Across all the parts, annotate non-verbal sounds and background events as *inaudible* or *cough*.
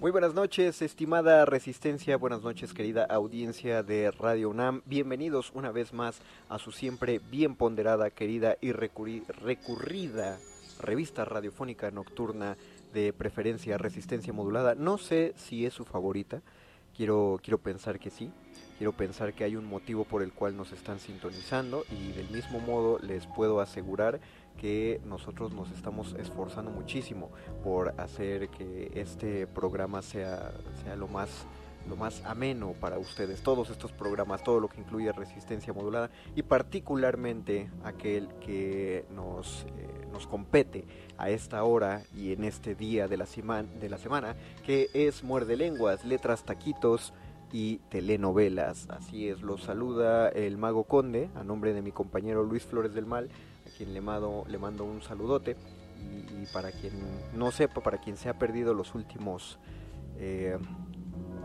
Muy buenas noches, estimada Resistencia, buenas noches, querida audiencia de Radio UNAM. Bienvenidos una vez más a su siempre bien ponderada, querida y recurri- recurrida revista radiofónica nocturna de preferencia Resistencia Modulada. No sé si es su favorita, quiero, quiero pensar que sí. Quiero pensar que hay un motivo por el cual nos están sintonizando y del mismo modo les puedo asegurar que nosotros nos estamos esforzando muchísimo por hacer que este programa sea, sea lo más lo más ameno para ustedes, todos estos programas, todo lo que incluye resistencia modulada y particularmente aquel que nos, eh, nos compete a esta hora y en este día de la, de la semana, que es Muerde Lenguas, Letras Taquitos y Telenovelas. Así es, los saluda el Mago Conde a nombre de mi compañero Luis Flores del Mal, quien le mando, le mando un saludote. Y, para quien no sepa, para quien se ha perdido los últimos eh,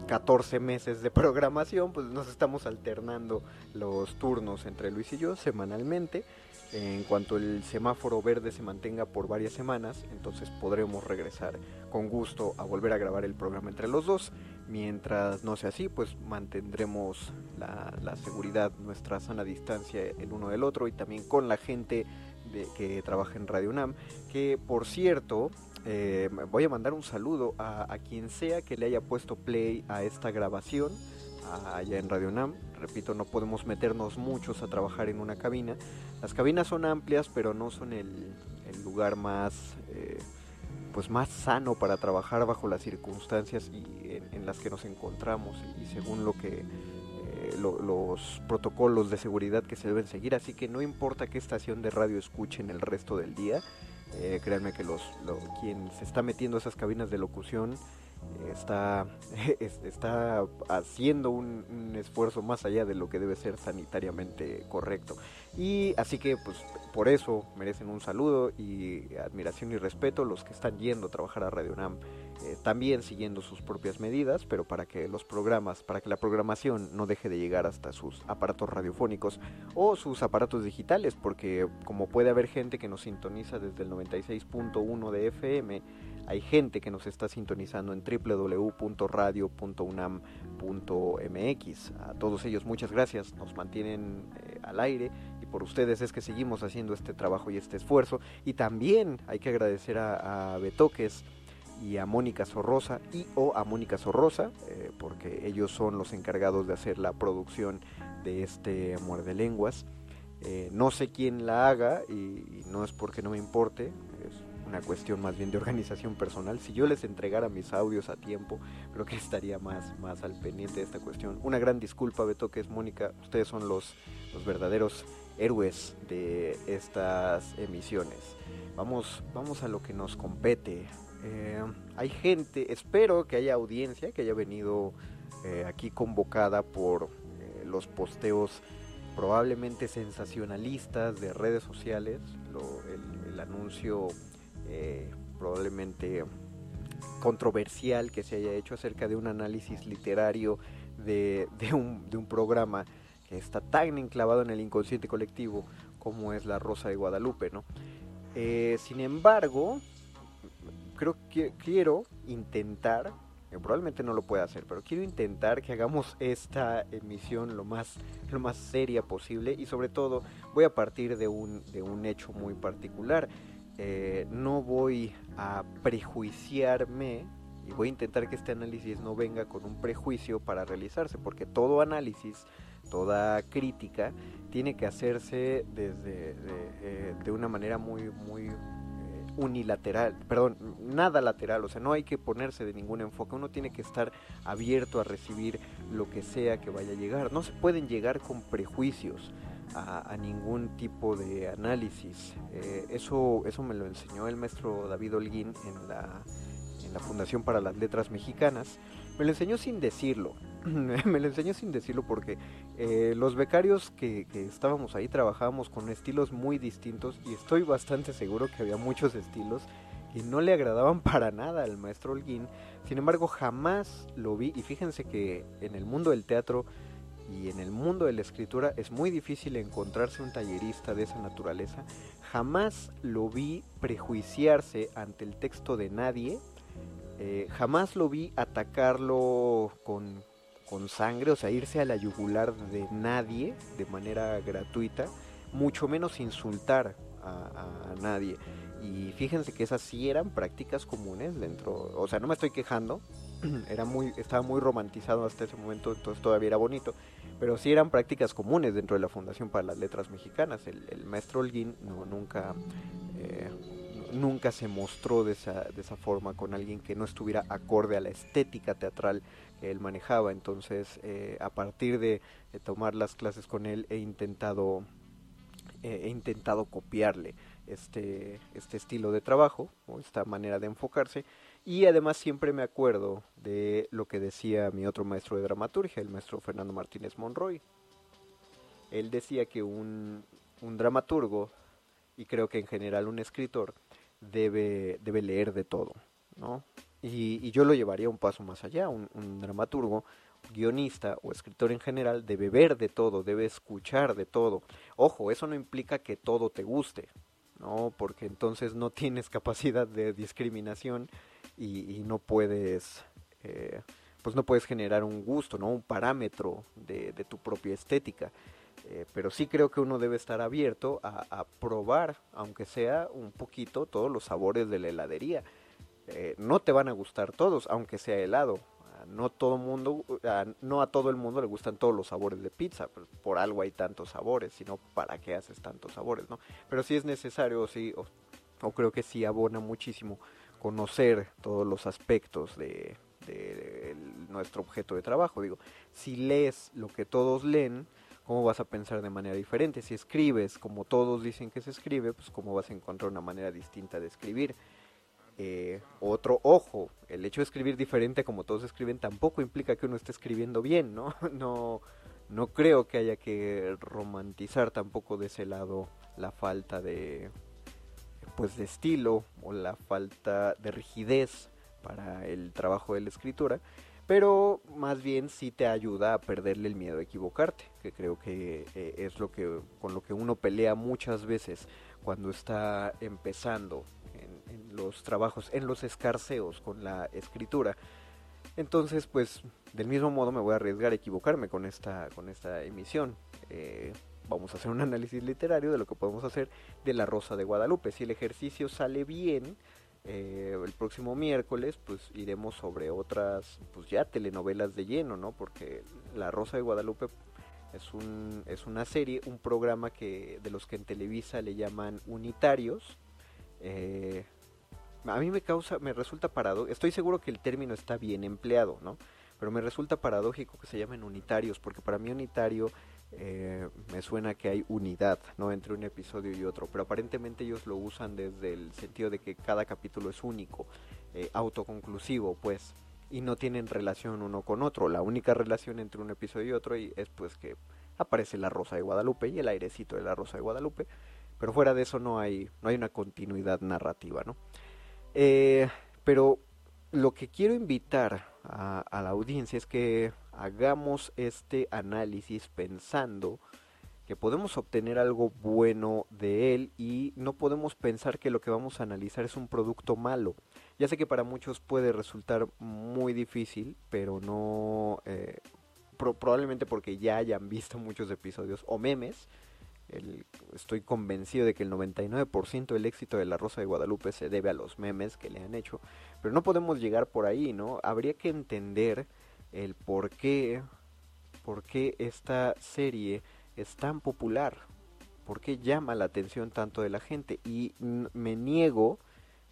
14 meses de programación, pues nos estamos alternando los turnos entre Luis y yo semanalmente. En cuanto el semáforo verde se mantenga por varias semanas, entonces podremos regresar con gusto a volver a grabar el programa entre los dos. Mientras no sea así, pues mantendremos la, seguridad, nuestra sana distancia el uno del otro y también con la gente que trabaja en Radio UNAM. Que por cierto, eh, voy a mandar un saludo a, quien sea que le haya puesto play a esta grabación allá en Radio UNAM. Repito, no podemos meternos muchos a trabajar en una cabina. Las cabinas son amplias, pero no son el, el lugar más, eh, pues más sano para trabajar bajo las circunstancias y en, las que nos encontramos y según lo que eh, lo- los protocolos de seguridad que se deben seguir. Así que no importa qué estación de radio escuchen el resto del día. eh, créanme que los, lo- quien se está metiendo esas cabinas de locución eh, está, *laughs* es- está haciendo un esfuerzo más allá de lo que debe ser sanitariamente correcto. Y así que pues por eso merecen un saludo y admiración y respeto los que están yendo a trabajar a Radio UNAM, eh, también siguiendo sus propias medidas, pero para que los programas, para que la programación no deje de llegar hasta sus aparatos radiofónicos o sus aparatos digitales, porque como puede haber gente que nos sintoniza desde el 96.1 de FM, hay gente que nos está sintonizando en www.radio.unam.mx. A todos ellos muchas gracias, nos mantienen eh, al aire por ustedes es que seguimos haciendo este trabajo y este esfuerzo. Y también hay que agradecer a, Betoques y a Mónica Sorrosa y o a Mónica Sorrosa, eh, porque ellos son los encargados de hacer la producción de este Muerde Lenguas. Eh, no sé quién la haga y, y no es porque no me importe, es una cuestión más bien de organización personal. Si yo les entregara mis audios a tiempo, creo que estaría más, más al pendiente de esta cuestión. Una gran disculpa, Beto, que es Mónica, ustedes son los, los verdaderos héroes de estas emisiones. Vamos, vamos a lo que nos compete. Eh, hay gente, espero que haya audiencia que haya venido eh, aquí convocada por eh, los posteos probablemente sensacionalistas de redes sociales, el, anuncio probablemente controversial que se haya hecho acerca de un análisis literario de un programa está tan enclavado en el inconsciente colectivo como es La Rosa de Guadalupe, ¿no? Eh, sin embargo, creo que quiero intentar, probablemente no lo pueda hacer, pero quiero intentar que hagamos esta emisión lo más, lo más seria posible y sobre todo voy a partir de un, de un hecho muy particular. Eh, no voy a prejuiciarme y voy a intentar que este análisis no venga con un prejuicio para realizarse, porque todo análisis, toda crítica tiene que hacerse desde de, eh, una manera muy muy eh, unilateral, perdón, nada lateral, o sea, no hay que ponerse de ningún enfoque, uno tiene que estar abierto a recibir lo que sea que vaya a llegar, no se pueden llegar con prejuicios a, a ningún tipo de análisis, eh, eso, eso me lo enseñó el maestro David Holguín en la, en la Fundación para las Letras Mexicanas, me lo enseñó sin decirlo, *laughs* me lo enseñó sin decirlo porque eh, los becarios que, estábamos ahí trabajábamos con estilos muy distintos y estoy bastante seguro que había muchos estilos que no le agradaban *laughs* para nada al maestro Holguín. Sin embargo, jamás lo vi y fíjense que en el mundo del teatro y en el mundo de la escritura es muy difícil encontrarse un tallerista de esa naturaleza. Jamás lo vi prejuiciarse ante el texto de nadie. Eh, jamás lo vi atacarlo con, con sangre, o sea, irse a la yugular de nadie de manera gratuita, mucho menos insultar a, nadie. Y fíjense que esas sí eran prácticas comunes dentro, o sea, no me estoy quejando, *clears throat* era muy, estaba muy romantizado hasta ese momento, entonces todavía era bonito, pero sí eran prácticas comunes dentro de la Fundación para las Letras Mexicanas. El, el maestro Holguín no, nunca... Eh, nunca se mostró de esa, de esa forma con alguien que no estuviera acorde a la estética teatral que él manejaba. Entonces, eh, a partir de, tomar las clases con él, he intentado, eh, he intentado copiarle este, este estilo de trabajo, o esta manera de enfocarse. Y además siempre me acuerdo de lo que decía mi otro maestro de dramaturgia, el maestro Fernando Martínez Monroy. Él decía que un, un dramaturgo, y creo que en general un escritor, debe, debe leer de todo, ¿no? Y, yo lo llevaría un paso más allá, un, dramaturgo, guionista o escritor en general debe ver de todo, debe escuchar de todo. Ojo, eso no implica que todo te guste, ¿no? Porque entonces no *laughs* tienes capacidad de discriminación y, no puedes, eh, pues no puedes generar un gusto, ¿no? Un parámetro de tu propia estética. Eh, pero sí creo que uno debe estar abierto a, probar, aunque sea un poquito, todos los sabores de la heladería. Eh, no te van a gustar todos, aunque sea helado. No todo mundo, no a todo el mundo le gustan todos los sabores de pizza, pues por algo hay tantos sabores, sino para qué haces tantos sabores, ¿no? Pero sí es necesario, sí, o, creo que sí abona muchísimo conocer todos los aspectos de, nuestro objeto de trabajo. Digo, si lees lo que todos leen, cómo vas a pensar de manera diferente. Si escribes como todos dicen que se escribe, pues cómo vas a encontrar una manera distinta de escribir. Eh, otro ojo, el hecho de escribir diferente como todos escriben tampoco implica que uno esté escribiendo bien, ¿no? *laughs* No, no creo que haya que romantizar tampoco de ese lado la falta de pues de estilo o la falta de rigidez para el trabajo de la escritura pero más bien sí te ayuda a perderle el miedo a equivocarte, que creo que eh, es lo que con lo que uno pelea muchas veces cuando está empezando en, los trabajos, en los escarceos con la escritura. Entonces, pues, del mismo modo me voy a arriesgar a equivocarme con esta, con esta emisión. Eh, vamos a hacer un *laughs* análisis literario de lo que podemos hacer de La Rosa de Guadalupe. Si el ejercicio sale bien, eh, el próximo miércoles pues iremos sobre otras pues ya telenovelas de lleno no porque la rosa de guadalupe es un es una serie un programa que de los que en televisa le llaman unitarios. Eh, a mí me causa me resulta parado estoy seguro que el término está bien empleado no pero me resulta paradójico que se llamen unitarios porque para mí unitario eh, me suena que hay unidad no entre un episodio y otro pero aparentemente ellos lo usan desde el sentido de que cada capítulo es único eh, autoconclusivo pues y no tienen relación uno con otro. La única relación entre un episodio y otro y es pues que aparece la rosa de Guadalupe y el airecito de la rosa de Guadalupe pero fuera de eso no hay no hay una continuidad narrativa no eh, pero lo que quiero invitar a, la audiencia es que hagamos este análisis pensando que podemos obtener algo bueno de él y no podemos pensar que lo que vamos a analizar es un producto malo. Ya sé que para muchos puede resultar muy difícil, pero no... Eh, probablemente porque ya hayan visto muchos episodios o memes. Estoy convencido de que el 99% del éxito de La Rosa de Guadalupe se debe a los memes que le han hecho. Pero no podemos llegar por ahí, ¿no? Habría que entender el por qué, por qué esta serie es tan popular, por qué llama la atención tanto de la gente. Y me niego,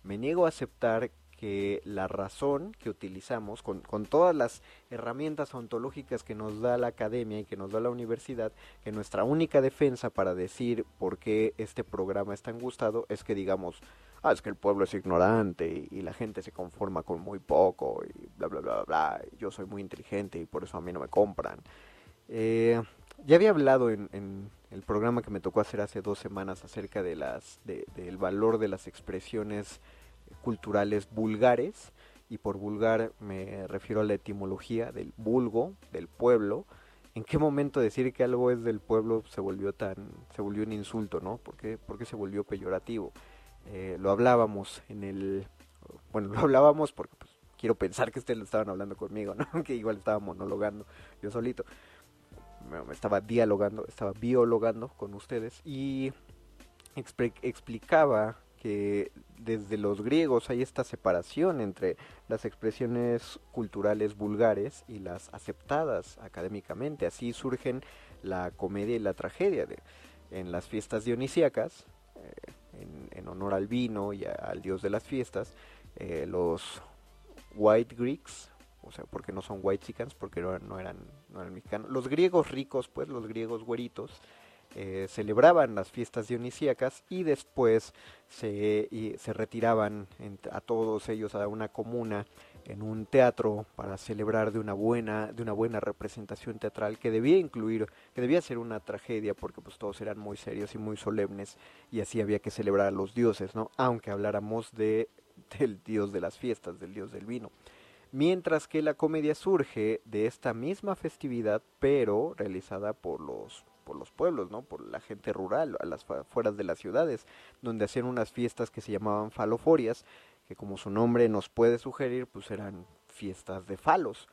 me niego a aceptar que la razón que utilizamos, con, con, todas las herramientas ontológicas que nos da la academia y que nos da la universidad, que nuestra única defensa para decir por qué este programa es tan gustado es que digamos, ah, es que el pueblo es ignorante y, la gente se conforma con muy poco y bla, bla, bla, bla, yo soy muy inteligente y por eso a mí no me compran. Eh, ya había hablado en, en, el programa que me tocó hacer hace dos semanas acerca de las, de, del valor de las expresiones culturales vulgares, y por vulgar me refiero a la etimología del vulgo, del pueblo. ¿En qué momento decir que algo es del pueblo se volvió tan, se volvió un insulto, ¿no? ¿Por qué, porque se volvió peyorativo? Eh, lo hablábamos en el, bueno, lo hablábamos porque pues, quiero pensar que ustedes lo estaban hablando conmigo, ¿no? *laughs* que igual estaba monologando yo solito. Me estaba dialogando, estaba biologando con ustedes y explicaba que desde los griegos hay esta separación entre las expresiones culturales vulgares y las aceptadas académicamente. Así surgen la comedia y la tragedia. De, en las fiestas dionisíacas, eh, en, honor al vino y al dios de las fiestas, eh, los white Greeks, o sea, porque no son white chickens, porque no, eran, no eran mexicanos, los griegos ricos, pues los griegos güeritos, eh, celebraban las fiestas dionisíacas y después se, se retiraban a todos ellos a una comuna en un teatro para celebrar de una buena de una buena representación teatral que debía incluir que debía ser una tragedia porque pues todos eran muy serios y muy solemnes y así había que celebrar a los dioses no aunque habláramos de del dios de las fiestas del dios del vino. Mientras que la comedia surge de esta misma festividad pero realizada por los por los pueblos, ¿no? Por la gente rural, a las afueras de las ciudades, donde hacían unas fiestas que se llamaban faloforias, que como su nombre nos puede sugerir, pues eran fiestas de falos,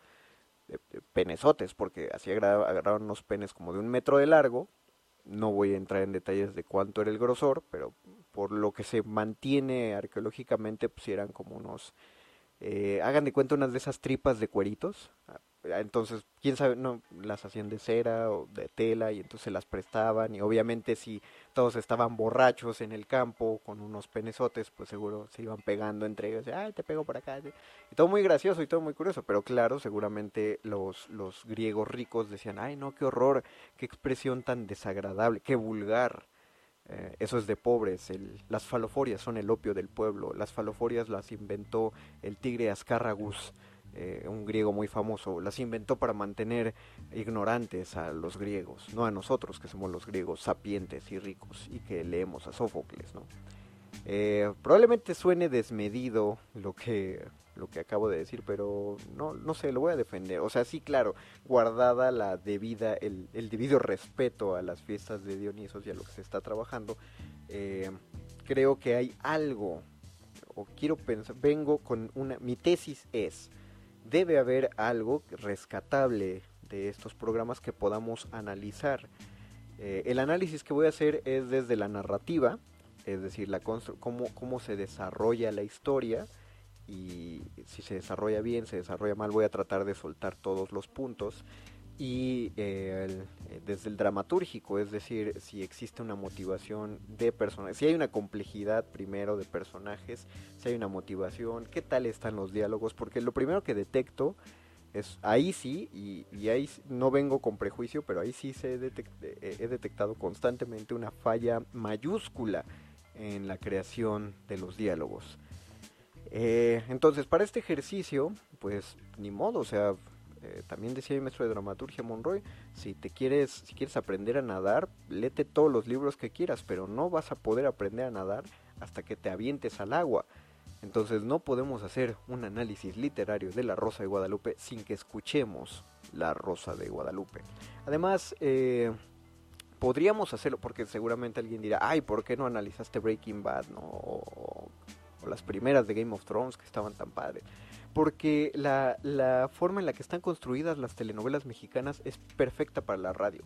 de, penesotes, porque así agarraban unos penes como de un metro de largo, no voy a entrar en detalles de cuánto era el grosor, pero por lo que se mantiene arqueológicamente, pues eran como unos, eh, hagan de cuenta unas de esas tripas de cueritos, entonces, quién sabe, no, las hacían de cera o de tela y entonces las prestaban y obviamente si todos estaban borrachos en el campo con unos penesotes, pues seguro se iban pegando entre ellos, ay, te pego por acá. Y todo muy gracioso y todo muy curioso, pero claro, seguramente los, los griegos ricos decían, ay, no, qué horror, qué expresión tan desagradable, qué vulgar. Eh, eso es de pobres. El, las faloforias son el opio del pueblo. Las faloforias las inventó el tigre Ascaragus eh, un griego muy famoso, las inventó para mantener ignorantes a los griegos, no a nosotros que somos los griegos sapientes y ricos y que leemos a Sófocles, ¿no? Eh, probablemente suene desmedido lo que lo que acabo de decir, pero no, no sé, lo voy a defender. O sea, sí, claro, guardada la debida, el, debido respeto a las fiestas de Dionisos y a lo que se está trabajando, eh, creo que hay algo, o quiero pensar, vengo con una, mi tesis es, debe haber algo rescatable de estos programas que podamos analizar. Eh, el análisis que voy a hacer es desde la narrativa, es decir, la cómo, cómo se desarrolla la historia y si se desarrolla bien, se desarrolla mal, voy a tratar de soltar todos los puntos y eh, eh, desde el dramatúrgico, es decir, si existe una motivación de personajes, si hay una complejidad primero de personajes, si hay una motivación, qué tal están los diálogos, porque lo primero que detecto es ahí sí, y, ahí no vengo con prejuicio, pero ahí sí se eh, he detectado constantemente una falla mayúscula en la creación de los diálogos. entonces, para este ejercicio, pues ni modo, o sea, eh, también decía mi maestro de dramaturgia Monroy, si te quieres, si quieres aprender a nadar, léete todos los libros que quieras, pero no vas a poder aprender a nadar hasta que te avientes al agua. Entonces no podemos hacer un análisis literario de La Rosa de Guadalupe sin que escuchemos La Rosa de Guadalupe. Además, eh, podríamos hacerlo porque seguramente alguien dirá, ay, ¿por qué no analizaste Breaking Bad? O las primeras de Game of Thrones que estaban tan padres. Porque la, la forma en la que están construidas las telenovelas mexicanas es perfecta para la radio.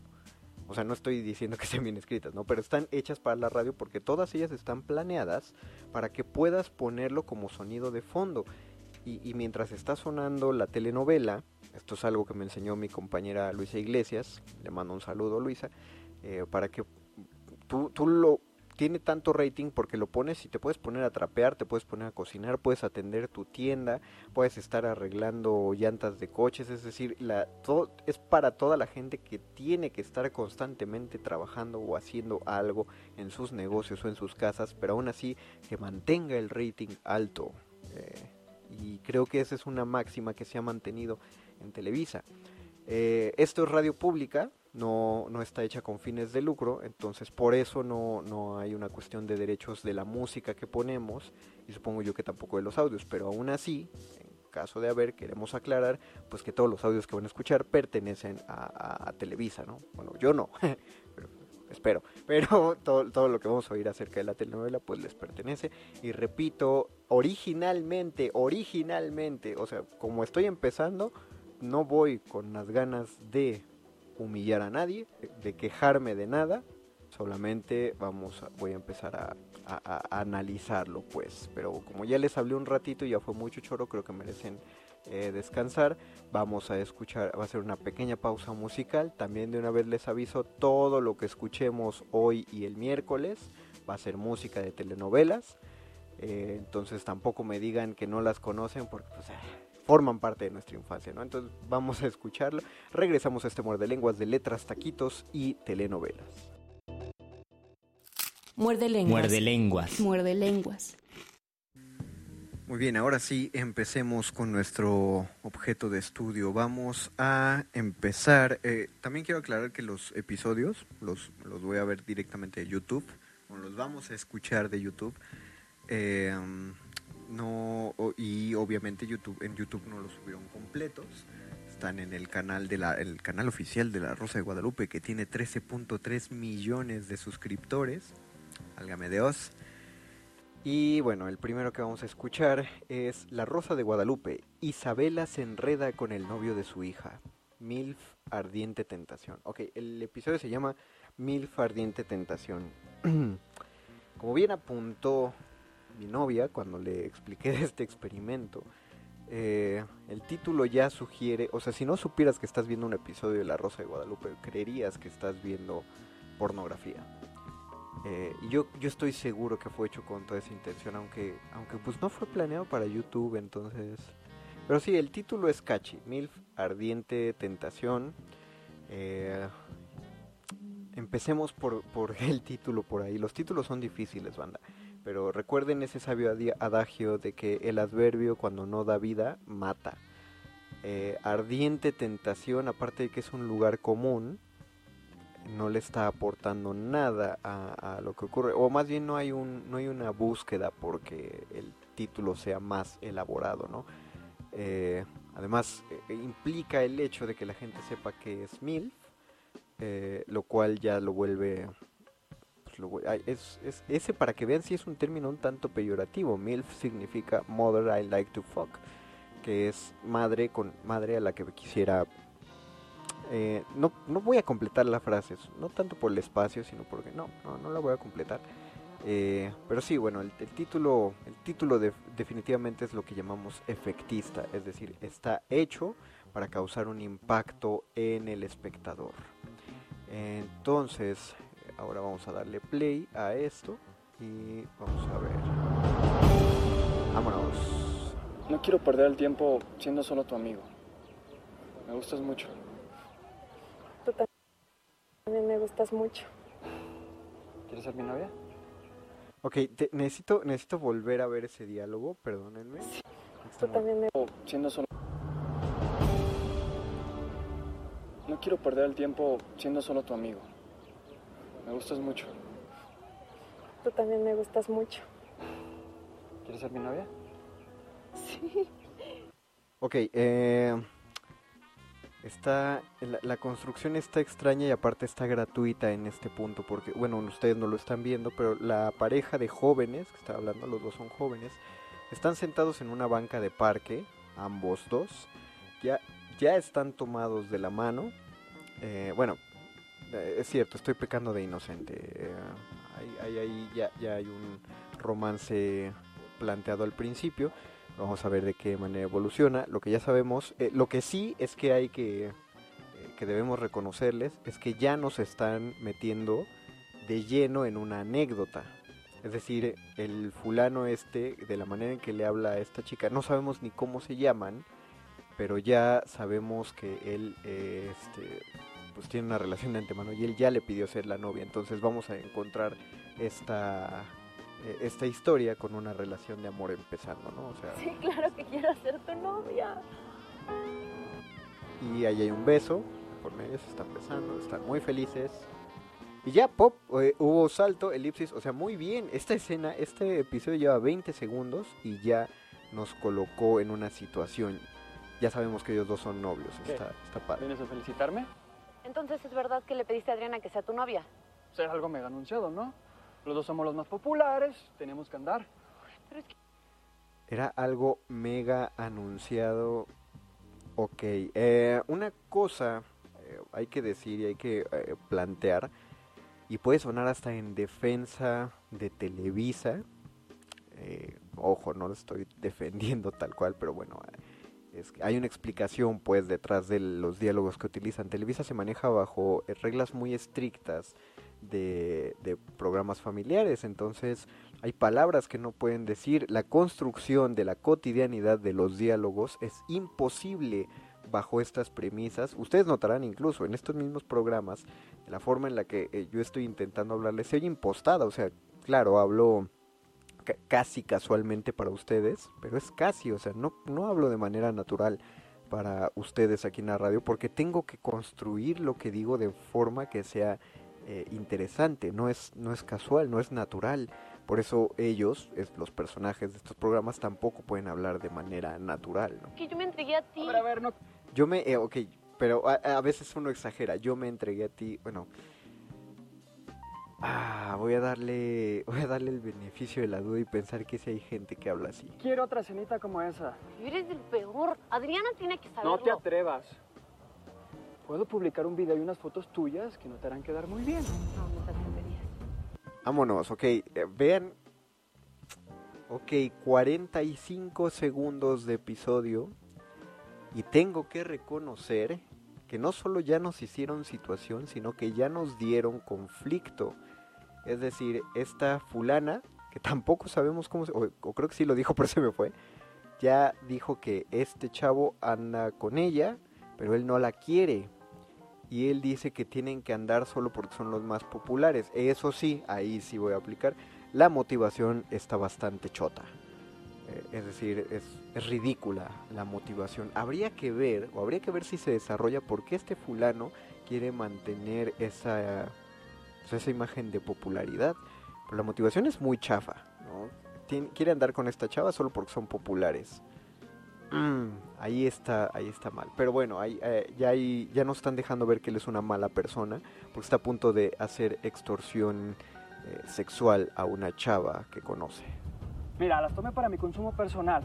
O sea, no estoy diciendo que estén bien escritas, ¿no? Pero están hechas para la radio porque todas ellas están planeadas para que puedas ponerlo como sonido de fondo. Y, y mientras está sonando la telenovela, esto es algo que me enseñó mi compañera Luisa Iglesias, le mando un saludo Luisa, eh, para que tú, tú lo tiene tanto rating porque lo pones y te puedes poner a trapear, te puedes poner a cocinar, puedes atender tu tienda, puedes estar arreglando llantas de coches, es decir, la, todo, es para toda la gente que tiene que estar constantemente trabajando o haciendo algo en sus negocios o en sus casas, pero aún así que mantenga el rating alto. Eh, y creo que esa es una máxima que se ha mantenido en Televisa. Eh, esto es radio pública, no, no está hecha con fines de lucro, entonces por eso no, no hay una cuestión de derechos de la música que ponemos y supongo yo que tampoco de los audios, pero aún así, en caso de haber, queremos aclarar pues que todos los audios que van a escuchar pertenecen a, Televisa, ¿no? Bueno, yo no, *laughs* pero, espero, pero todo, todo lo que vamos a oír acerca de la telenovela pues les pertenece y repito, originalmente, originalmente, o sea, como estoy empezando, no voy con las ganas de humillar a nadie, de quejarme de nada, solamente vamos a, voy a empezar a, a, a, analizarlo pues, pero como ya les hablé un ratito y ya fue mucho choro, creo que merecen eh, descansar, vamos a escuchar, va a ser una pequeña pausa musical, también de una vez les aviso, todo lo que escuchemos hoy y el miércoles va a ser música de telenovelas, eh, entonces tampoco me digan que no las conocen porque pues forman parte de nuestra infancia, ¿no? Entonces vamos a escucharlo. Regresamos a este muerde lenguas de letras, taquitos y telenovelas. Muerde lenguas. Muerde lenguas. Muerde lenguas. Muy bien, ahora sí empecemos con nuestro objeto de estudio. Vamos a empezar. Eh, también quiero aclarar que los episodios los, los voy a ver directamente de YouTube, o los vamos a escuchar de YouTube. Eh, no y obviamente YouTube en YouTube no los subieron completos. Están en el canal de la el canal oficial de la Rosa de Guadalupe que tiene 13.3 millones de suscriptores. Álgame Dios. Y bueno el primero que vamos a escuchar es La Rosa de Guadalupe. Isabela se enreda con el novio de su hija. Milf ardiente tentación. Ok el episodio se llama Milf ardiente tentación. *clears throat* Como bien apuntó mi novia cuando le expliqué *laughs* este experimento. Eh, el título ya sugiere, o sea, si no supieras que estás viendo un episodio de La Rosa de Guadalupe, creerías que estás viendo pornografía. Eh, yo, yo estoy seguro que fue hecho con toda esa intención, aunque, aunque pues no fue planeado para YouTube, entonces... Pero sí, el título es catchy, MILF, Ardiente Tentación. Eh, empecemos por, por *laughs* el título por ahí. Los títulos son difíciles, banda. Pero recuerden ese sabio adagio de que el adverbio cuando no da vida, mata. Eh, ardiente tentación, aparte de que es un lugar común, no le está aportando nada a, lo que ocurre. O más bien no hay, un, no hay una búsqueda porque el título sea más elaborado, ¿no? Eh, además, eh, implica el hecho de que la gente sepa que es MILF, lo cual ya lo vuelve es, es, ese para que vean si es un término un tanto peyorativo. MILF significa Mother I Like to Fuck, que es madre con madre a la que quisiera... Eh, no, no voy a completar la frase, no tanto por el espacio, sino porque no, no, no la voy a completar. Eh, pero sí, bueno, el, título, el título de, definitivamente es lo que llamamos efectista, es decir, está hecho para causar un impacto en el espectador. Entonces, Ahora vamos a darle play a esto y vamos a ver. Vámonos. No quiero perder el tiempo siendo solo tu amigo. Me gustas mucho. Tú también me gustas mucho. ¿Quieres ser mi novia? Ok, te, necesito, necesito volver a ver ese diálogo, perdónenme. Sí. Tú también me... Siendo solo... No quiero perder el tiempo siendo solo tu amigo. Me gustas mucho. Tú también me gustas mucho. ¿Quieres ser mi novia? Ok, eh, está, la, la construcción está extraña y aparte está gratuita en este punto porque, bueno, ustedes no lo están viendo, pero la pareja de jóvenes, que está hablando, los dos son jóvenes, están sentados en una banca de parque, ambos dos, ya, ya están tomados de la mano. Eh, bueno, es cierto, estoy pecando de inocente. eh, ahí, ahí- ahí ya, ya hay un romance planteado al principio. Vamos a ver de qué manera evoluciona. Lo que ya sabemos, eh, lo que sí es que hay que, eh, que debemos reconocerles, es que ya nos están metiendo de lleno en una anécdota. Es decir, el fulano este, de la manera en que le habla a esta chica, no sabemos ni cómo se llaman, pero ya sabemos que él eh, este, pues tiene una relación de antemano y él ya le pidió ser la novia. Entonces vamos a encontrar esta, eh, esta historia con una relación de amor empezando, ¿no? O sea, Sí, claro que quiero ser tu novia. y ahí hay un beso, por medio se están besando, están muy felices. Y ya, pop, eh, hubo salto, elipsis, o sea, muy bien. Esta escena, este episodio lleva 20 segundos y ya nos colocó en una situación. Ya sabemos que ellos dos son novios, está, está padre. ¿Vienes a felicitarme? Entonces es verdad que le pediste a Adriana que sea tu novia. Ser algo mega anunciado, ¿no? Los dos somos los más populares, tenemos que andar. Era algo mega anunciado. Ok, eh, una cosa eh, hay que decir y hay que eh, plantear, y puede sonar hasta en defensa de Televisa. eh, ojo, no lo estoy defendiendo tal cual, pero bueno, eh, hay una explicación pues detrás de los diálogos que utilizan. Televisa se maneja bajo eh, reglas muy estrictas de, programas familiares, entonces hay palabras que no pueden decir. La construcción de la cotidianidad de los diálogos es imposible bajo estas premisas. Ustedes notarán incluso en estos mismos programas la forma en la que eh, yo estoy intentando hablarles se oye impostada. O sea, claro, hablo casi casualmente para ustedes, pero es casi, o sea, no, no hablo de manera natural para ustedes aquí en la radio porque tengo que construir lo que digo de forma que sea eh, interesante, no es, no es casual, no es natural. Por eso ellos, es- los personajes de estos programas, tampoco pueden hablar de manera natural. ¿no? Que yo me entregué a ti. A ver, a ver, no. Yo me, eh, ok, pero a, a veces uno exagera. Yo me entregué a ti, bueno. Ah, voy a darle, voy a darle el beneficio de la duda y pensar que si hay gente que habla así. Quiero otra cenita como esa. Eres el peor. Adriana tiene que saberlo. No te atrevas. Puedo publicar un video y unas fotos tuyas que no te harán quedar muy bien. No, no te atreverías. Vámonos, ok, eh, vean. Ok, 45 segundos de episodio. Y tengo que reconocer que no solo ya nos hicieron situación, sino que ya nos dieron conflicto. Es decir, esta fulana, que tampoco sabemos cómo se... O, creo que sí lo dijo, *laughs* pero se me fue. Ya dijo que este chavo anda con ella, pero él no la quiere. Y él dice que tienen que andar solo porque son los más populares. Eso sí, ahí sí voy a aplicar. La motivación está bastante chota. Eh, es decir, es, es ridícula la motivación. Habría que ver, o habría que ver si se desarrolla por qué este fulano quiere mantener esa, pues, esa imagen de popularidad. Pero la motivación es muy chafa, ¿no? Tien- quiere andar con esta chava solo porque son populares. Mm, ahí está, ahí está mal. Pero bueno, ahí, eh, ya, hay- ya nos están dejando ver que él es una mala persona, porque está a punto de hacer extorsión eh, sexual a una chava que conoce. Mira, las tomé para mi consumo personal.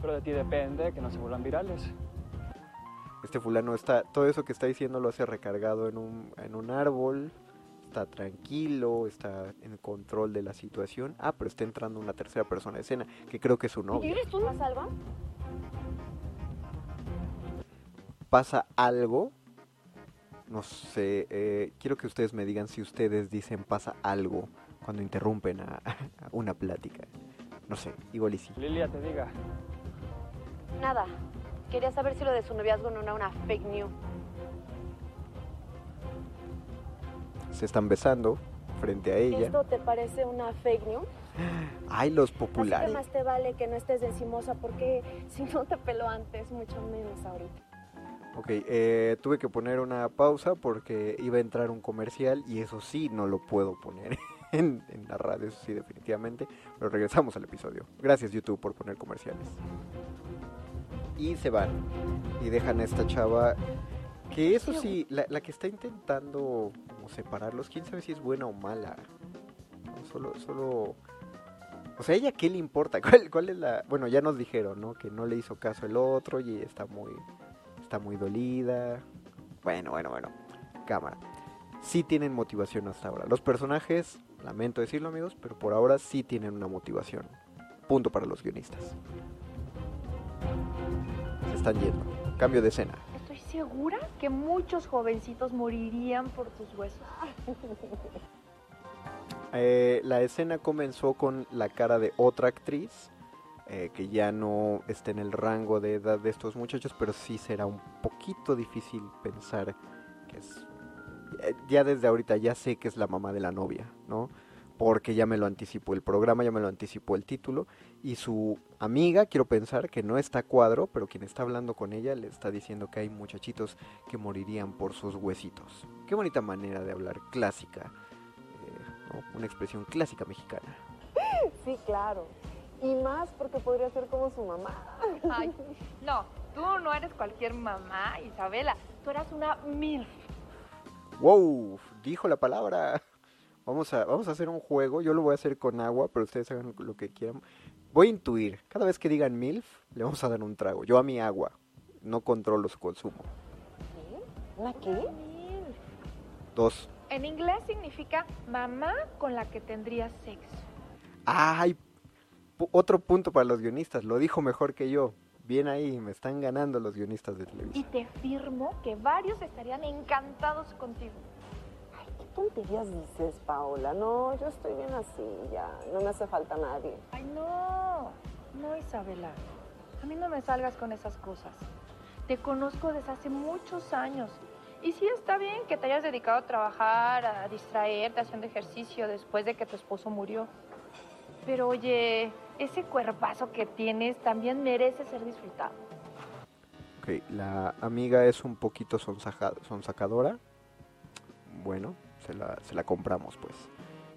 Pero de ti depende que no se vuelvan virales. Este fulano está, todo eso que está diciendo lo hace recargado en un, en un árbol, está tranquilo, está en control de la situación. Ah, pero está entrando una tercera persona de escena, que creo que es su ¿Y novia. eres tú, Salva? pasa algo, no sé, eh, quiero que ustedes me digan si ustedes dicen pasa algo cuando interrumpen a, *laughs* a una plática. No sé, igual y sí. Lilia, te diga. Nada. Quería saber si lo de su noviazgo no era una fake news. Se están besando frente a ella. ¿Esto te parece una fake news? Ay, los Así que populares. más te vale que no estés encimosa porque *laughs* si no te peló antes, mucho menos ahorita. Ok, eh, tuve que poner una pausa porque iba a entrar un comercial y eso sí no lo puedo poner. *laughs* en, en la radio, eso sí, definitivamente. Pero regresamos al episodio. Gracias YouTube por poner comerciales. Y se van. Y dejan a esta chava. Que eso sí, la, la que está intentando separarlos, quién sabe si es buena o mala. Solo, solo. O sea, ¿a ella qué le importa? *laughs* ¿Cuál, ¿Cuál es la...? Bueno, ya nos dijeron, ¿no? Que no le hizo caso el otro y está muy... Está muy dolida. Bueno, bueno, bueno. Cámara. Sí tienen motivación hasta ahora. Los personajes, lamento decirlo amigos, pero por ahora sí tienen una motivación. Punto para los guionistas. Se están yendo. Cambio de escena. Segura que muchos jovencitos morirían por tus huesos. Eh, la escena comenzó con la cara de otra actriz eh, que ya no está en el rango de edad de estos muchachos, pero sí será un poquito difícil pensar que es... eh, Ya desde ahorita ya sé que es la mamá de la novia, ¿no? Porque ya me lo anticipó el programa, ya me lo anticipó el título. Y su amiga, quiero pensar que no está a cuadro, pero quien está hablando con ella le está diciendo que hay muchachitos que morirían por sus huesitos. Qué bonita manera de hablar clásica, eh, ¿no? una expresión clásica mexicana. Sí, claro. Y más porque podría ser como su mamá. Ay, no, tú no eres cualquier mamá, Isabela. Tú eras una MILF. ¡Wow! Dijo la palabra. Vamos a, vamos a hacer un juego. Yo lo voy a hacer con agua, pero ustedes hagan lo que quieran. Voy a intuir. Cada vez que digan MILF, le vamos a dar un trago. Yo a mi agua. No controlo su consumo. ¿Una qué? MILF. Dos. En inglés significa mamá con la que tendrías sexo. ¡Ay! Otro punto para los guionistas. Lo dijo mejor que yo. Bien ahí. Me están ganando los guionistas de Y televisión. te firmo que varios estarían encantados contigo. ¿Qué tonterías dices, Paola? No, yo estoy bien así, ya. No me hace falta nadie. Ay, no, no, Isabela. A mí no me salgas con esas cosas. Te conozco desde hace muchos años. Y sí está bien que te hayas dedicado a trabajar, a distraerte, haciendo ejercicio después de que tu esposo murió. Pero oye, ese cuerpazo que tienes también merece ser disfrutado. Ok, la amiga es un poquito sonsaja- sonsacadora. Bueno, se la, compramos pues.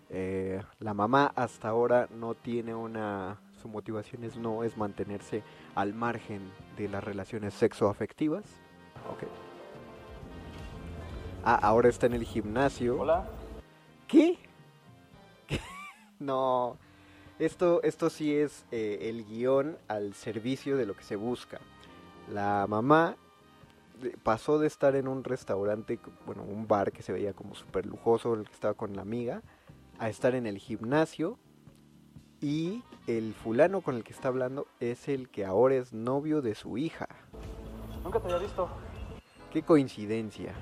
Eh, la mamá hasta ahora no tiene una... Su motivación es no es mantenerse al margen de las relaciones sexoafectivas. Ok. Ah, ahora está en el gimnasio. Hola. ¿Qué? ¿Qué? *laughs* No. Esto, esto sí es eh, el guion al servicio de lo que se busca. La mamá de- pasó de estar en un restaurante, bueno, un bar que se veía como súper lujoso, el que estaba con la amiga, a estar en el gimnasio. Y el fulano con el que está hablando es el que ahora es novio de su hija. Nunca te había visto. Qué coincidencia.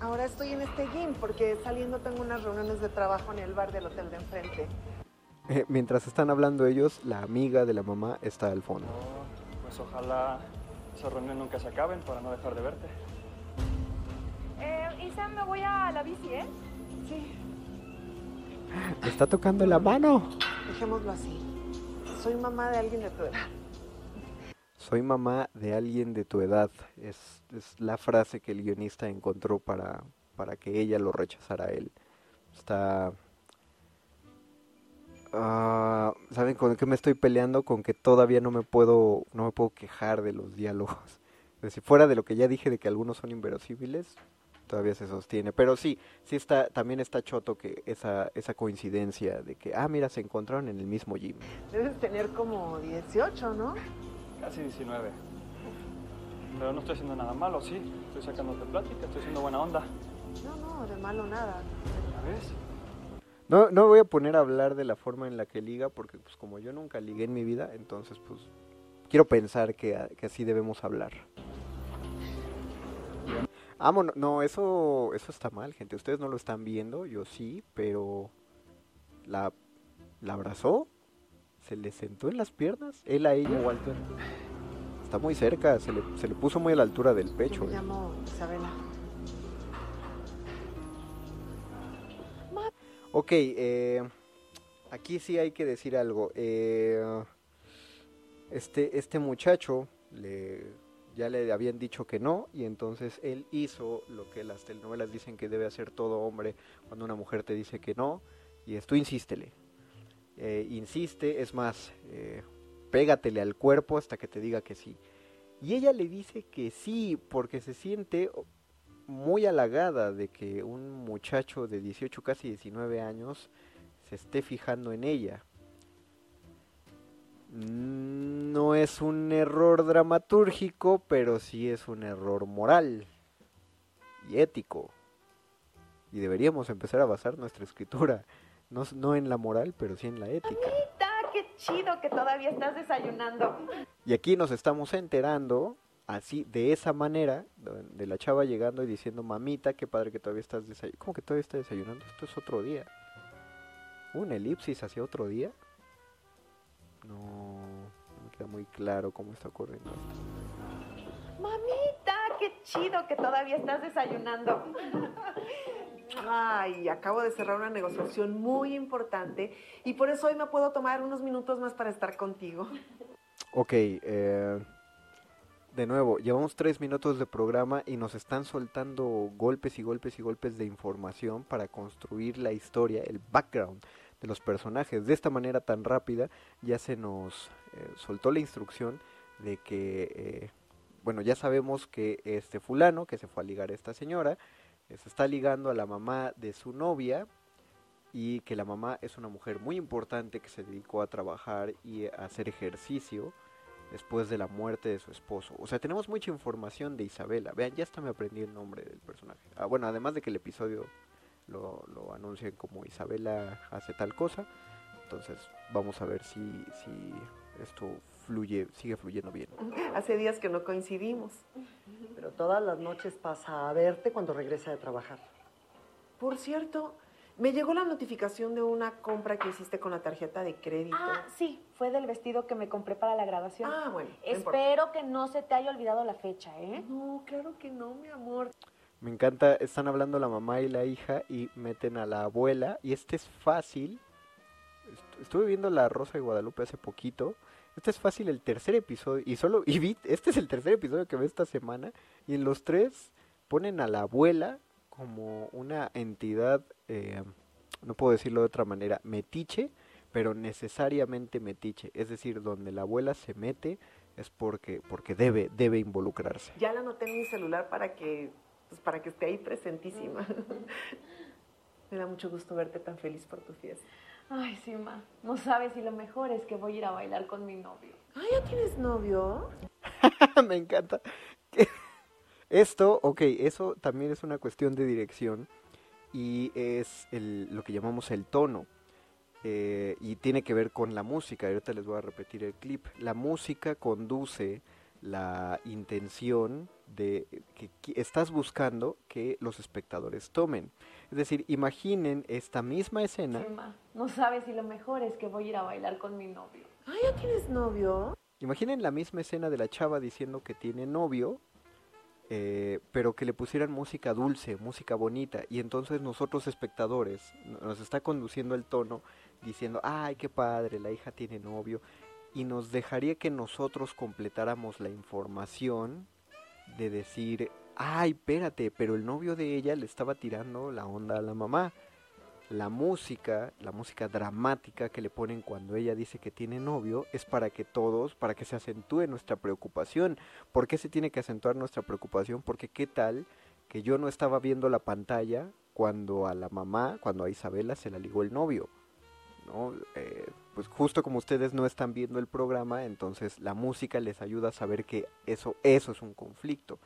Ahora estoy en este gym porque saliendo tengo unas reuniones de trabajo en el bar del hotel de enfrente. Eh, *laughs* mientras están hablando ellos, la amiga de la mamá está al fondo. Oh, pues ojalá esas reuniones nunca se acaben para no dejar de verte. Eh, Isa, me voy a la bici, ¿eh? Sí, Le está tocando la mano. Dejémoslo así. Soy mamá de alguien de tu edad. Soy mamá de alguien de tu edad. Es, es la frase que el guionista encontró para, para que ella lo rechazara a él. Está... Ah, ¿Saben con qué me estoy peleando? Con que todavía no me puedo, no me puedo quejar de los diálogos. Es decir, fuera de lo que ya dije de que algunos son inverosímiles, todavía se sostiene. Pero sí, sí está, también está choto que esa, esa coincidencia de que, ah, mira, se encontraron en el mismo gym. Debes tener como 18, ¿no? Casi 19. Pero no estoy haciendo nada malo, sí. Estoy sacándote plática, estoy haciendo buena onda. No, no, de malo nada. ¿Ya ves? No, no me voy a poner a hablar de la forma en la que liga, porque pues como yo nunca ligué en mi vida, entonces pues quiero pensar que, que así debemos hablar. Vámonos, no, eso, eso está mal, gente. Ustedes no lo están viendo, yo sí, pero la, la abrazó, se le sentó en las piernas, él a ella. Walter. Está muy cerca, se le, se le puso muy a la altura del Yo pecho. me eh. llamo Isabela. Ok, eh, aquí sí hay que decir algo. Eh, este, este muchacho le, ya le habían dicho que no y entonces él hizo lo que las telenovelas dicen que debe hacer todo hombre cuando una mujer te dice que no. Y esto insístele. Eh, insiste, es más, eh, pégatele al cuerpo hasta que te diga que sí. Y ella le dice que sí, porque se siente muy halagada de que un muchacho de 18, casi 19 años se esté fijando en ella. No es un error dramatúrgico, pero sí es un error moral y ético. Y deberíamos empezar a basar nuestra escritura, no, no en la moral, pero sí en la ética. Mamita, qué chido que todavía estás desayunando. Y aquí nos estamos enterando, así, de esa manera, de la chava llegando y diciendo, mamita, qué padre que todavía estás desayunando. ¿Cómo que todavía estás desayunando? Esto es otro día. ¿Un elipsis hacia otro día? No, no me queda muy claro cómo está ocurriendo esto. Mamita, qué chido que todavía estás desayunando. Ay, acabo de cerrar una negociación muy importante y por eso hoy me puedo tomar unos minutos más para estar contigo. Ok, eh, de nuevo, llevamos tres minutos de programa y nos están soltando golpes y golpes y golpes de información para construir la historia, el background de los personajes. De esta manera tan rápida ya se nos eh, soltó la instrucción de que, eh, bueno, ya sabemos que este fulano que se fue a ligar a esta señora, eh, se está ligando a la mamá de su novia y que la mamá es una mujer muy importante que se dedicó a trabajar y a hacer ejercicio después de la muerte de su esposo. O sea, tenemos mucha información de Isabela. Vean, ya hasta me aprendí el nombre del personaje. Ah, bueno, además de que el episodio lo, lo anuncian como Isabela hace tal cosa. Entonces, vamos a ver si, si esto fluye, sigue fluyendo bien. *laughs* Hace días que no coincidimos. Pero todas las noches pasa a verte cuando regresa de trabajar. Por cierto, me llegó la notificación de una compra que hiciste con la tarjeta de crédito. Ah, sí, fue del vestido que me compré para la graduación. Ah, bueno. no Espero que no se te haya olvidado la fecha, ¿eh? No, claro que no, mi amor. Me encanta, están hablando la mamá y la hija y meten a la abuela. Y este es fácil. Est- Estuve viendo La Rosa de Guadalupe hace poquito. Este es fácil el tercer episodio. Y solo, y vi, este es el tercer episodio que ve esta semana. Y en los tres ponen a la abuela como una entidad, eh, no puedo decirlo de otra manera, metiche, pero necesariamente metiche. Es decir, donde la abuela se mete es porque, porque debe, debe involucrarse. Ya la anoté en mi celular para que, pues, para que esté ahí presentísima. *laughs* Me da mucho gusto verte tan feliz por tu fiesta. Ay, sí, ma. No sabes si lo mejor es que voy a ir a bailar con mi novio. Ah, ¿ya tienes novio? *laughs* Me encanta. Esto, ok, eso también es una cuestión de dirección y es el- lo que llamamos el tono. eh, y tiene que ver con la música. Ahorita les voy a repetir el clip. La música conduce la intención de que estás buscando que los espectadores tomen. Es decir, imaginen esta misma escena. No sabes si lo mejor es que voy a ir a bailar con mi novio. Ah, ¿ya tienes novio? Imaginen la misma escena de la chava diciendo que tiene novio, eh, pero que le pusieran música dulce, música bonita, y entonces nosotros espectadores nos está conduciendo el tono diciendo, ay, qué padre, la hija tiene novio, y nos dejaría que nosotros completáramos la información de decir, ay, espérate, pero el novio de ella le estaba tirando la onda a la mamá. La música, la música dramática que le ponen cuando ella dice que tiene novio es para que todos, para que se acentúe nuestra preocupación. ¿Por qué se tiene que acentuar nuestra preocupación? Porque qué tal que yo no estaba viendo la pantalla cuando a la mamá, cuando a Isabela se la ligó el novio. ¿No? Eh, pues justo como ustedes no están viendo el programa, entonces la música les ayuda a saber que eso, eso es un conflicto.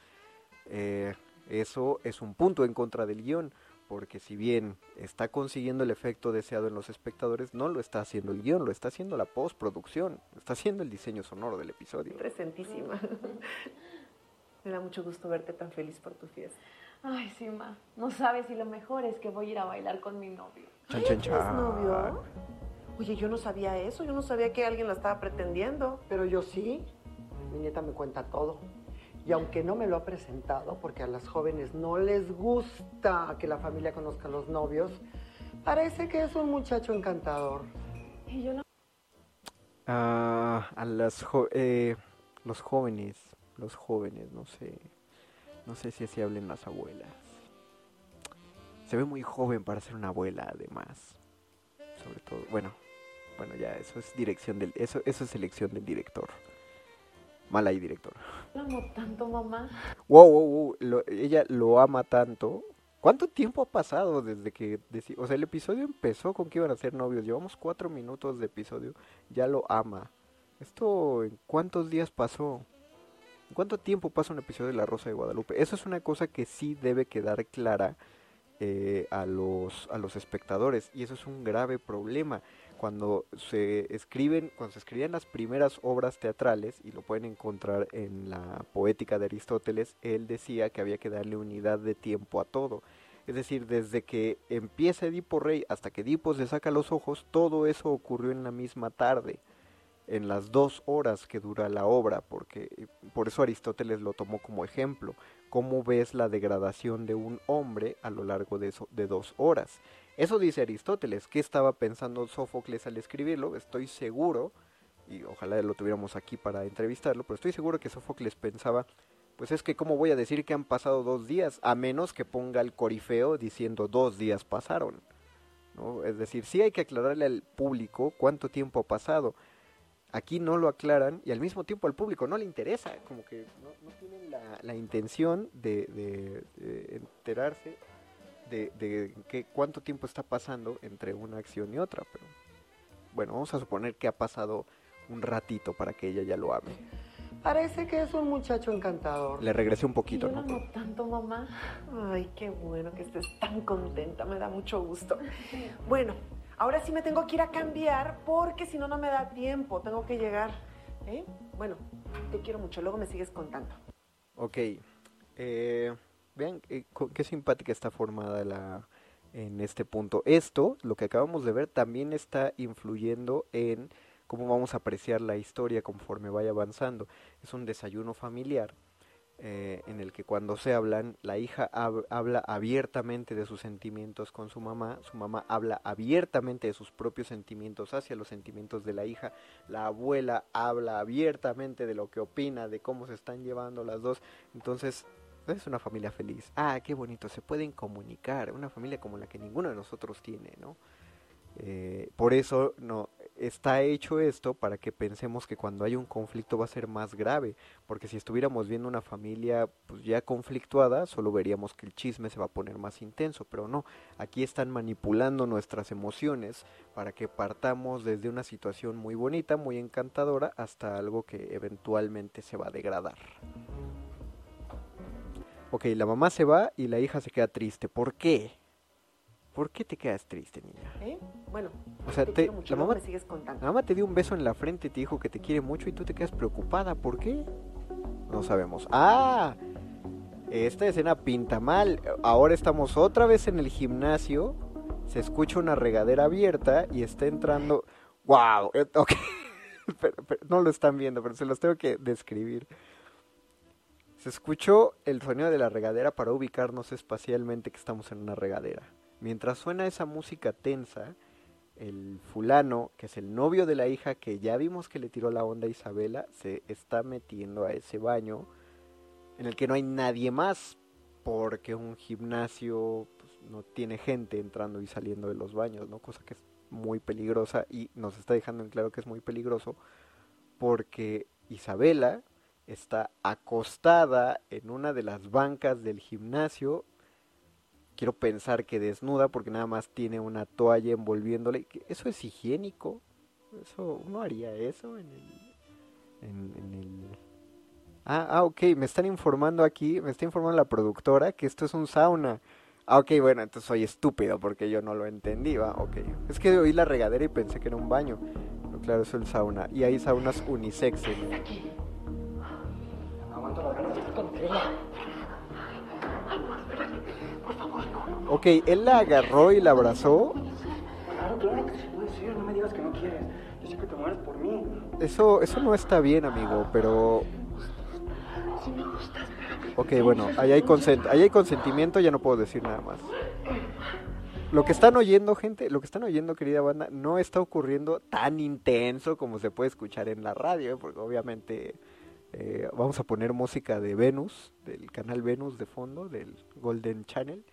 Eh, eso es un punto en contra del guion, porque si bien está consiguiendo el efecto deseado en los espectadores, no lo está haciendo el guion, lo está haciendo la postproducción, está haciendo el diseño sonoro del episodio. Presentísima. *laughs* Me da mucho gusto verte tan feliz por tu fiesta. Ay, sí, ma. No sabes si lo mejor es que voy a ir a bailar con mi novio. Chan, ¿Ya chan, chan. novio? Oye, yo no sabía eso, yo no sabía que alguien la estaba pretendiendo. Pero yo sí, mi nieta me cuenta todo. Y aunque no me lo ha presentado, porque a las jóvenes no les gusta que la familia conozca a los novios, parece que es un muchacho encantador. Y yo no... Ah, a las jo- eh, los jóvenes, los jóvenes, no sé, no sé si así hablen las abuelas. Se ve muy joven para ser una abuela, además. sobre todo. Bueno, bueno, ya eso es dirección del, eso, eso es elección del director. Mal ahí, director. Lo amo tanto, mamá. Wow, wow, wow. lo- ella lo ama tanto. ¿Cuánto tiempo ha pasado desde que... o sea, el episodio empezó con que iban a ser novios. Llevamos cuatro minutos de episodio. Ya lo ama. ¿Esto en cuántos días pasó? ¿En cuánto tiempo pasa un episodio de La Rosa de Guadalupe? Eso es una cosa que sí debe quedar clara eh, a, los, a los espectadores. Y eso es un grave problema. Cuando se escriben, cuando se escribían las primeras obras teatrales, y lo pueden encontrar en la poética de Aristóteles, él decía que había que darle unidad de tiempo a todo. Es decir, desde que empieza Edipo Rey hasta que Edipo se saca los ojos, todo eso ocurrió en la misma tarde, en las dos horas que dura la obra, porque eh, por eso Aristóteles lo tomó como ejemplo. ¿Cómo ves la degradación de un hombre a lo largo de, eso- de dos horas? Eso dice Aristóteles. ¿Qué estaba pensando Sófocles al escribirlo? Estoy seguro, y ojalá lo tuviéramos aquí para entrevistarlo, pero estoy seguro que Sófocles pensaba, pues es que cómo voy a decir que han pasado dos días, a menos que ponga el corifeo diciendo dos días pasaron. ¿no? Es decir, sí hay que aclararle al público cuánto tiempo ha pasado. Aquí no lo aclaran y al mismo tiempo al público no le interesa, como que no, no tienen la, intención de- de enterarse de, de qué, cuánto tiempo está pasando entre una acción y otra. Pero bueno, vamos a suponer que ha pasado un ratito para que ella ya lo ame. Parece que es un muchacho encantador. Le regresé un poquito, Yo ¿no? tanto, mamá. Ay, qué bueno que estés tan contenta, me da mucho gusto. Bueno, ahora sí me tengo que ir a cambiar porque si no, no me da tiempo, tengo que llegar. ¿eh? Bueno, te quiero mucho, luego me sigues contando. Ok. eh, vean eh, qué simpática está formada la en este punto. Esto, lo que acabamos de ver, también está influyendo en cómo vamos a apreciar la historia conforme vaya avanzando. Es un desayuno familiar eh, en el que cuando se hablan, la hija hab- habla abiertamente de sus sentimientos con su mamá, su mamá habla abiertamente de sus propios sentimientos hacia los sentimientos de la hija, la abuela habla abiertamente de lo que opina, de cómo se están llevando las dos, entonces es una familia feliz. Ah, qué bonito, se pueden comunicar, una familia como la que ninguno de nosotros tiene, ¿no? Eh, por eso no está hecho esto para que pensemos que cuando hay un conflicto va a ser más grave, porque si estuviéramos viendo una familia pues ya conflictuada, solo veríamos que el chisme se va a poner más intenso, pero no, aquí están manipulando nuestras emociones para que partamos desde una situación muy bonita, muy encantadora, hasta algo que eventualmente se va a degradar. Ok, la mamá se va y la hija se queda triste. ¿Por qué? ¿Por qué te quedas triste, niña? ¿eh? Bueno, O sea, te te- mucho, la mamá, me sigues contando. la mamá te dio un beso en la frente y te dijo que te quiere mucho y tú te quedas preocupada. ¿Por qué? No sabemos. ¡Ah! Esta escena pinta mal. Ahora estamos otra vez en el gimnasio. Se escucha una regadera abierta y está entrando. ¡Wow! Eh, ok. *laughs* Pero- pero no lo están viendo, pero se los tengo que describir. Se escuchó el sonido de la regadera para ubicarnos espacialmente que estamos en una regadera. Mientras suena esa música tensa, el fulano, que es el novio de la hija que ya vimos que le tiró la onda a Isabela, se está metiendo a ese baño en el que no hay nadie más porque un gimnasio pues, no tiene gente entrando y saliendo de los baños, ¿no? Cosa que es muy peligrosa y nos está dejando en claro que es muy peligroso porque Isabela está acostada en una de las bancas del gimnasio. Quiero pensar que desnuda porque nada más tiene una toalla envolviéndole. ¿Qué- ¿Eso es higiénico? Eso, ¿Uno haría eso en el, en, el... Ah, ah, ok, me están informando aquí, me está informando la productora que esto es un sauna. Ah, ok, bueno, entonces soy estúpido porque yo no lo entendí, va, ok. Es que oí la regadera y pensé que era un baño. Pero claro, es el sauna. Y hay saunas Ok, él la agarró y la abrazó. Claro, claro que sí. No me digas que no quieres. Yo sé que te mueres por mí. Eso, eso no está bien, amigo, pero... Si me gustas. Ok, bueno, ahí hay, consent ahí hay consentimiento, ya no puedo decir nada más. Lo que están oyendo, gente, lo que están oyendo, querida banda, no está ocurriendo tan intenso como se puede escuchar en la radio, ¿eh? porque obviamente eh, vamos a poner música de Venus, del canal Venus de fondo, del Golden Channel,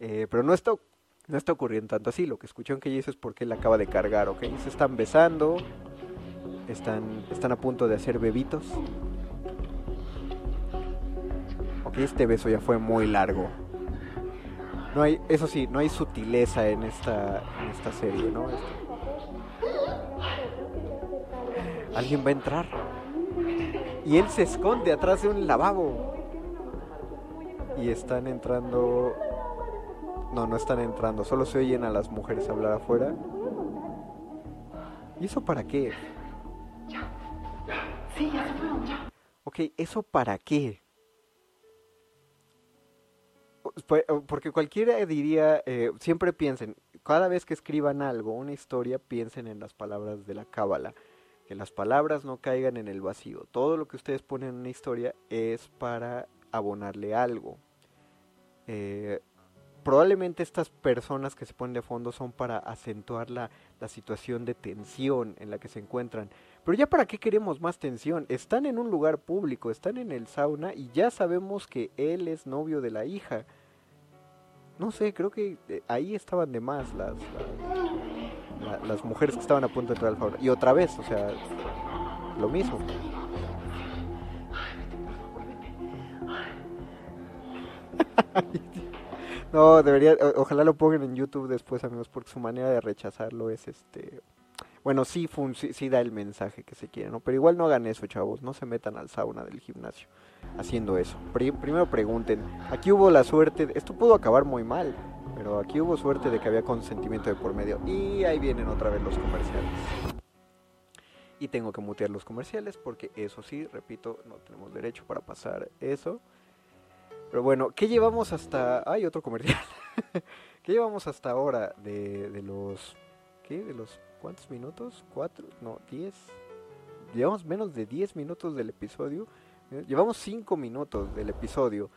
eh, pero no está, No está ocurriendo tanto así, lo que escucharon que es porque él acaba de cargar, ¿ok? Se están besando, están, están a punto de hacer bebitos. Ok, este beso ya fue muy largo. No hay, eso sí, no hay sutileza en esta, en esta serie, ¿no? Este- Alguien va a entrar. Y él se esconde atrás de un lavabo. Y están entrando... No, no están entrando, solo se oyen a las mujeres hablar afuera. ¿Y eso para qué? Sí, ya se fueron, ya. Ok, ¿eso para qué? Pues, Porque cualquiera diría, eh, siempre piensen, cada vez que escriban algo, una historia, piensen en las palabras de la cábala. Que las palabras no caigan en el vacío. Todo lo que ustedes ponen en una historia es para abonarle algo. Eh, probablemente estas personas que se ponen de fondo son para acentuar la, la situación de tensión en la que se encuentran. Pero ya para qué queremos más tensión? Están en un lugar público, están en el sauna y ya sabemos que él es novio de la hija. No sé, creo que eh, ahí estaban de más las, las, la- las mujeres que estaban a punto de entrar al sauna. Y otra vez, o sea, lo mismo. *laughs* No, debería, ojalá lo pongan en YouTube después, amigos, porque su manera de rechazarlo es este... Bueno, sí, fun- sí, da el mensaje que se quiere, ¿no? Pero igual no hagan eso, chavos, no se metan al sauna del gimnasio haciendo eso. Pri- primero pregunten, aquí hubo la suerte, esto pudo acabar muy mal, pero aquí hubo suerte de que había consentimiento de por medio. Y ahí vienen otra vez los comerciales. Y tengo que mutear los comerciales porque eso sí, repito, no tenemos derecho para pasar eso. Pero bueno, ¿qué llevamos hasta... Hay otro comercial. *laughs* ¿Qué llevamos hasta ahora de, de los... ¿Qué? ¿De los cuántos minutos? ¿Cuatro? No, diez. Llevamos menos de diez minutos del episodio. Llevamos cinco minutos del episodio.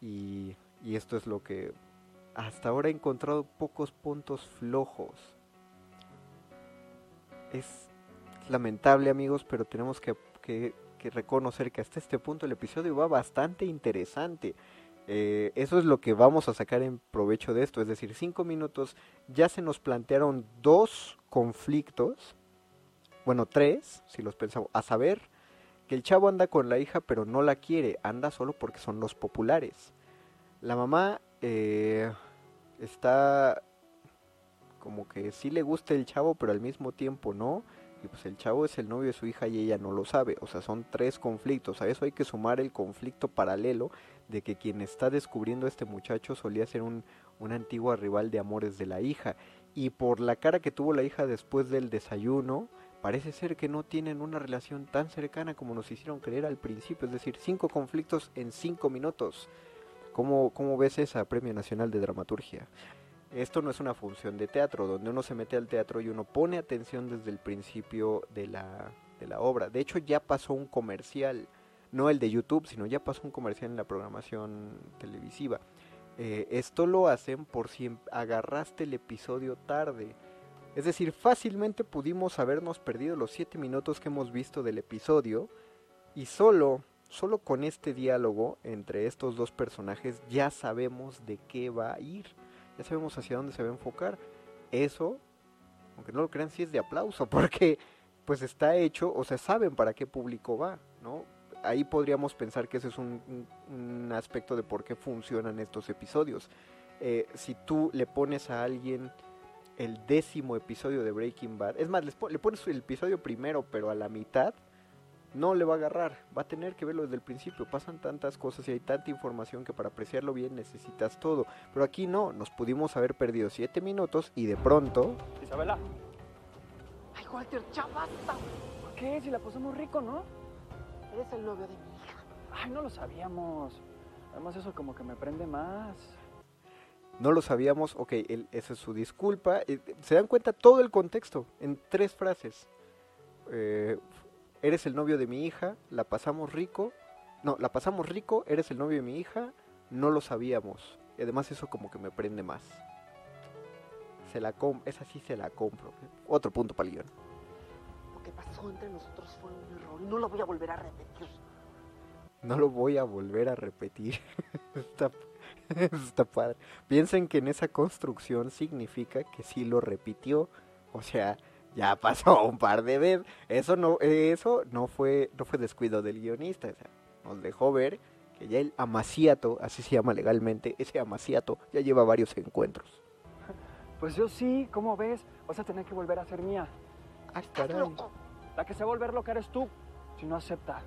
Y, y esto es lo que... Hasta ahora he encontrado pocos puntos flojos. Es lamentable amigos, pero tenemos que, que- que reconocer que hasta este punto el episodio va bastante interesante. Eh, eso es lo que vamos a sacar en provecho de esto, es decir, cinco minutos ya se nos plantearon dos conflictos, bueno, tres, si los pensamos, a saber que el chavo anda con la hija pero no la quiere, anda solo porque son los populares. La mamá eh, está como que sí le gusta el chavo pero al mismo tiempo no. Y pues el chavo es el novio de su hija y ella no lo sabe. O sea, son tres conflictos. A eso hay que sumar el conflicto paralelo de que quien está descubriendo a este muchacho solía ser un, una antigua rival de amores de la hija. Y por la cara que tuvo la hija después del desayuno, parece ser que no tienen una relación tan cercana como nos hicieron creer al principio. Es decir, cinco conflictos en cinco minutos. ¿Cómo, ves esa Premio Nacional de Dramaturgia? Esto no es una función de teatro, donde uno se mete al teatro y uno pone atención desde el principio de la, obra. De hecho, ya pasó un comercial, no el de YouTube, sino ya pasó un comercial en la programación televisiva. Eh, esto lo hacen por si em- agarraste el episodio tarde. Es decir, fácilmente pudimos habernos perdido los siete minutos que hemos visto del episodio y solo, solo con este diálogo entre estos dos personajes ya sabemos de qué va a ir ya sabemos hacia dónde se va a enfocar. Eso, aunque no lo crean, sí es de aplauso, *laughs* porque pues está hecho, o sea, saben para qué público va, ¿no? Ahí podríamos pensar que ese es un, aspecto de por qué funcionan estos episodios. Eh, si tú le pones a alguien el décimo episodio de Breaking Bad, es más, le pones el episodio primero, pero a la mitad, no le va a agarrar, va a tener que verlo desde el principio. Pasan tantas cosas y hay tanta información que para apreciarlo bien necesitas todo. Pero aquí no, nos pudimos haber perdido siete minutos y de pronto... Isabela, Ay, Walter, ya basta. ¿por qué? Si la pusimos rico, ¿no? Eres el novio de mi hija. Ay, no lo sabíamos. Además, eso como que me prende más. No lo sabíamos, ok, él- esa es su disculpa. eh, Se dan cuenta todo el contexto en tres frases. Eh, eres el novio de mi hija, la pasamos rico. No, la pasamos rico, eres el novio de mi hija, no lo sabíamos. Y además eso como que me prende más. Se la com esa sí se la compro. Otro punto para el guion. Lo que pasó entre nosotros fue un error y no lo voy a volver a repetir. no lo voy a volver a repetir. *laughs* está, *laughs* está padre. Piensen que en esa construcción significa que sí lo repitió. O sea, ya pasó un par de veces. Eso no, eso no fue, no fue descuido del guionista. O sea, nos dejó ver que ya el amaciato, así se llama legalmente, ese amaciato ya lleva varios encuentros. Pues yo sí, ¿cómo ves? Vas a tener que volver a ser mía. Ay, caray. La que se va a volver loca eres tú, si no acepta.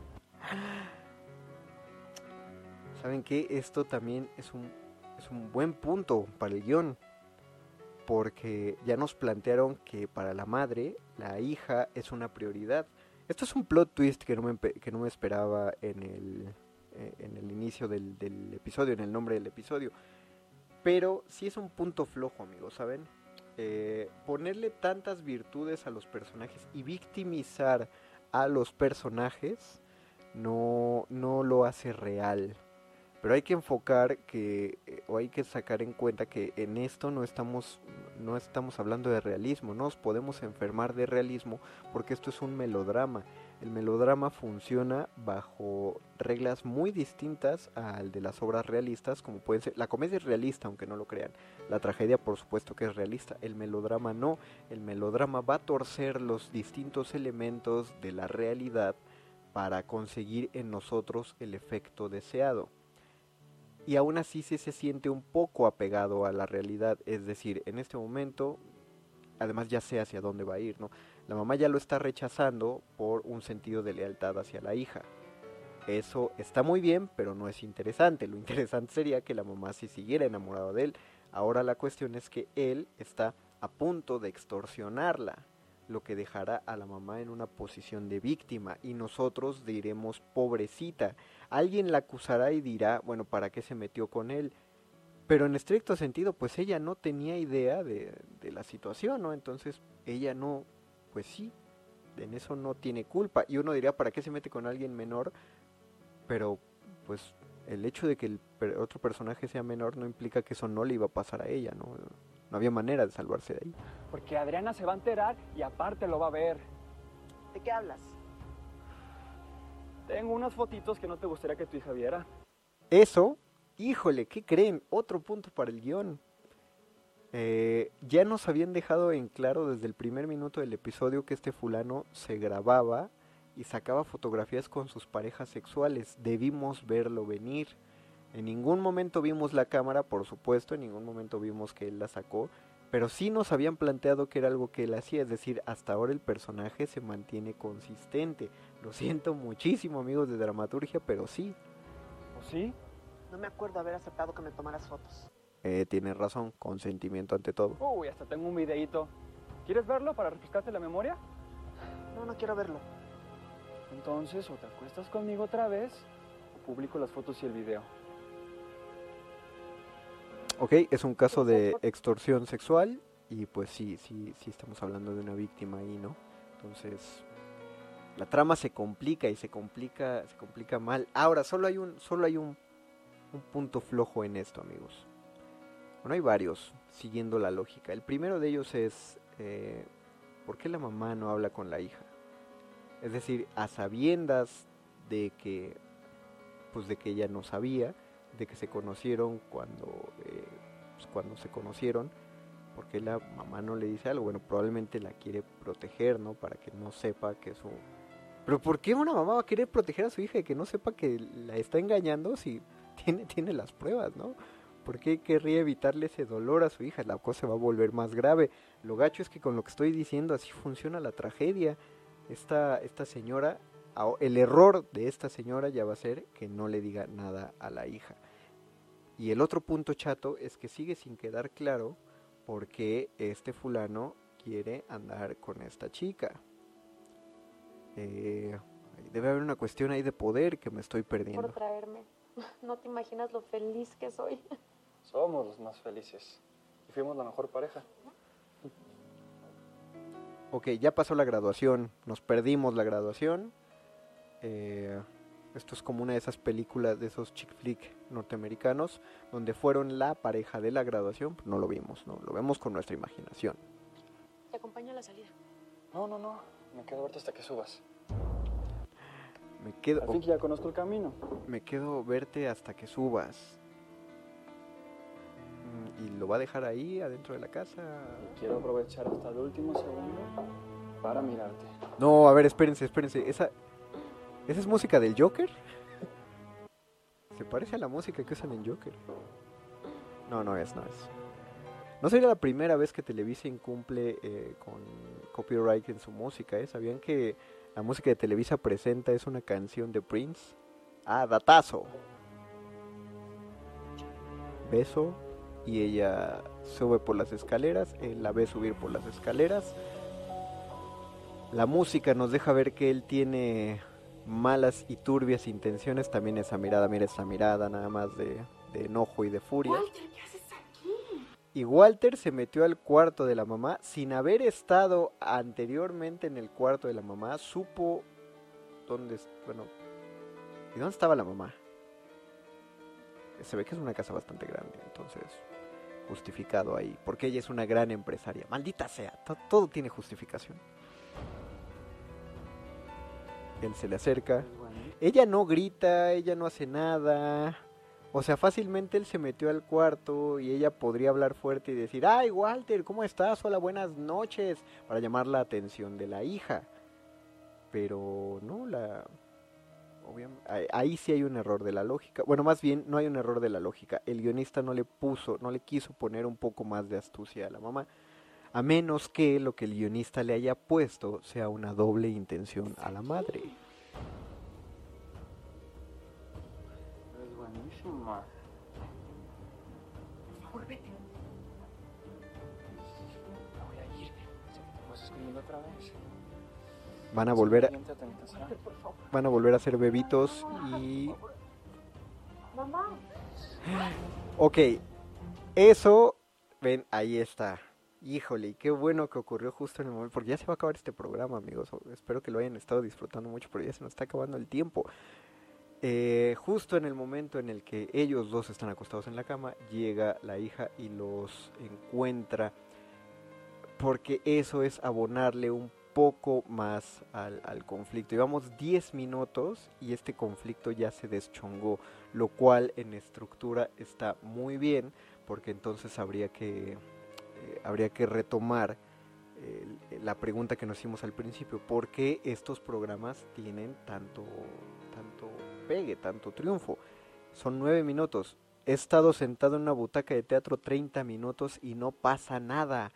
¿Saben qué? Esto también es un, es un buen punto para el guion. Porque ya nos plantearon que para la madre, la hija es una prioridad. Esto es un plot twist que no me, que no me esperaba en el, eh, en el inicio del, del, episodio, en el nombre del episodio. Pero sí es un punto flojo, amigos, ¿saben? Eh, ponerle tantas virtudes a los personajes y victimizar a los personajes no, no lo hace real. Pero hay que enfocar que, eh, o hay que sacar en cuenta que en esto no estamos, no estamos hablando de realismo, no nos podemos enfermar de realismo porque esto es un melodrama. El melodrama funciona bajo reglas muy distintas al de las obras realistas, como pueden ser, la comedia es realista, aunque no lo crean, la tragedia por supuesto que es realista, el melodrama no, el melodrama va a torcer los distintos elementos de la realidad para conseguir en nosotros el efecto deseado y aún así sí se siente un poco apegado a la realidad, es decir, en este momento, además ya sé hacia dónde va a ir, ¿no? La mamá ya lo está rechazando por un sentido de lealtad hacia la hija. Eso está muy bien, pero no es interesante. Lo *laughs* interesante sería que la mamá sí siguiera enamorada de él. Ahora la cuestión es que él está a punto de extorsionarla, lo que dejará a la mamá en una posición de víctima y nosotros diremos pobrecita. Alguien la acusará y dirá, bueno, ¿para qué se metió con él? Pero en estricto sentido, pues ella no tenía idea de, la situación, ¿no? Entonces ella no, pues sí, en eso no tiene culpa. Y uno diría, ¿para qué se mete con alguien menor? Pero pues el hecho de que el otro personaje sea menor no implica que eso no le iba a pasar a ella, ¿no? No había manera de salvarse de ahí. Porque Adriana se va a enterar y aparte lo va a ver. ¿De qué hablas? Tengo unas fotitos que no te gustaría que tu hija viera. Eso, híjole, ¿qué creen? Otro punto para el guion. Eh, ya nos habían dejado en claro desde el primer minuto del episodio que este fulano se grababa y sacaba fotografías con sus parejas sexuales. Debimos verlo venir. En ningún momento vimos la cámara, por supuesto, en ningún momento vimos que él la sacó, pero sí nos habían planteado que era algo que él hacía, es decir, hasta ahora el personaje se mantiene consistente. Lo siento muchísimo, amigos de dramaturgia, pero sí. ¿O sí? No me acuerdo haber aceptado que me tomaras fotos. Eh, tienes razón, consentimiento ante todo. Uy, hasta tengo un videíto. ¿Quieres verlo para refrescarte la memoria? No, no quiero verlo. Entonces, o te acuestas conmigo otra vez, o publico las fotos y el video. Ok, es un caso de extorsión sexual y pues sí, sí, sí estamos hablando de una víctima ahí, ¿no? Entonces, la trama se complica y se complica, se complica mal. Ahora, solo hay un, solo hay un, un punto flojo en esto, amigos. Bueno, hay varios, siguiendo la lógica. El primero de ellos es, eh, ¿por qué la mamá no habla con la hija? Es decir, a sabiendas de que, pues de que ella no sabía, de que se conocieron cuando, eh, pues cuando se conocieron, ¿por qué la mamá no le dice algo? Bueno, probablemente la quiere proteger, ¿no? Para que no sepa que eso... Pero ¿por qué una mamá va a querer proteger a su hija y que no sepa que la está engañando si *laughs* tiene, tiene las pruebas, ¿no? ¿Por qué querría evitarle ese dolor a su hija? La cosa va a volver más grave. Lo gacho es que con lo que estoy diciendo así funciona la tragedia. Esta, esta señora, el error de esta señora ya va a ser que no le diga nada a la hija. Y el otro punto chato es que sigue sin quedar claro por qué este fulano quiere andar con esta chica. Eh, debe haber una cuestión ahí de poder que me estoy perdiendo. Por traerme. *laughs* No te imaginas lo feliz que soy. Somos los más felices. Y fuimos la mejor pareja. Ok, ya pasó la graduación. Nos perdimos la graduación. Eh, esto es como una de esas películas de esos chick flick norteamericanos donde fueron la pareja de la graduación. no lo vimos, ¿no? Lo vemos con nuestra imaginación. Te acompaño a la salida. No, no, no. Me quedo ahorita hasta que subas. Me quedo. Al fin que ya conozco el camino. Me quedo verte hasta que subas. Mm, ¿Y lo va a dejar ahí, adentro de la casa? Quiero aprovechar hasta el último segundo para mirarte. No, a ver, espérense, espérense. ¿Esa, ¿Esa es música del Joker? Se parece a la música que usan en Joker. No, no es, no es. No sería la primera vez que Televisa incumple eh, con copyright en su música, ¿eh? ¿Sabían que la música de Televisa Presenta es una canción de Prince? Ah, datazo. Beso y ella sube por las escaleras, él la ve subir por las escaleras. La música nos deja ver que él tiene malas y turbias intenciones, también esa mirada, mira esa mirada nada más de, de enojo y de furia. Walter, ¿qué haces aquí? Y Walter se metió al cuarto de la mamá sin haber estado anteriormente en el cuarto de la mamá. Supo dónde, bueno, ¿y dónde estaba la mamá? Se ve que es una casa bastante grande, entonces justificado ahí, porque ella es una gran empresaria. Maldita sea, to- todo tiene justificación. Él se le acerca. Ella no grita, ella no hace nada. O sea, fácilmente él se metió al cuarto y ella podría hablar fuerte y decir, ay Walter, ¿cómo estás? Hola, buenas noches, para llamar la atención de la hija. Pero no, la... Ahí sí hay un error de la lógica. Bueno, más bien no hay un error de la lógica. El guionista no le puso, no le quiso poner un poco más de astucia a la mamá. A menos que lo que el guionista le haya puesto sea una doble intención a la madre. Eres buenísima. Por favor, vete. Me voy a ir. Sé que te vas escondiendo otra vez. Van a volver a, van a volver a ser bebitos y Mamá. Ok, eso, ven, ahí está. Híjole, y qué bueno que ocurrió justo en el momento, porque ya se va a acabar este programa, amigos. Espero que lo hayan estado disfrutando mucho, pero ya se nos está acabando el tiempo. Eh, justo en el momento en el que ellos dos están acostados en la cama, llega la hija y los encuentra, porque eso es abonarle un poco más al, al conflicto. Llevamos 10 minutos y este conflicto ya se deschongó lo cual en estructura está muy bien porque entonces habría que eh, habría que retomar eh, la pregunta que nos hicimos al principio ¿por qué estos programas tienen tanto tanto pegue tanto triunfo? son nueve minutos he estado sentado en una butaca de teatro 30 minutos y no pasa nada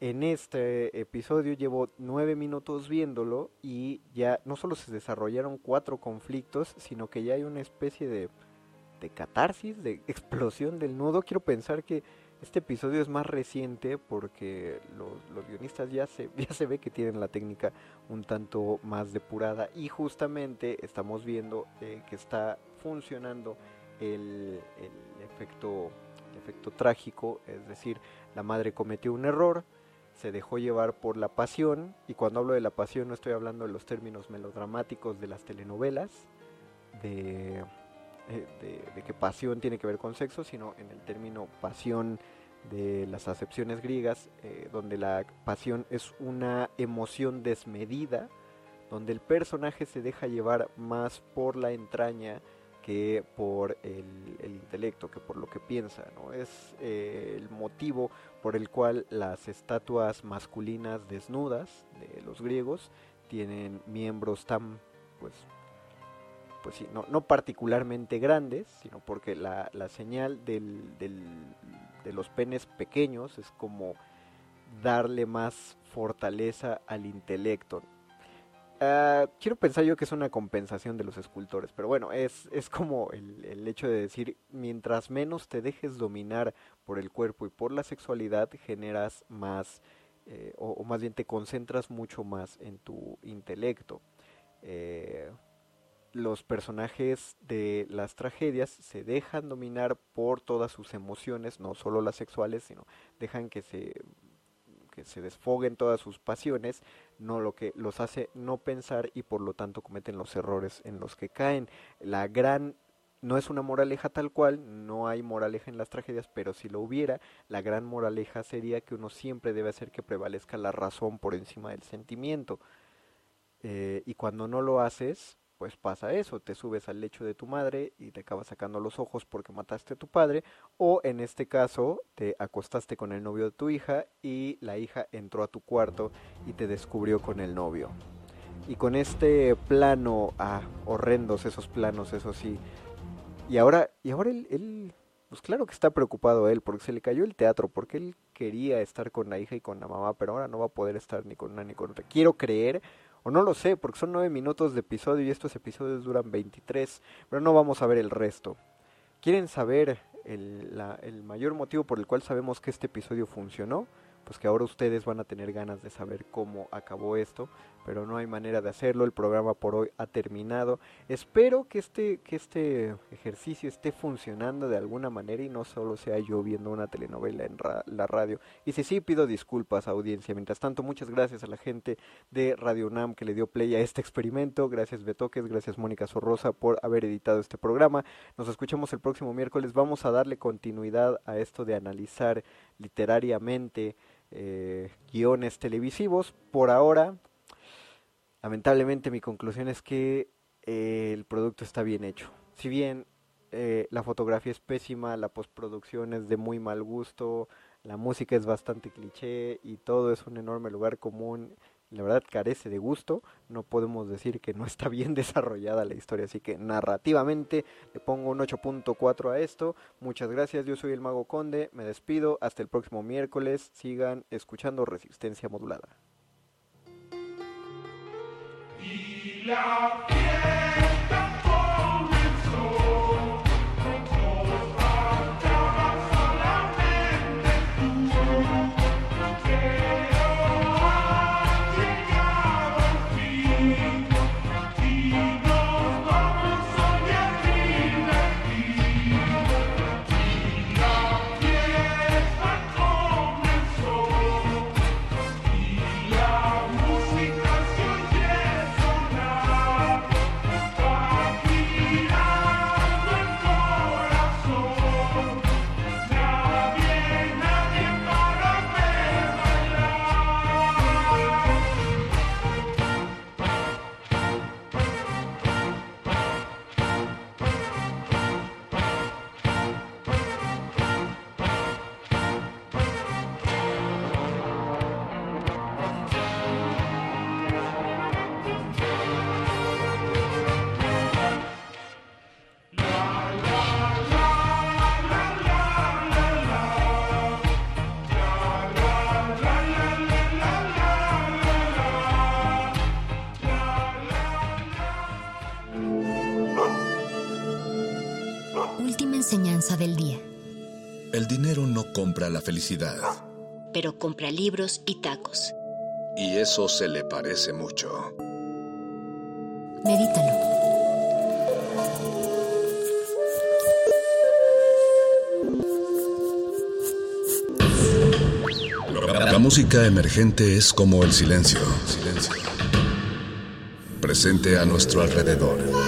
en este episodio llevo nueve minutos viéndolo y ya no solo se desarrollaron cuatro conflictos, sino que ya hay una especie de, de catarsis, de *laughs* explosión del nudo. Quiero pensar que este episodio es más reciente porque los, los guionistas ya se, *laughs* ya se ve que tienen la técnica un tanto más depurada y justamente estamos viendo eh, que está funcionando el, el efecto, efecto trágico, es decir, la madre cometió un error, se dejó llevar por la pasión, y cuando hablo de la pasión no estoy hablando de los términos melodramáticos de las telenovelas, de, eh, de, que pasión tiene que ver con sexo, sino en el término pasión de las acepciones griegas, eh, donde la pasión es una emoción desmedida, donde el personaje se deja llevar más por la entraña que por el, el intelecto, que por lo que piensa, ¿no? Es eh, el motivo por el cual las estatuas masculinas desnudas de los griegos tienen miembros tan, pues, pues sí, no, no particularmente grandes, sino porque la, la señal del, del, de los penes pequeños es como darle más fortaleza al intelecto. Ah, quiero pensar yo que es una compensación de los escultores, pero bueno, es, es como el, el hecho de decir, mientras menos te dejes dominar por el cuerpo y por la sexualidad, generas más, eh, o, más bien te concentras mucho más en tu intelecto. Eh, los personajes de las tragedias se dejan dominar por todas sus emociones, no solo las sexuales, sino dejan que se que se desfoguen todas sus pasiones, no lo que los hace no pensar y por lo tanto cometen los errores en los que caen. La gran no es una moraleja tal cual, no hay moraleja en las tragedias, pero si lo hubiera, la gran moraleja sería que uno siempre debe hacer que prevalezca la razón por encima del sentimiento. Eh, y cuando no lo haces, pues pasa eso, te subes al lecho de tu madre y te acabas sacando los ojos porque mataste a tu padre, o en este caso te acostaste con el novio de tu hija y la hija entró a tu cuarto y te descubrió con el novio. Y con este plano, ah, horrendos esos planos, eso sí. Y ahora, y ahora él, él, pues claro que está preocupado él, porque se le cayó el teatro, porque él quería estar con la hija y con la mamá, pero ahora no va a poder estar ni con una ni con otra. Quiero creer o no lo sé, porque son nueve minutos de episodio y estos episodios duran 23, pero no vamos a ver el resto. ¿Quieren saber el, el mayor motivo por el cual sabemos que este episodio funcionó? Pues que ahora ustedes van a tener ganas de saber cómo acabó esto pero no hay manera de hacerlo. El programa por hoy ha terminado. Espero que este, que este ejercicio esté funcionando de alguna manera y no solo sea yo viendo una telenovela en la radio. Y si sí, pido disculpas, audiencia. Mientras tanto, muchas gracias a la gente de Radio UNAM que le dio play a este experimento. Gracias, Betoques. Gracias, Mónica Sorrosa, por haber editado este programa. Nos escuchamos el próximo miércoles. Vamos a darle continuidad a esto de analizar literariamente. Eh, guiones televisivos. Por ahora, lamentablemente mi conclusión es que eh, el producto está bien hecho. Si bien eh, la fotografía es pésima, la postproducción es de muy mal gusto, la música es bastante cliché y todo es un enorme lugar común, la verdad carece de gusto, no podemos decir que no está bien *laughs* desarrollada la historia, así que narrativamente le pongo un 8.4 a esto. Muchas gracias, yo soy el Mago Conde, me despido, hasta el próximo miércoles, sigan escuchando Resistencia Modulada. La fiesta del día. El dinero no compra la felicidad. Pero compra libros y tacos. Y eso se le parece mucho. Medítalo. La música emergente es como el silencio. Silencio. Presente a nuestro alrededor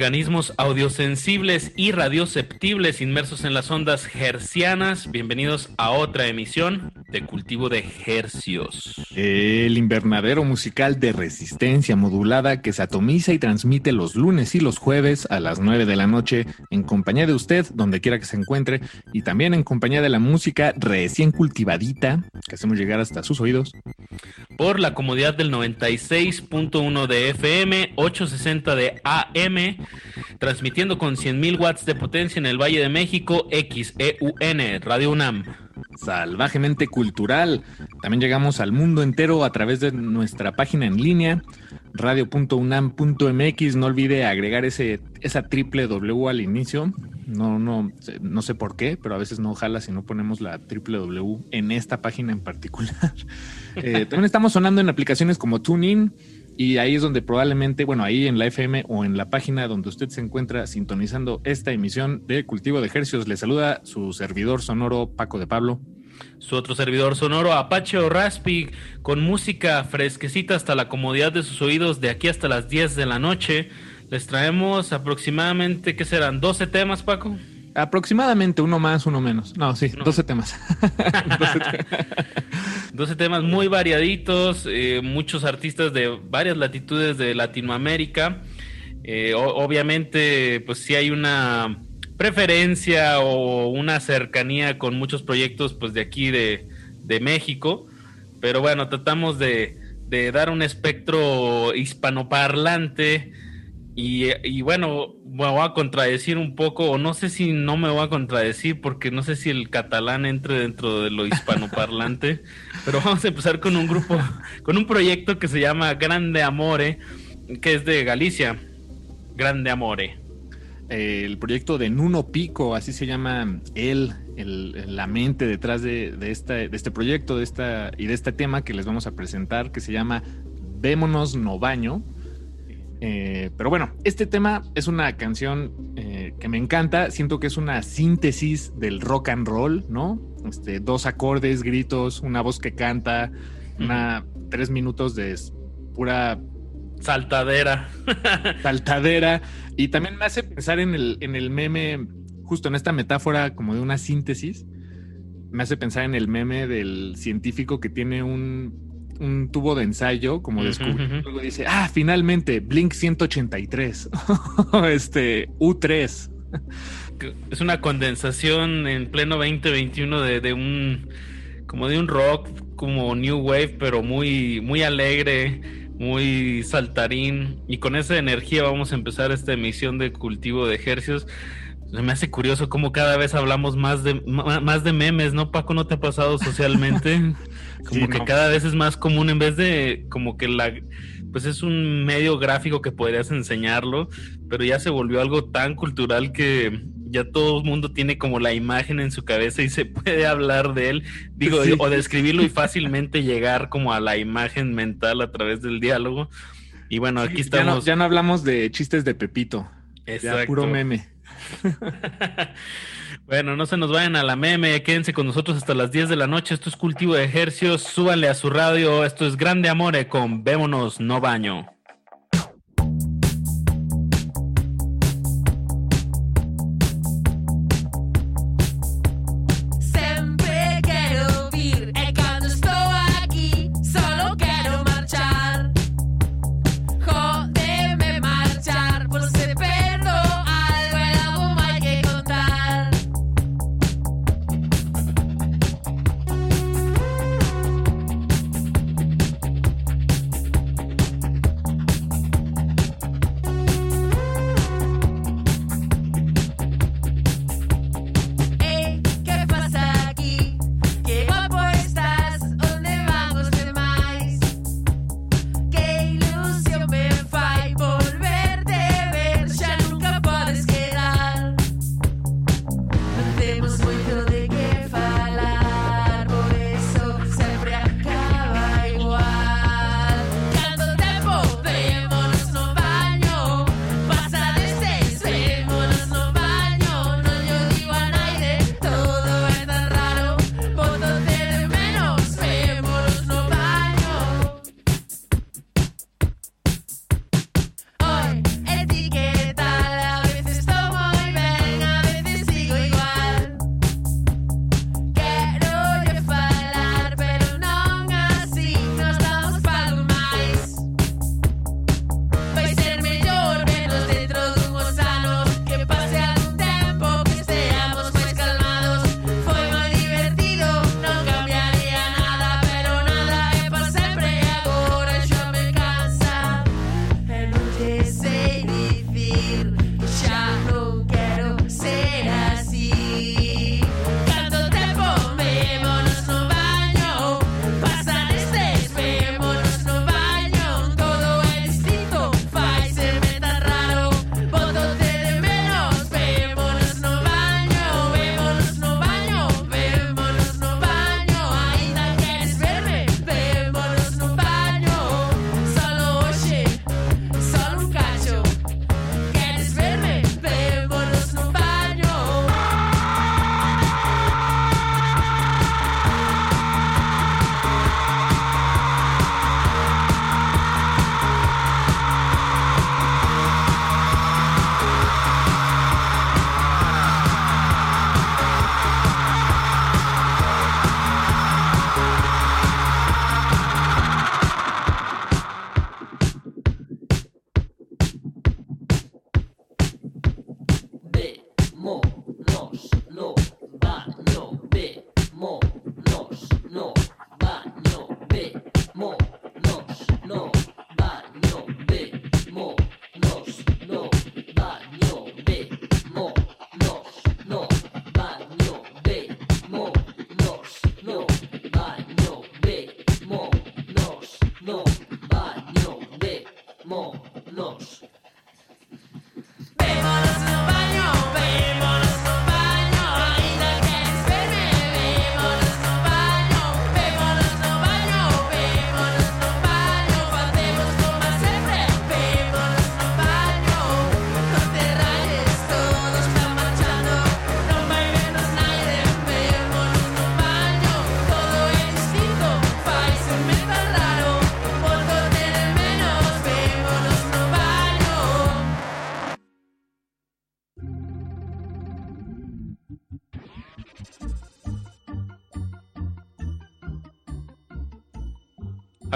Organismos audiosensibles y radioceptibles inmersos en las ondas hercianas. Bienvenidos a otra emisión de Cultivo de Hercios. El invernadero musical de resistencia modulada que se atomiza y transmite los lunes y los jueves a las 9 de la noche en compañía de usted, donde quiera que se encuentre, y también en compañía de la música recién cultivadita que hacemos llegar hasta sus oídos. Por la comodidad del 96.1 de FM, 860 de AM, transmitiendo con 100.000 watts de potencia en el Valle de México, XEUN, Radio UNAM salvajemente cultural. También llegamos al mundo entero a través de nuestra página en línea, radio.unam.mx. No olvide agregar ese, esa triple W al inicio. No, no, no sé por qué, pero a veces no jala si no ponemos la triple W en esta página en particular. *laughs* Eh, también estamos sonando en aplicaciones como TuneIn, Y ahí es donde probablemente, bueno, ahí en la FM o en la página donde usted se encuentra sintonizando esta emisión de Cultivo de Ejercios, le saluda su servidor sonoro Paco de Pablo. Su otro servidor sonoro, Apache o Raspi, con música fresquecita hasta la comodidad de sus oídos de aquí hasta las 10 de la noche. Les traemos aproximadamente, ¿qué serán? ¿12 temas, Paco? Aproximadamente uno más, uno menos. No, sí, 12 temas. *laughs* 12 *laughs* temas muy variaditos, eh, muchos artistas de varias latitudes de Latinoamérica. Eh, obviamente, pues sí hay una preferencia o una cercanía con muchos proyectos pues de aquí de, de México. Pero bueno, tratamos de, de dar un espectro hispanoparlante. Y, y bueno, me voy a contradecir un poco, o no sé si no me voy a contradecir, porque no sé si el catalán entre dentro de lo hispanoparlante, *laughs* pero vamos a empezar con un grupo, con un proyecto que se llama Grande Amore, que es de Galicia. Grande Amore. El proyecto de Nuno Pico, así se llama él, el- la mente detrás de, de esta- de este proyecto de esta, y de este tema que les vamos a presentar, que se llama Vémonos no baño. Eh, pero bueno, este tema es una canción eh, que me encanta. Siento que es una síntesis del rock and roll, ¿no? Este, dos acordes, gritos, una voz que canta, una tres minutos de pura saltadera. *laughs* saltadera. Y también me hace pensar en el, en el meme, justo en esta metáfora como de una síntesis. Me hace pensar en el meme del científico que tiene un, un tubo de ensayo, como ujú. Luego dice, ah, finalmente, Blink 183, *laughs* este, U3. que es una condensación en pleno 2021 de, de un como de un rock como new wave pero muy muy alegre muy saltarín y con esa energía vamos a empezar esta emisión de cultivo de ejercicios me hace curioso cómo cada vez hablamos más de más de memes no Paco no te ha pasado socialmente *laughs* como Sí, que no. cada vez es más común en vez de como que la pues es un medio gráfico que podrías enseñarlo, pero ya se volvió algo tan cultural que ya todo el mundo tiene como la imagen en su cabeza y se *laughs* puede hablar de él, digo, Sí. o describirlo y fácilmente llegar como a la imagen mental a través del diálogo. Y bueno, aquí Ya no, estamos. ya no hablamos de chistes de Pepito. Ya Exacto. puro meme. *laughs* Bueno, no se nos vayan a la meme, quédense con nosotros hasta las 10 de la noche. Esto es Cultivo de Ejercios, súbanle a su radio. Esto es Grande Amore con Vémonos, no baño.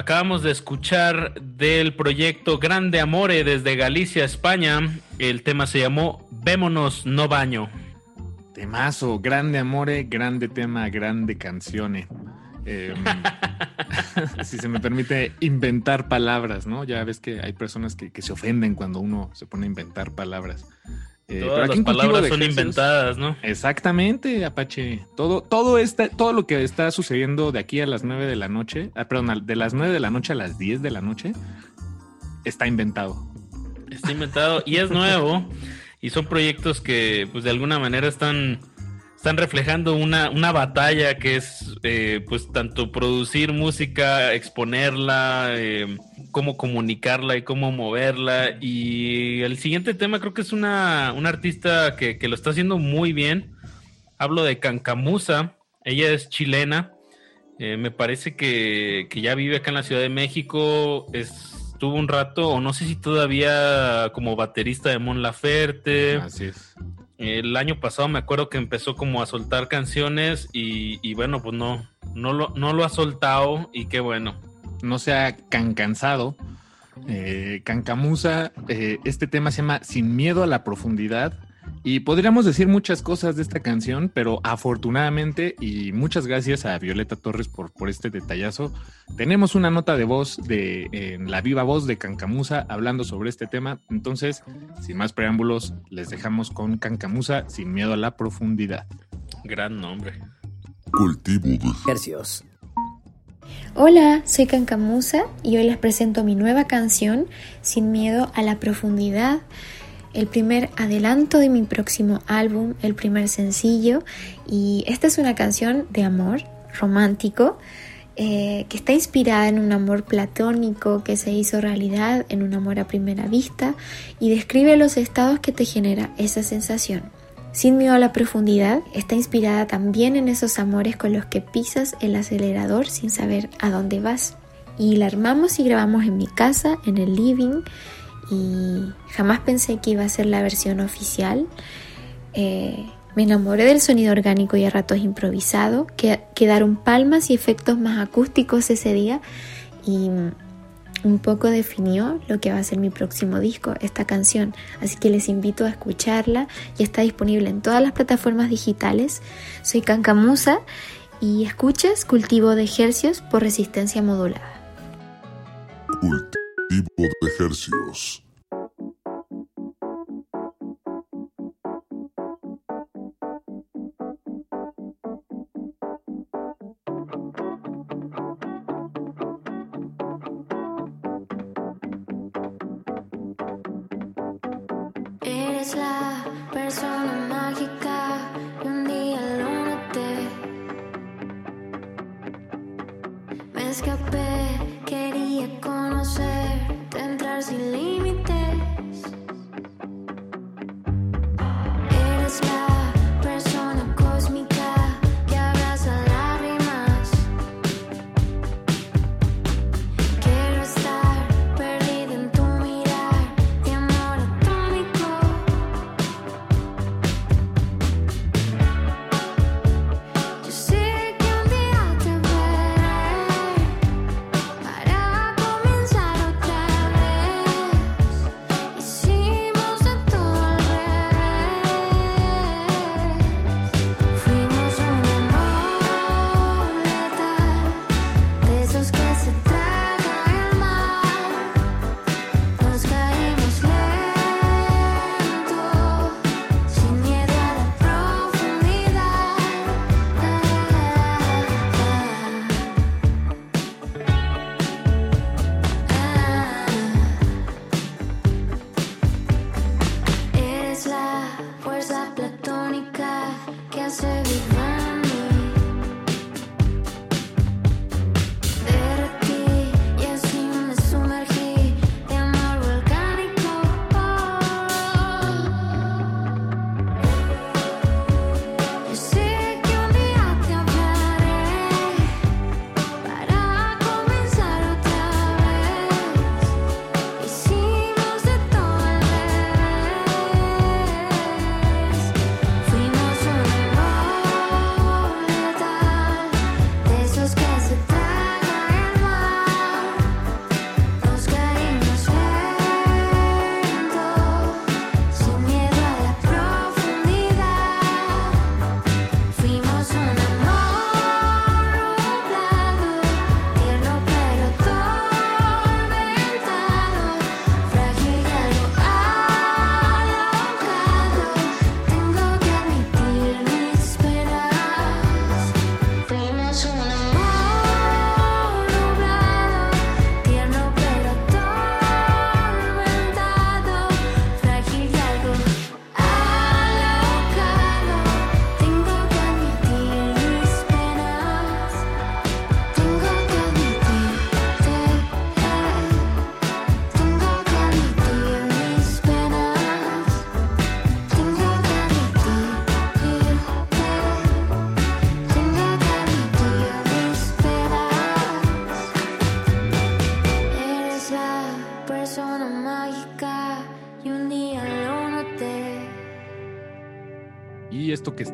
Acabamos de escuchar del proyecto Grande Amore desde Galicia, España. El tema se llamó Vémonos no baño. Temazo, grande amore, grande tema, grande canciones. Eh, *laughs* *laughs* si se me permite inventar palabras, ¿no? Ya ves que hay personas que, que se ofenden cuando uno se pone a inventar palabras. Eh, pero Todas aquí las palabras de son Ejercicios- inventadas, ¿no? Exactamente, Apache. Todo, todo, está, todo lo que está sucediendo de aquí a las 9 de la noche, ah, perdón, de las 9 de la noche a las 10 de la noche, está inventado. Está inventado y es *laughs* nuevo. Y son proyectos que, pues, de alguna manera están, están reflejando una, una batalla que es, eh, pues, tanto producir música, exponerla, eh, cómo comunicarla y cómo moverla. Y el siguiente tema creo que es una, una artista que, que lo está haciendo muy bien. Hablo de Cancamusa. Ella es chilena. Eh, me parece que, que ya vive acá en la Ciudad de México. Estuvo un rato, o no sé si todavía como baterista de Mon Laferte. Así es. El año pasado me acuerdo que empezó como a soltar canciones y, bueno, pues no, no lo, no lo ha soltado y qué bueno. No se ha cancansado. Eh, Cancamusa, eh, este tema se llama Sin miedo a la profundidad. Y podríamos decir muchas cosas de esta canción, pero afortunadamente, y muchas gracias a Violeta Torres por, por este detallazo, tenemos una nota de voz de en la viva voz de Cancamusa hablando sobre este tema. Entonces, sin más preámbulos, les dejamos con Cancamusa sin miedo a la profundidad. Gran nombre. Cultivo de. Hola, soy Cancamusa y hoy les presento mi nueva canción Sin miedo a la profundidad, el primer adelanto de mi próximo álbum, el primer sencillo y esta es una canción de amor romántico eh, que está inspirada en un amor platónico que se hizo realidad en un amor a primera vista y describe los estados que te genera esa sensación. Sin miedo a la profundidad está inspirada también en esos amores con los que pisas el acelerador sin saber a dónde vas. Y la armamos y grabamos en mi casa, en el living, y jamás pensé que iba a ser la versión oficial. Eh, me enamoré del sonido orgánico y a ratos improvisado, que quedaron palmas y efectos más acústicos ese día y un poco definió lo que va a ser mi próximo disco, esta canción. Así que les invito a escucharla y está disponible en todas las plataformas digitales. Soy Cancamusa y escuchas Cultivo de Ejercios por resistencia modulada. Cultivo de Ejercios.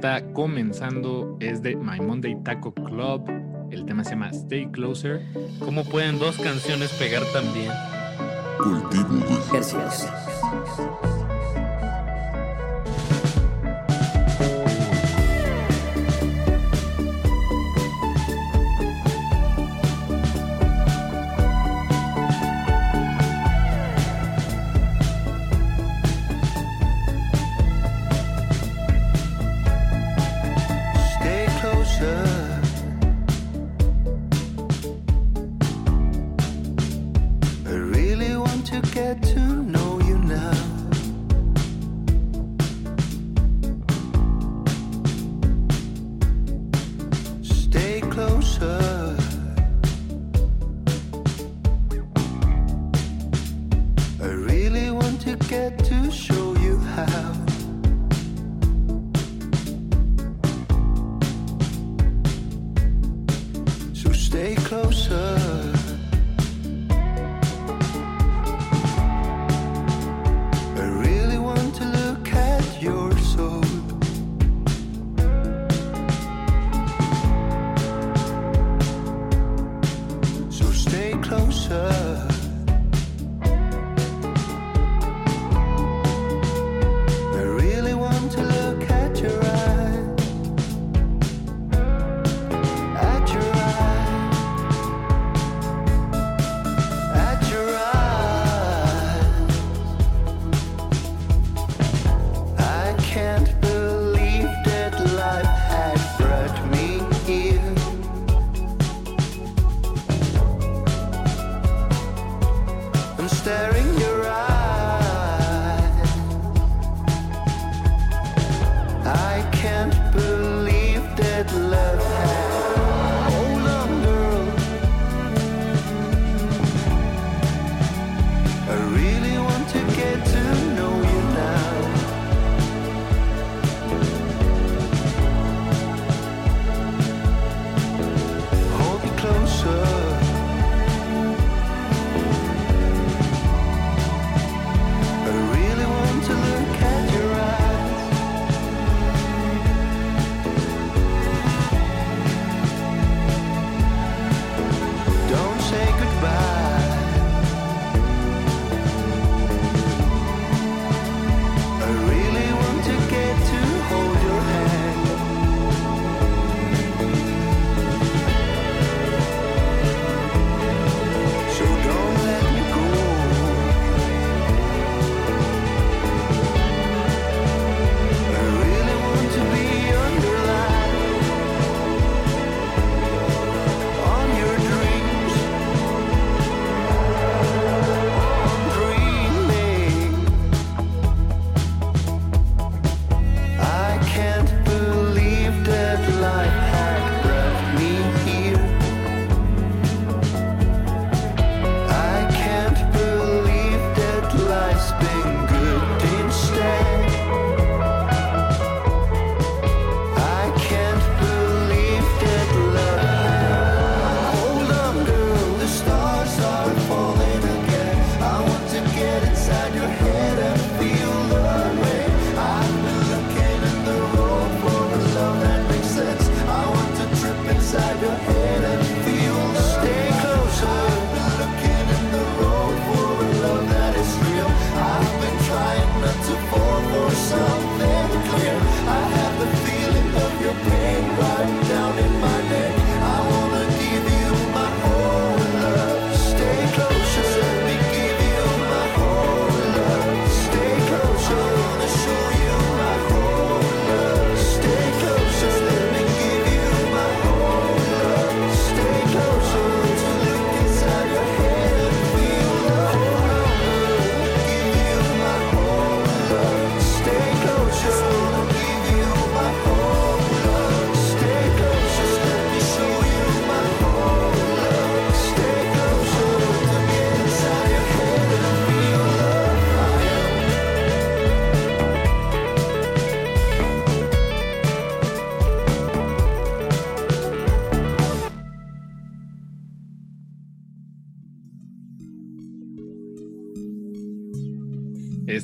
está comenzando es de My Monday Taco Club. El tema se llama Stay Closer. ¿Cómo pueden dos canciones pegar tan bien? Cultivo Gracias.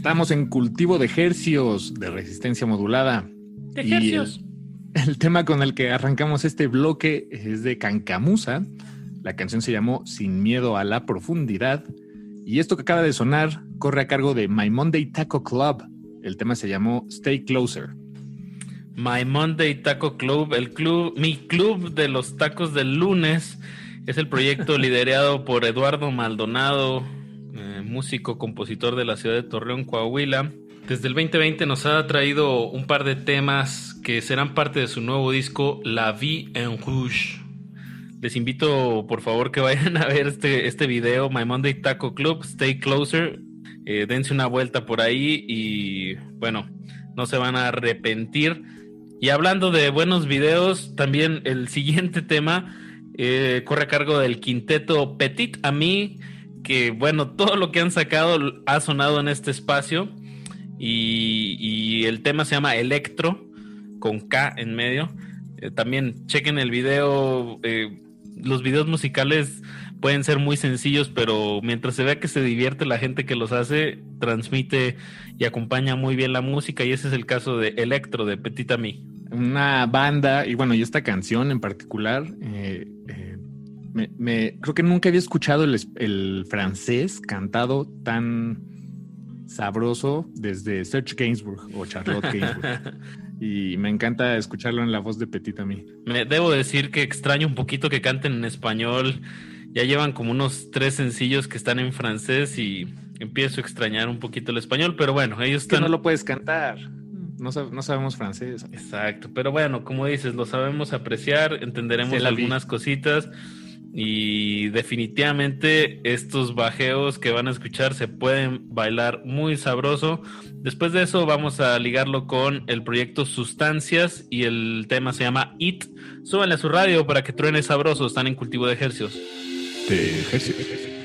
Estamos en cultivo de hercios de resistencia modulada. De y hercios. El, el, tema con el que arrancamos este bloque es de Cancamusa. La canción se llamó Sin miedo a la profundidad. Y esto que acaba de sonar corre a cargo de My Monday Taco Club. El tema se llamó Stay Closer. My Monday Taco Club, el club, mi club de los tacos del lunes, es el proyecto *laughs* liderado por Eduardo Maldonado, músico, compositor de la ciudad de Torreón, Coahuila. Desde el 2020 nos ha traído un par de temas que serán parte de su nuevo disco La Vie en Rouge. Les invito, por favor, que vayan a ver este, este video, My Monday Taco Club, Stay Closer. Eh, dense una vuelta por ahí y, bueno, no se van a arrepentir. Y hablando de buenos videos, también el siguiente *laughs* tema eh, corre a cargo del quinteto Petit Ami, que bueno, todo lo que han sacado ha sonado en este espacio. Y, el tema se llama Electro, con K en medio. Eh, también chequen el video. eh, los videos musicales pueden ser muy sencillos, pero mientras se vea que se divierte la gente que los hace, transmite y acompaña muy bien la música. Y ese es el caso de Electro, de Petit Ami. Una banda, y bueno, y esta canción en particular, eh, eh, me, me- creo que nunca había escuchado el, francés cantado tan sabroso desde Serge Gainsbourg o Charlotte *laughs* Gainsbourg. y me encanta escucharlo en la voz de Petit Ami. Me debo decir que extraño un poquito que canten en español. Ya llevan como unos tres sencillos que están en francés y empiezo a extrañar un poquito el español, pero bueno, ellos que están... no lo puedes cantar. No, sab- no sabemos francés. Exacto, pero bueno, como dices, lo sabemos apreciar, entenderemos algunas cositas y definitivamente estos bajeos que van a escuchar se pueden bailar muy sabroso. Después de eso vamos a ligarlo con el proyecto Sustancias y el tema se llama It. Súbanle a su radio para que truene sabroso, están en cultivo de ejercicios. De ejercicio.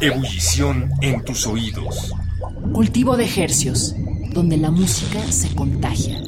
Ebullición en tus oídos. Cultivo de ejercios, donde la música se contagia.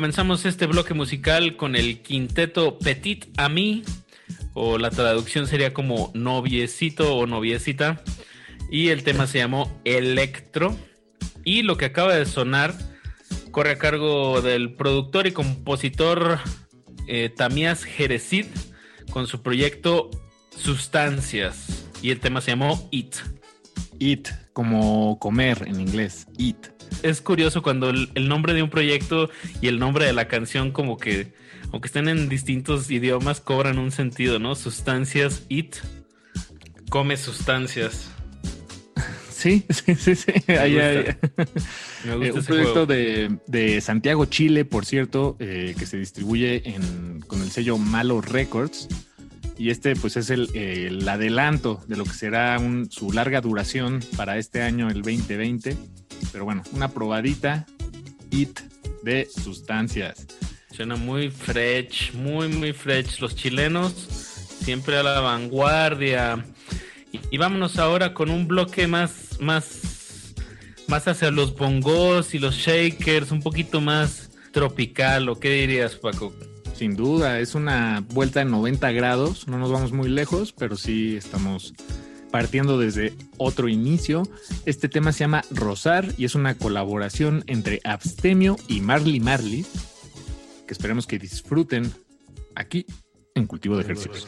Comenzamos este bloque musical con el quinteto Petit Ami, o la traducción sería como noviecito o noviecita, y el tema se llamó Electro. Y lo que acaba de sonar corre a cargo del productor y compositor eh, Tamías Jerezid con su proyecto Sustancias, y el tema se llamó It. Eat, como comer en inglés. Eat. Es curioso cuando el, el nombre de un proyecto y el nombre de la canción como que, aunque estén en distintos idiomas, cobran un sentido, ¿no? Sustancias, it, come sustancias. Sí, *laughs* sí, sí, sí. Me Ahí gusta. *laughs* Me gusta Eh, un proyecto de, de Santiago, Chile, por cierto, eh, que se distribuye en- con el sello Malo Records. Y este, pues, es el, eh, el adelanto de lo que será un- su larga duración para este año, el 2020. Pero bueno, una probadita, It de sustancias. Suena muy fresh, muy, muy fresh. Los chilenos siempre a la vanguardia. Y, y vámonos ahora con un bloque más, más, más hacia los bongos y los shakers, un poquito más tropical. ¿O qué dirías, Paco? Sin duda, es una vuelta en 90 grados. No nos vamos muy lejos, pero sí estamos partiendo desde otro inicio. Este tema se llama Rosar y es una colaboración entre Abstemio y Marley Marley, que esperemos que disfruten aquí en Cultivo de Ejercicios.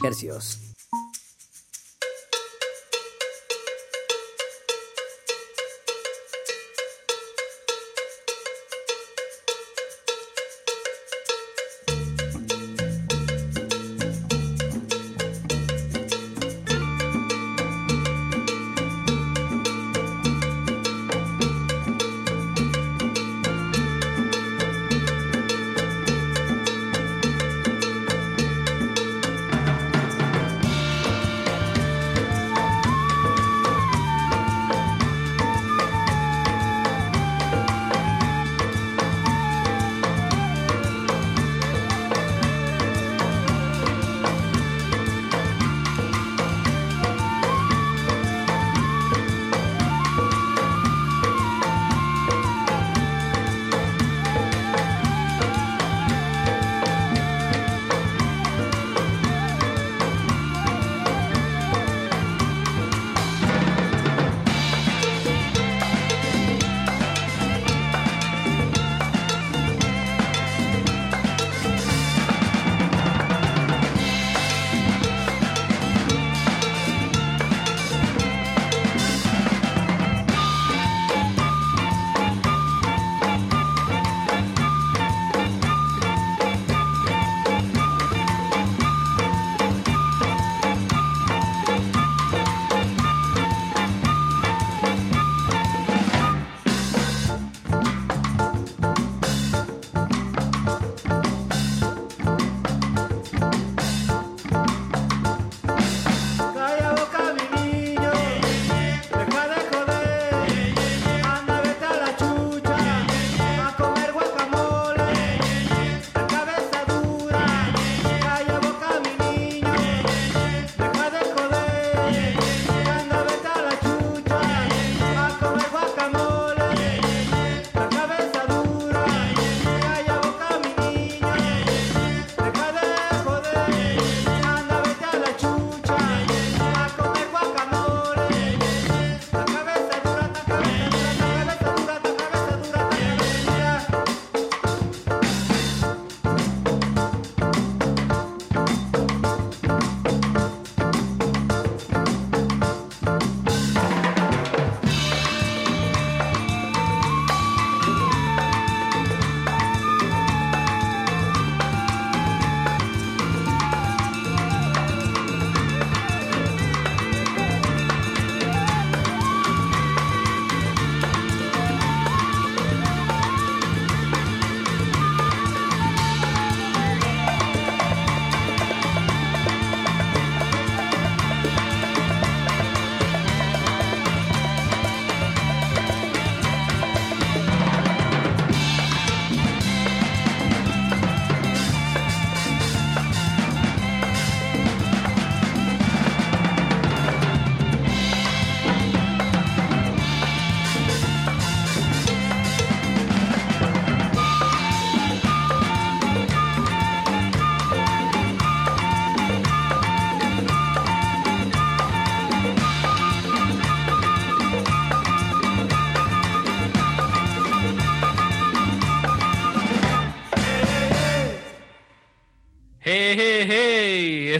Cultivo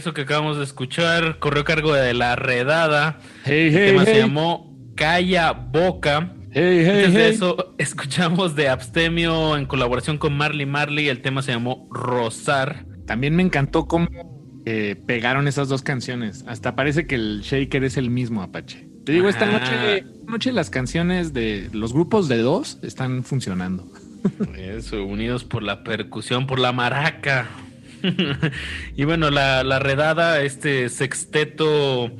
Eso que acabamos de escuchar corrió cargo de La Redada. Hey, El hey, tema se llamó Calla Boca. Antes de eso, *laughs* escuchamos de Abstemio en colaboración con Marley Marley. El tema se llamó Rosar. También me encantó cómo eh, pegaron esas dos canciones. Hasta parece que el Shaker es el mismo Apache. Te digo, esta noche, esta noche las canciones de los grupos de dos están funcionando. Eso, unidos por la percusión, por la maraca. *laughs* y bueno, la, redada, este sexteto,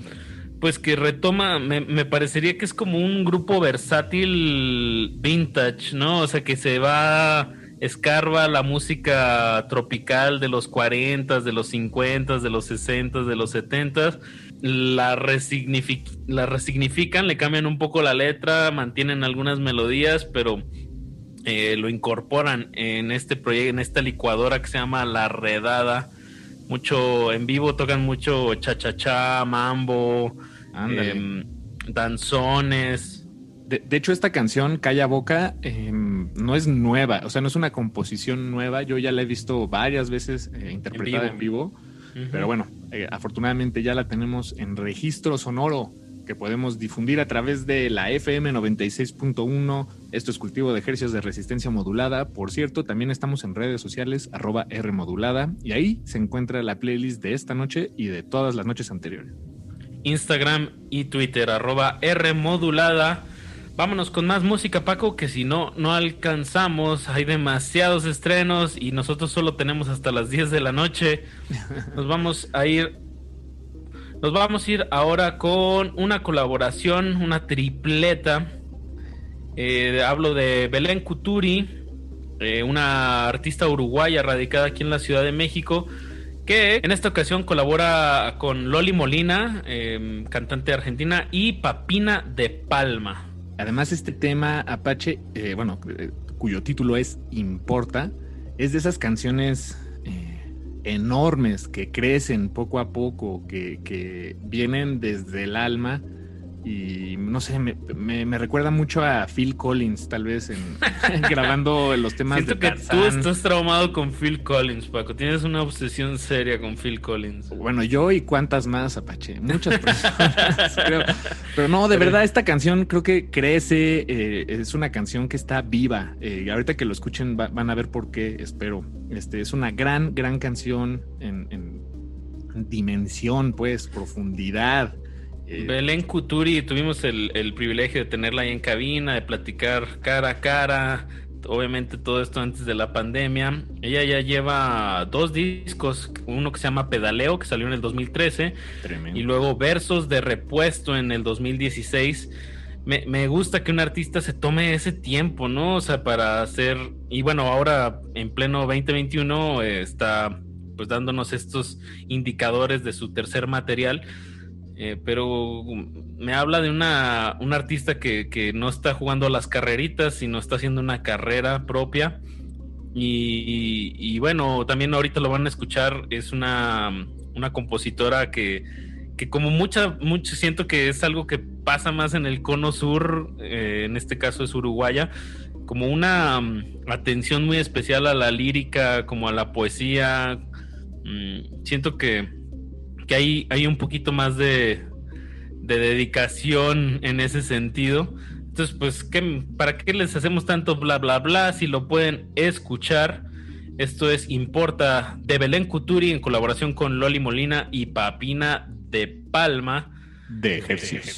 pues que retoma, me, me parecería que es como un grupo versátil vintage, ¿no? O sea, que se va, escarba la música tropical de los 40, de los 50, de los 60, de los 70, la, resignific- la resignifican, le cambian un poco la letra, mantienen algunas melodías, pero eh, lo incorporan en este proyecto, en esta licuadora que se llama La Redada. Mucho en vivo, tocan mucho cha-cha-cha, mambo, em, danzones. De, de hecho, esta canción, Calla Boca, eh, no es nueva, o sea, no es una composición nueva. Yo ya la he visto varias veces eh, interpretada en vivo, pero bueno, eh, afortunadamente ya la tenemos en registro sonoro que podemos difundir a través de la FM 96.1. Esto es cultivo de ejercicios de resistencia modulada. Por cierto, también estamos en redes sociales, arroba R modulada, y ahí se encuentra la playlist de esta noche y de todas las noches anteriores. Instagram y Twitter, arroba R modulada. Vámonos con más música, Paco, que si no, no alcanzamos. Hay demasiados estrenos y nosotros solo tenemos hasta las 10 de la noche. Nos vamos a ir. Nos vamos a ir ahora con una colaboración, una tripleta. Eh, hablo de Belén Cuturi, eh, una artista uruguaya radicada aquí en la Ciudad de México, que en esta ocasión colabora con Loli Molina, eh, cantante argentina, y Papina de Palma. Además, este tema Apache, eh, bueno, cuyo título es Importa, es de esas canciones enormes que crecen poco a poco, que, que vienen desde el alma y no sé, me, me- me recuerda mucho a Phil Collins, tal vez, en, *laughs* grabando los temas Siento de que tú estás traumado con Phil Collins, Paco. Tienes una obsesión seria con Phil Collins. Bueno, yo y cuántas más, Apache. Muchas *laughs* personas, creo. Pero no, de verdad, esta canción creo que crece. eh, es una canción que está viva. eh, y ahorita que lo escuchen va- van a ver por qué, espero. Este, es una gran, gran canción en, en dimensión, pues, profundidad. Eh, Belén Cuturi, tuvimos el, el privilegio de tenerla ahí en cabina, de platicar cara a cara. Obviamente todo esto antes de la pandemia. Ella ya lleva dos discos, uno que se llama Pedaleo, que salió en el 2013, Tremendo. y luego Versos de Repuesto en el 2016. Me, me gusta que un artista se tome ese tiempo, ¿no? O sea, para hacer... Y bueno, ahora en pleno 2021 eh, está pues dándonos estos indicadores de su tercer material. Eh, pero me habla de una, un artista que, que no está jugando a las carreritas, sino está haciendo una carrera propia. Y, y bueno, también ahorita lo van a escuchar, es una, una compositora que, que como mucha, mucho siento que es algo que pasa más en el cono sur, eh, en este caso es uruguaya, como una mm, atención muy especial a la lírica, como a la poesía. Mm, siento que, que hay, hay un poquito más de, de dedicación en ese sentido. Entonces, pues, ¿qué, ¿para qué les hacemos tanto bla, bla, bla? Si lo pueden escuchar. Esto es Importa de Belén Cuturi en colaboración con Loli Molina y Papina de Palma. de ejercicio.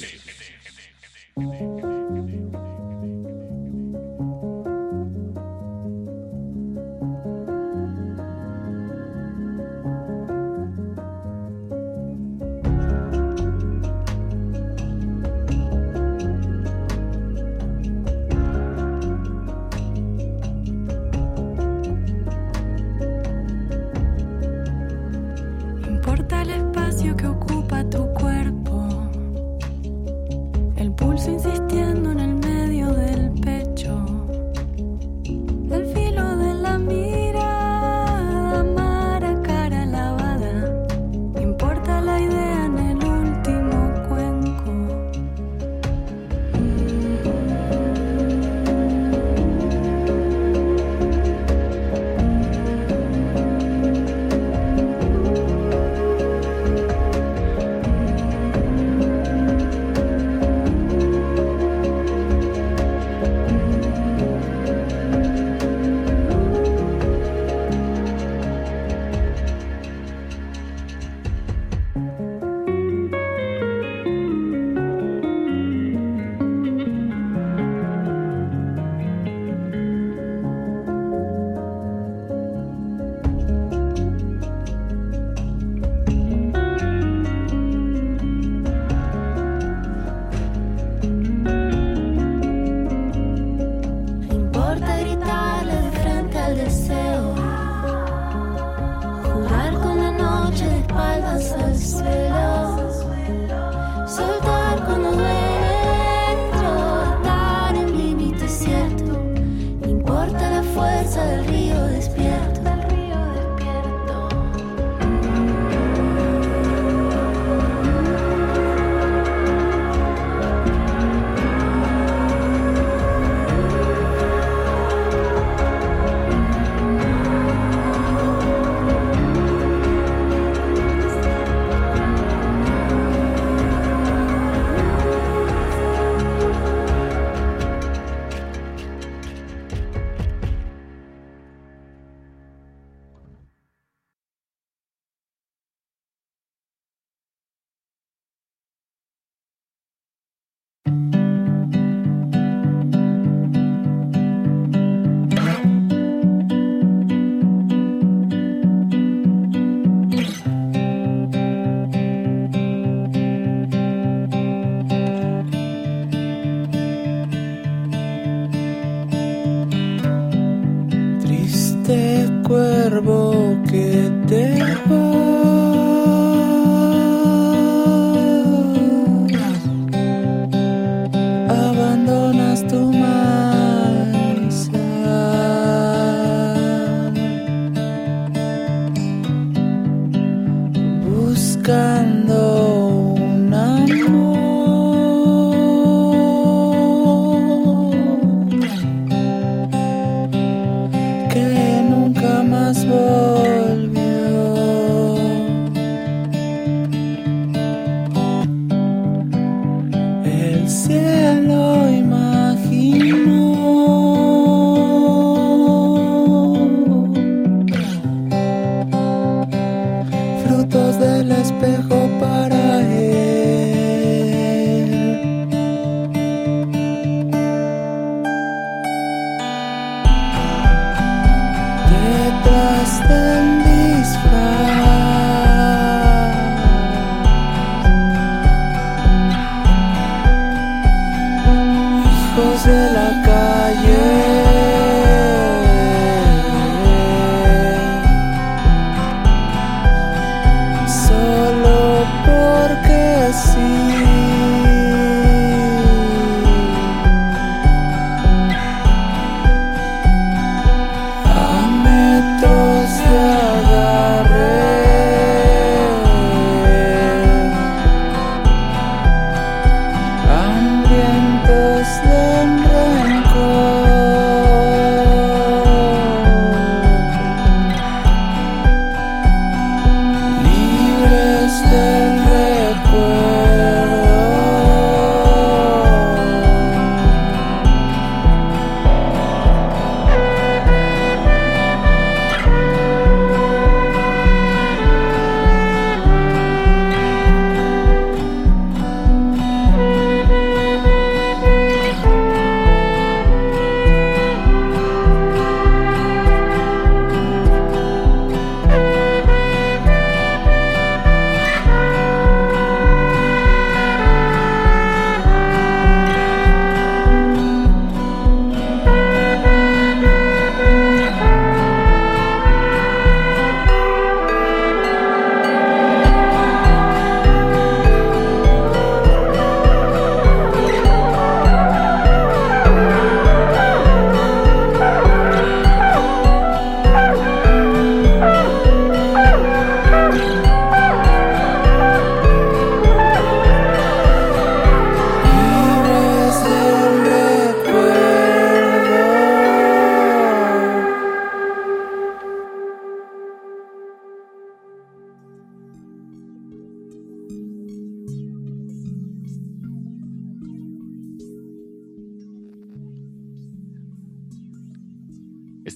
Cuervo que te vas,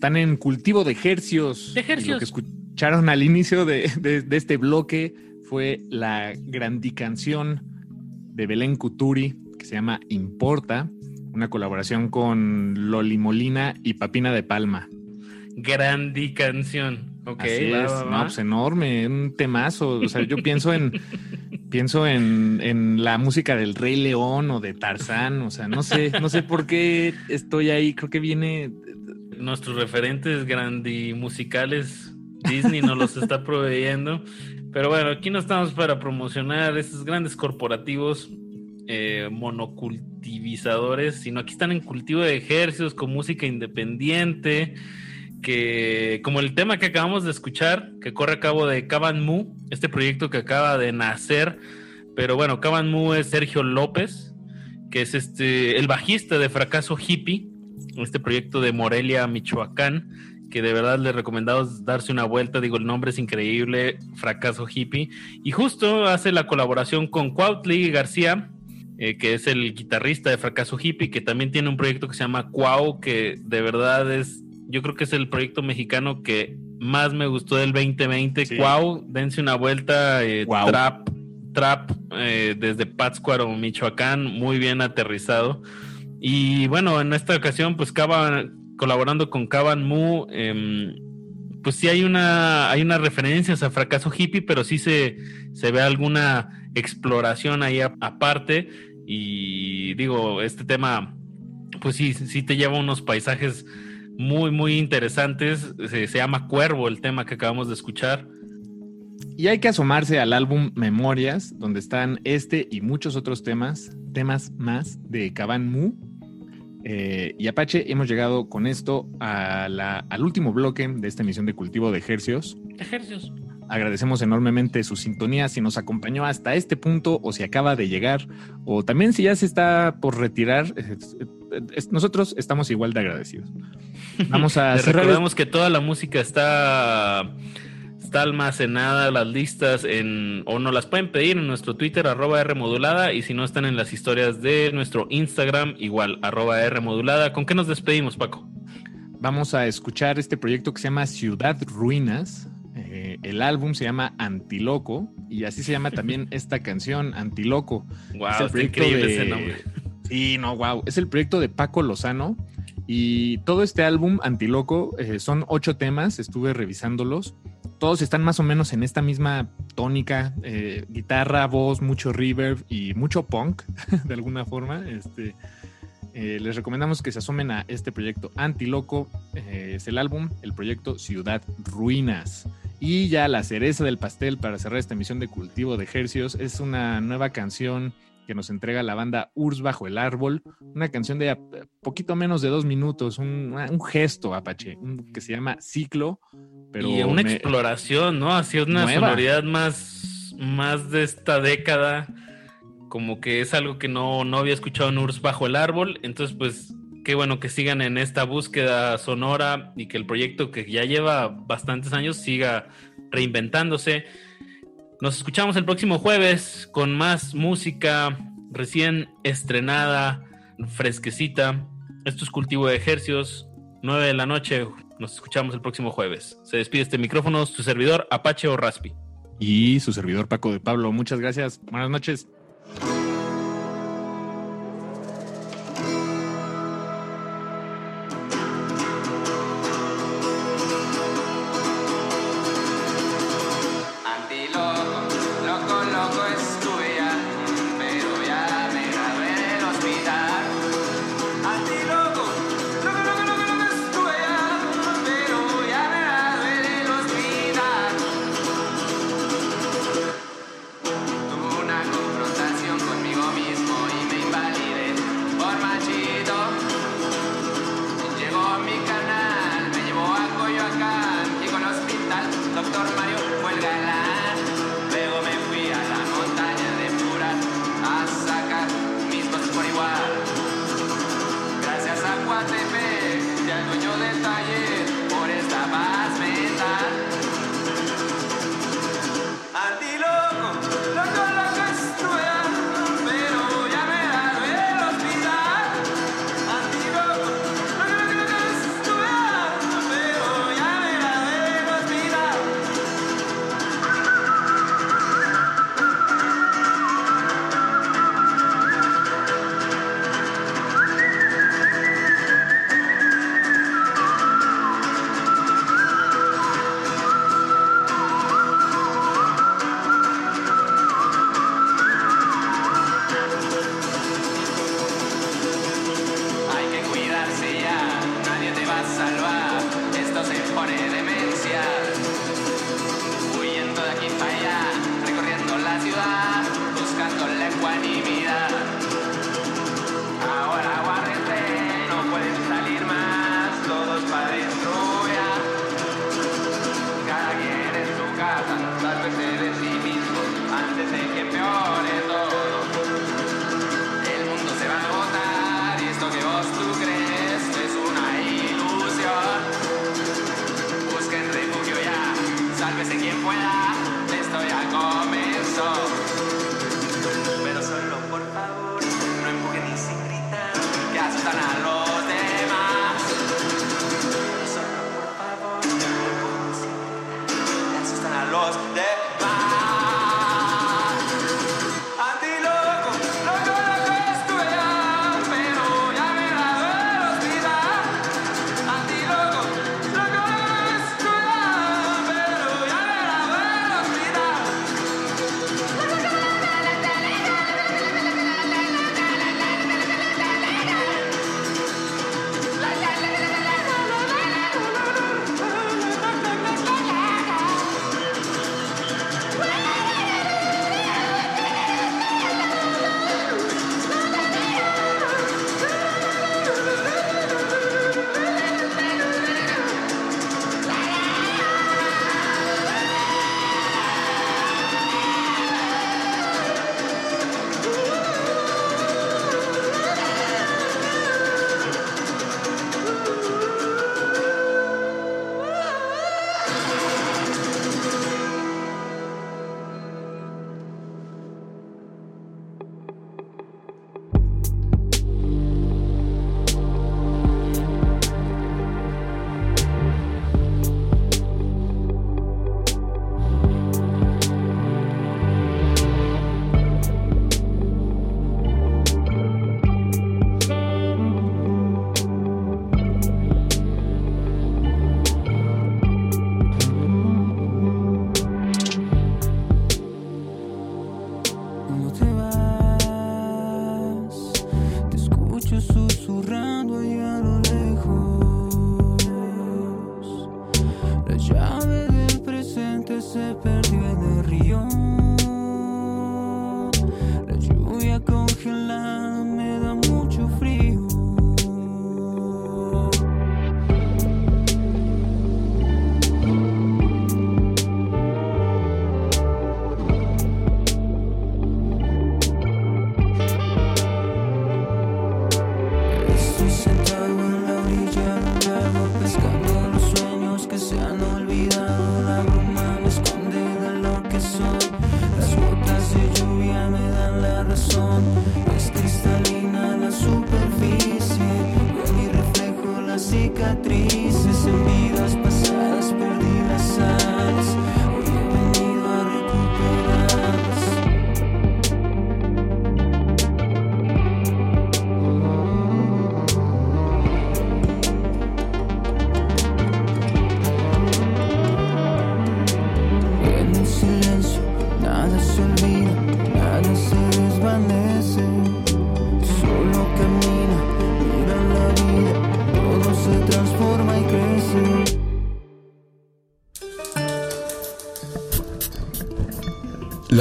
Están en cultivo de ejercios. De Y Lo que escucharon al inicio de, de- de este bloque fue la grandicanción de Belén Cuturi, que se llama Importa, una colaboración con Loli Molina y Papina de Palma. Grandi canción. Ok, Así va, es, va, no, va. pues enorme, un temazo. O sea, yo pienso en *laughs* pienso en, en la música del Rey León o de Tarzán. O sea, no sé, no sé por qué estoy ahí. Creo que viene Nuestros referentes grandi musicales, Disney nos los está proveyendo. Pero bueno, aquí no estamos para promocionar estos grandes corporativos eh, monocultivizadores, sino aquí están en cultivo de ejercicios con música independiente, que como el tema que acabamos de escuchar, que corre a cabo de Caban Mu, este proyecto que acaba de nacer, pero bueno, Caban Mu es Sergio López, que es este el bajista de Fracaso Hippie, este proyecto de Morelia, Michoacán, que de verdad les recomendamos darse una vuelta, digo, el nombre es increíble, Fracaso Hippie, y justo hace la colaboración con Cuautli García, eh, que es el guitarrista de Fracaso Hippie, que también tiene un proyecto que se llama Cuau, que de verdad es, yo creo que es el proyecto mexicano que más me gustó del 2020. Cuau, dense una vuelta, eh, trap, trap eh, desde Pátzcuaro, Michoacán, muy bien aterrizado. Y bueno, en esta ocasión, pues Cava, colaborando con Caban Mu, em, pues sí hay una, hay unas referencias a fracaso hippie, pero sí se, se ve alguna exploración ahí aparte. Y digo, este tema, pues sí, sí te lleva a unos paisajes muy, muy interesantes. Se, se llama Cuervo el tema que acabamos de escuchar. Y hay que asomarse al álbum Memorias, donde están este y muchos otros temas, temas más de Caban Mu. Eh, y Apache, hemos llegado con esto a la- al último bloque de esta emisión de Cultivo de Ejercios. Ejercicios. Agradecemos enormemente su sintonía, si nos acompañó hasta este punto o si acaba de llegar o también si ya se está por retirar. es- es- nosotros estamos igual de agradecidos. *laughs* Vamos a cerrar recordamos que toda la música está, está almacenada, las listas en, o nos las pueden pedir en nuestro Twitter, arroba R modulada, y si no están en las historias de nuestro Instagram, igual, arroba R modulada. ¿Con qué nos despedimos, Paco? Vamos a escuchar este proyecto que se llama Ciudad Ruinas. Eh, el álbum se llama Antiloco y así se llama también *laughs* esta canción, Antiloco. Guau, Es el está increíble ese nombre. Sí, no, wow. Es el proyecto de Paco Lozano y todo este álbum Antiloco eh, son ocho temas, estuve revisándolos. Todos están más o menos en esta misma tónica, eh, guitarra, voz, mucho reverb y mucho punk, *laughs* de alguna forma. Este, eh, les recomendamos que se asomen a este proyecto Antiloco. es el álbum, el proyecto Ciudad Ruinas. Y ya la cereza del pastel para cerrar esta emisión de Cultivo de Ejercios es una nueva canción que nos entrega la banda Urs Bajo el Árbol. Una canción de poquito menos de dos minutos, un, un gesto, Apache, un- que se llama Ciclo. Pero y una me- exploración, ¿no? Así una Nueva. sonoridad más, más de esta década. Como que es algo que no, no había escuchado en Urs bajo el árbol. Entonces, pues, qué bueno que sigan en esta búsqueda sonora y que el proyecto que ya lleva bastantes años siga reinventándose. Nos escuchamos el próximo jueves con más música recién estrenada, fresquecita. Esto es Cultivo de Ejercios, 9 de la noche. Nos escuchamos el próximo jueves. Se despide este micrófono, su servidor Apache o Raspi. Y su servidor Paco de Pablo. Muchas gracias. Buenas noches.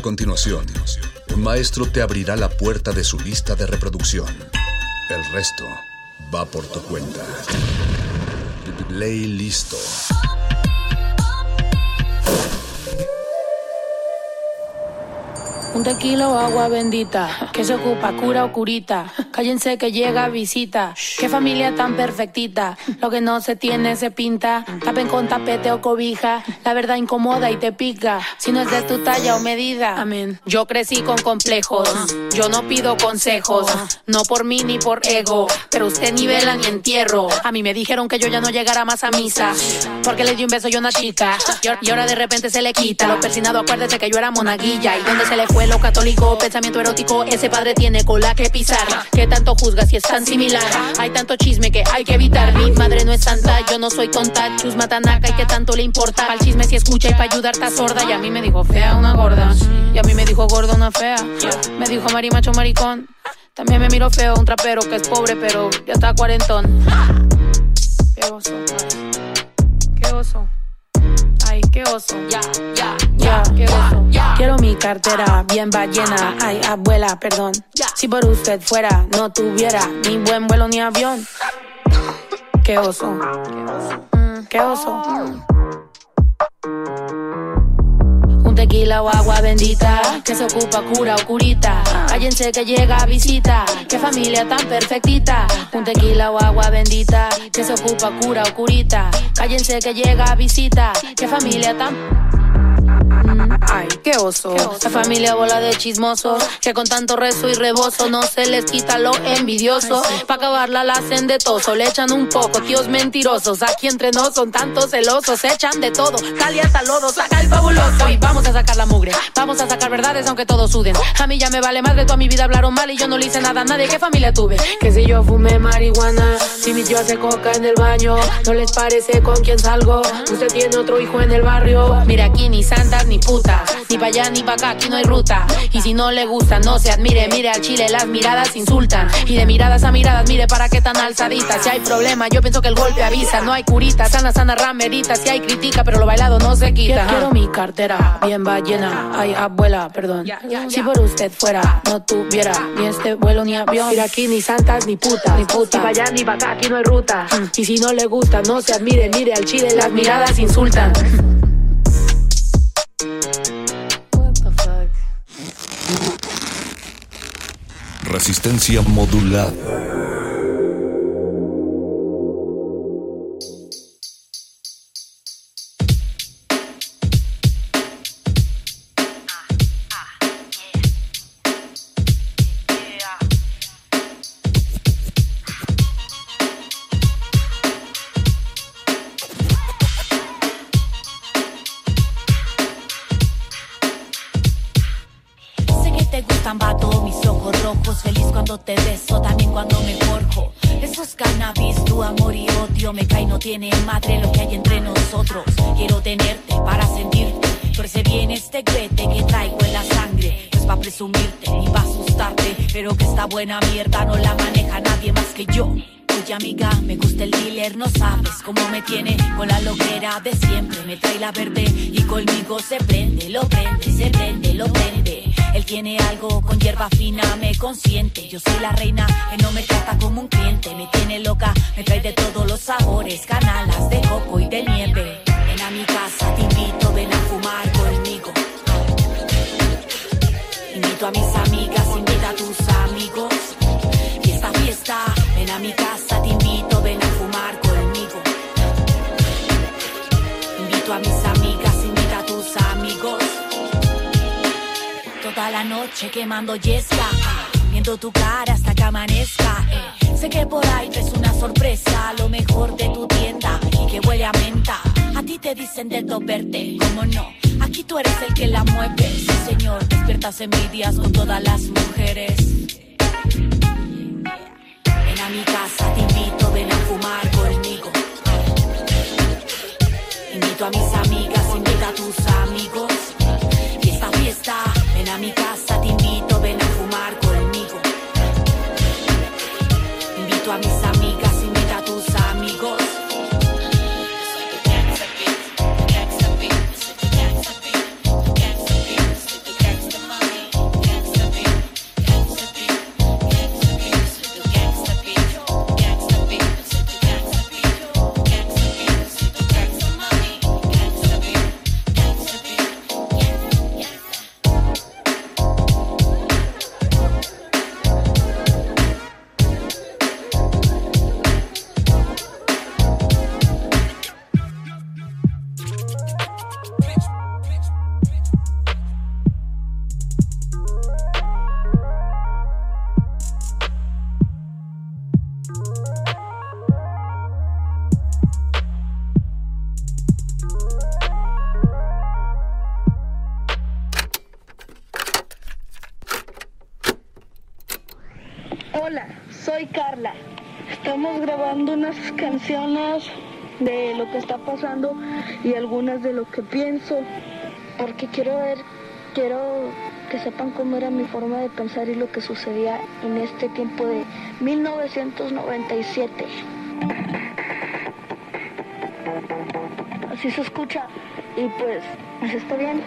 A continuación, un maestro te abrirá la puerta de su lista de reproducción. El resto va por tu cuenta. Play listo. Un tequila agua bendita, que se ocupa, cura o curita. Cállense que llega visita. Qué familia tan perfectita. Lo que no se tiene se pinta. Tapen con tapete o cobija. La verdad incomoda y te pica. Si no es de tu talla o medida. Amén. Yo crecí con complejos. Yo no pido consejos. No por mí ni por ego. Pero usted ni vela ni entierro. A mí me dijeron que yo ya no llegara más a misa. Porque le di un beso yo a una chica. Y ahora- de repente se le quita. Lo persinado, acuérdese que yo era monaguilla. ¿Y dónde se le fue lo católico? Pensamiento erótico. Ese padre tiene cola que pisar. Que tanto juzga si es tan similar? Hay tanto chisme que hay que evitar. Mi madre no es santa, yo no soy tonta. Chus matanaca y que tanto le importa. Al chisme si escucha y para ayudar está sorda. Y a mí me dijo fea una gorda. Y a mí me dijo gorda una fea. Me dijo marimacho maricón. También me miró feo un trapero que es pobre, pero ya está cuarentón. Qué oso, qué oso. Ay, qué oso. Ya, ya, ya, qué oso. Quiero mi cartera bien ballena. Ay, abuela, perdón. Si por usted fuera, no tuviera ni buen vuelo ni avión. Qué oso. Mm, Qué oso. Un tequila o agua bendita que se ocupa cura o curita. Cállense que llega visita. Qué familia tan perfectita. Un tequila o agua bendita que se ocupa cura o curita. Cállense que llega visita. Qué familia tan Ay, qué oso. La familia bola de chismosos que con tanto rezo y rebozo no se les quita lo envidioso. Pa' acabarla la hacen de toso, le echan un poco, tíos mentirosos. Aquí entre nos son tantos celosos, echan de todo, cal y hasta lodo, saca el fabuloso. Y vamos a sacar la mugre, vamos a sacar verdades aunque todos suden. A mí ya me vale más de toda mi vida hablaron mal y yo no le hice nada a nadie. ¿Qué familia tuve? Que si yo fumé marihuana, si mi tío hace coca en el baño, no les parece con quién salgo. Usted tiene otro hijo en el barrio. Mira aquí ni santas ni putas, ni pa' allá ni pa' acá, aquí no hay ruta. Y si no le gusta, no se admire, mire al chile, las miradas insultan. Y de miradas a miradas, mire para qué tan alzaditas. Si hay problema, yo pienso que el golpe avisa. No hay curita, sana, sana, ramerita. Si hay crítica, pero lo bailado no se quita. Quiero mi cartera bien ballena. Ay, abuela, perdón. Si por usted fuera, no tuviera ni este vuelo ni avión. Mira aquí ni santas ni putas, ni puta. Ni pa' allá ni pa' acá, aquí no hay ruta. Y si no le gusta, no se admire, mire al chile, las miradas insultan. Resistencia modulada. Madre lo que hay entre nosotros. Quiero tenerte para sentirte. Torce bien este crete que traigo en la sangre. No es pa' presumirte ni pa' asustarte. Pero que esta buena mierda no la maneja nadie más que yo. Oye amiga, me gusta el dealer, no sabes cómo me tiene con la loquera de siempre. Me trae la verde y conmigo se prende, lo prende, se prende, lo prende. Él tiene algo con hierba fina, me consiente. Yo soy la reina, él no me trata como un cliente. Me tiene loca, me trae de todos los sabores, noche quemando yesca, viendo tu cara hasta que amanezca. eh. Sé que por ahí es una sorpresa, lo mejor de tu tienda y que huele a menta. A ti te dicen de verte, ¿cómo no? Aquí tú eres el que la mueve, sí señor. Despiertas envidias con todas las mujeres. Ven a mi casa, te invito, ven a fumar conmigo. Invito a mis amigas, invita a tus amigos. Fiesta, fiesta, ven a mi casa, Invito a pasando y algunas de lo que pienso, porque quiero ver, quiero que sepan cómo era mi forma de pensar y lo que sucedía en este tiempo de 1997. Así se escucha y pues, así está bien.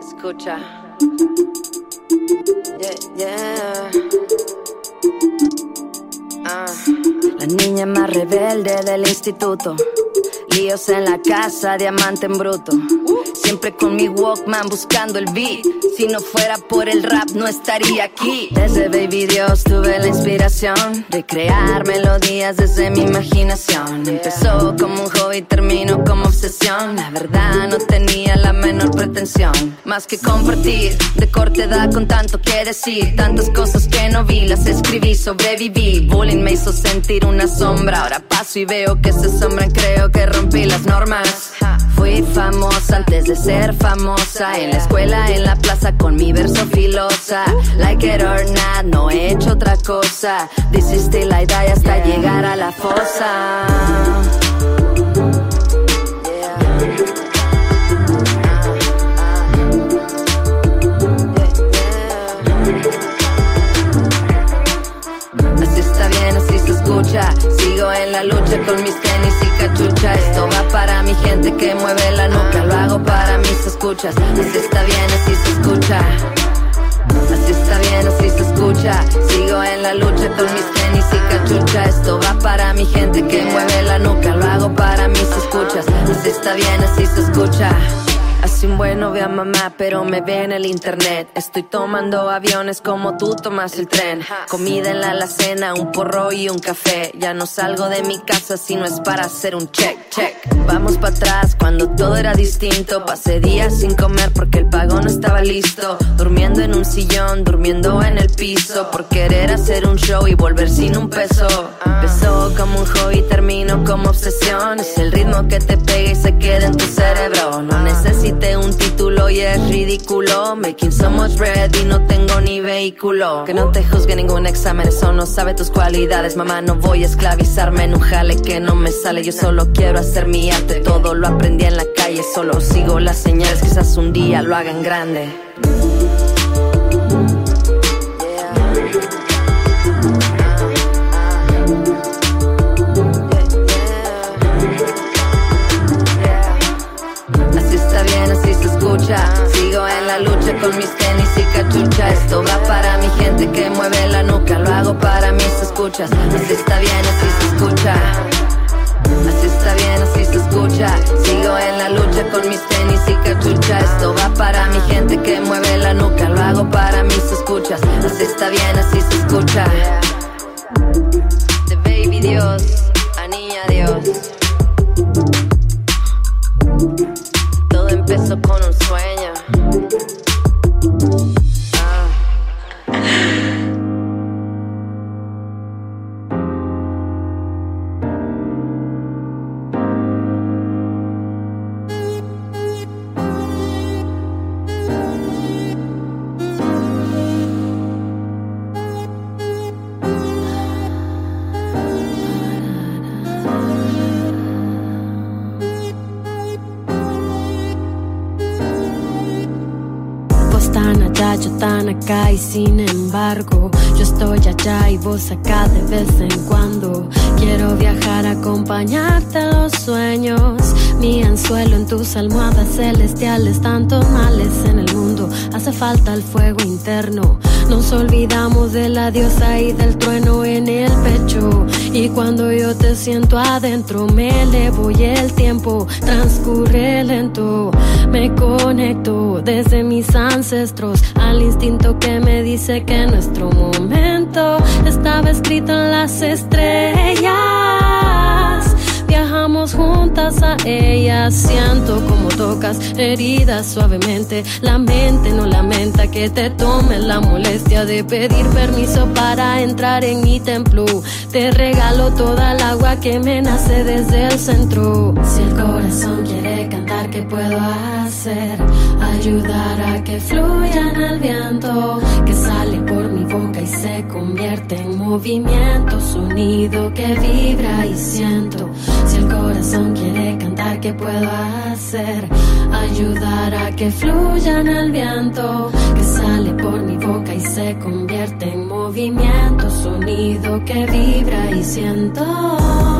Escucha. Yeah, yeah. Ah. La niña más rebelde del instituto. Líos en la casa, diamante en bruto. Siempre con mi Walkman buscando el beat. Si no fuera por el rap, no estaría aquí. Desde Baby Dios tuve la inspiración de crear melodías desde mi imaginación. Empezó como un hobby, terminó como obsesión. La verdad, no tenía la menor pretensión. Más que compartir, de corte edad con tanto que decir. Tantas cosas que no vi, las escribí, sobreviví. Bullying me hizo sentir una sombra. Ahora paso y veo que se sombran, creo que rompí las normas. Fui famosa antes de ser famosa. En la escuela, en la plaza, con mi verso filosa. Like it or not, no he hecho otra cosa. This is still I die hasta llegar a la fosa. Escucha. Sigo en la lucha con mis tenis y cachucha. Esto va para mi gente que mueve la nuca. Lo hago para mis escuchas. Así está bien, así se escucha. Así está bien, así se escucha. Sigo en la lucha con mis tenis y cachucha. Esto va para mi gente que mueve la nuca. Lo hago para mis escuchas. Así está bien, así se escucha. Así un bueno ve a mamá, pero me ve en el internet. Estoy tomando aviones como tú tomas el tren. Comida en la alacena, un porro y un café. Ya no salgo de mi casa si no es para hacer un check, check. Vamos para atrás cuando todo era distinto. Pasé días sin comer porque el pago no estaba listo. Durmiendo en un sillón, durmiendo en el piso. Por querer hacer un show y volver sin un peso. Empezó como un hobby, terminó como obsesión. Es el ritmo que te pega y se queda en tu cerebro. No necesito ridículo. Making so much bread y no tengo ni vehículo. Que no te juzgue ningún examen, eso no sabe tus cualidades. Mamá, no voy a esclavizarme en un jale que no me sale. Yo solo quiero hacer mi arte, todo lo aprendí en la calle. Solo sigo las señales, quizás un día lo hagan grande. La lucha con mis tenis y cachucha. Esto va para mi gente que mueve la nuca. Lo hago para mis escuchas. Así está bien, así se escucha. Así está bien, así se escucha. Sigo en la lucha con mis tenis y cachucha. Esto va para mi gente que mueve la nuca. Lo hago para mis escuchas. Así está bien, así se escucha. De baby Dios a niña Dios. Todo empezó con un sueño. Vos y sin embargo yo estoy allá y vos acá de vez en cuando. Quiero viajar, acompañarte a los sueños. Mi anzuelo en tus almohadas celestiales, tantos males en el mundo. Hace falta el fuego interno. Nos olvidamos de la diosa y del trueno en el pecho. Y cuando yo te siento adentro, me elevo y el tiempo transcurre lento. Me conecto desde mis ancestros al instinto que me dice que nuestro momento estaba escrito en las estrellas. Juntas a ellas, siento como tocas heridas suavemente. La mente no lamenta que te tome la molestia de pedir permiso para entrar en mi templo. Te regalo toda el agua que me nace desde el centro. Si el corazón quiere cantar, ¿qué puedo hacer? Ayudar a que fluya en el viento que sale y se convierte en movimiento, sonido que vibra y siento. Si el corazón quiere cantar, ¿qué puedo hacer? Ayudar a que fluya en el viento que sale por mi boca y se convierte en movimiento, sonido que vibra y siento.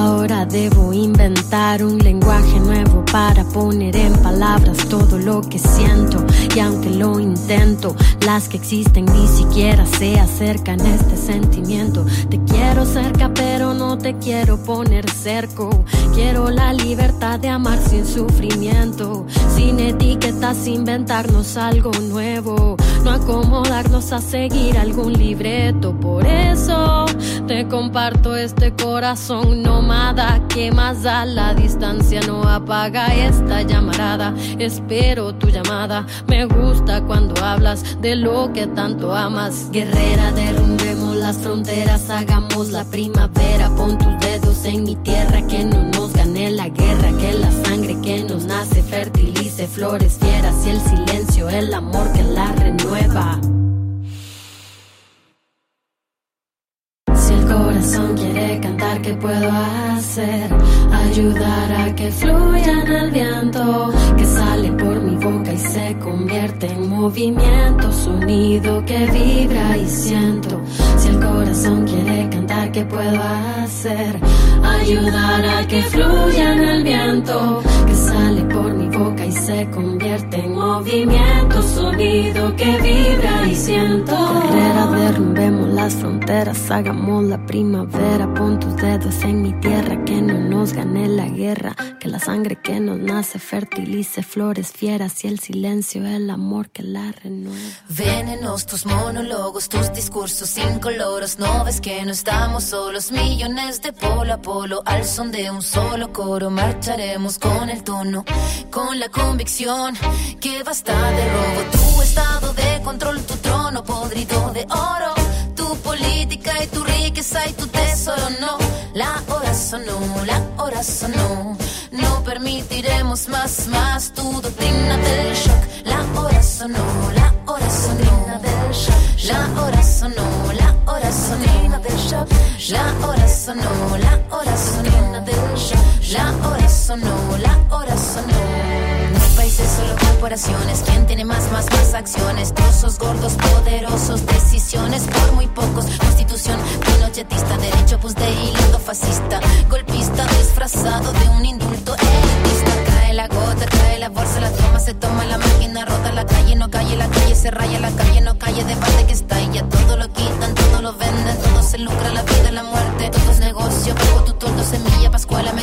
Ahora debo inventar un lenguaje nuevo para poner en palabras todo lo que siento. Y aunque lo intento, las que existen ni siquiera se acercan a este sentimiento. Te quiero cerca, pero no te quiero poner cerco. Quiero la libertad de amar sin sufrimiento, sin etiquetas, inventarnos algo nuevo. No acomodarnos a seguir algún libreto. Por eso te comparto este corazón nómada que más da la distancia no apaga esta llamarada. Espero tu llamada. Me gusta cuando hablas de lo que tanto amas. Guerrera, derrumbemos las fronteras, hagamos la primavera. Pon tus dedos en mi tierra, que no nos gane la guerra, que la sangre que nos nace fertilice flores fieras y el silencio, el amor que la renueva. Corazón quiere cantar, ¿qué puedo hacer? Ayudar a que fluya en el viento que sale por mi boca y se convierte en movimiento, sonido que vibra y siento. Si el corazón quiere cantar, ¿qué puedo hacer? Ayudar a que fluya en el viento que sale por mi y se convierte en movimiento, sonido que vibra y siento. Guerrera, derrumbemos las fronteras, hagamos la primavera. Pon tus dedos en mi tierra, que no nos gane la guerra. Que la sangre que nos nace fertilice flores fieras y el silencio, el amor que la renueva. Venenos tus monólogos, tus discursos incoloros. No ves que no estamos solos, millones de polo a polo. Al son de un solo coro, marcharemos con el tono, con la convicción que basta de robo. Tu estado de control, tu trono podrido de oro. Tu política y tu riqueza y tu tesoro, no. La hora sonó, la hora sonó. No permitiremos más, más tu doctrina del shock. La hora sonó, la hora sonó. del shock. La hora sonó, la hora sonó. del shock. La hora sonó, la hora sonó. del. La hora sonó, la hora sonó. Países, solo corporaciones. ¿Quién tiene más, más, más acciones? Trozos gordos, poderosos, decisiones por muy pocos. Constitución pinochetista, derecho pues de hilo fascista. Golpista disfrazado de un indulto elitista. Cae la gota, cae la bolsa, la toma, se toma la máquina, rota la calle, no calle, la calle se raya, la calle no calle, debate que está y ya todo lo quitan, todo lo venden, todo se lucra, la vida, la muerte, todo es negocio, bajo tu toldo, semilla, pascuala, me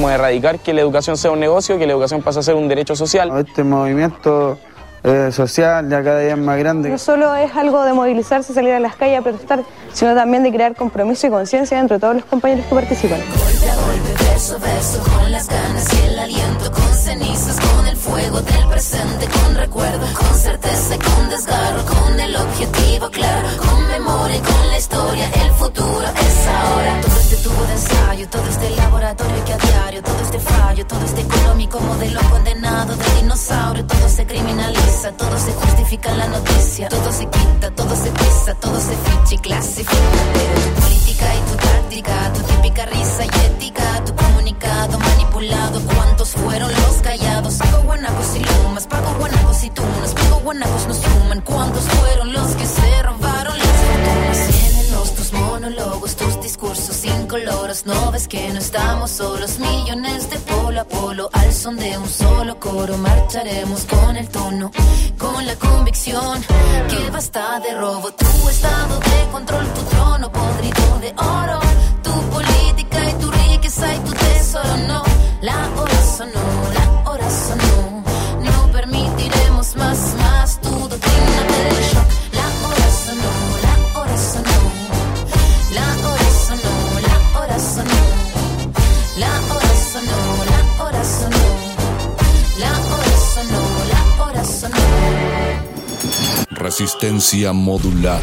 Queremos erradicar que la educación sea un negocio, que la educación pase a ser un derecho social. Este movimiento eh, social ya cada día es más grande. No solo es algo de movilizarse, salir a las calles a protestar, sino también de crear compromiso y conciencia entre todos los compañeros que participan. Golpe a golpe, verso a verso, con las ganas y el aliento, con cenizas, con el fuego del presente, con recuerdo, con certeza y con desgarro, con el objetivo claro, con memoria y con la historia, el futuro es ahora. Todo este tubo de ensayo, todo este laboratorio que a diario, todo este fallo, todo este económico modelo condenado de dinosaurio, todo se criminaliza, todo se justifica en la noticia, todo se quita, todo se pisa, todo se ficha y clasifica, tu política y tu táctica, tu típica risa y ética, tu comunicado manipulado, ¿cuántos fueron los callados? Guanacos y lumas, pago guanacos y tunas, pago guanacos no suman, ¿cuántos fueron los que se robaron las fortunas? Venenos, tus monólogos, tus discursos incoloros, no ves que no estamos solos, millones de polo a polo, al son de un solo coro, marcharemos con el tono, con la convicción que basta de robo, tu estado de control, tu trono podrido de oro, tu política y tu riqueza y tu tesoro, no, la hora sonó, Resistencia modulada.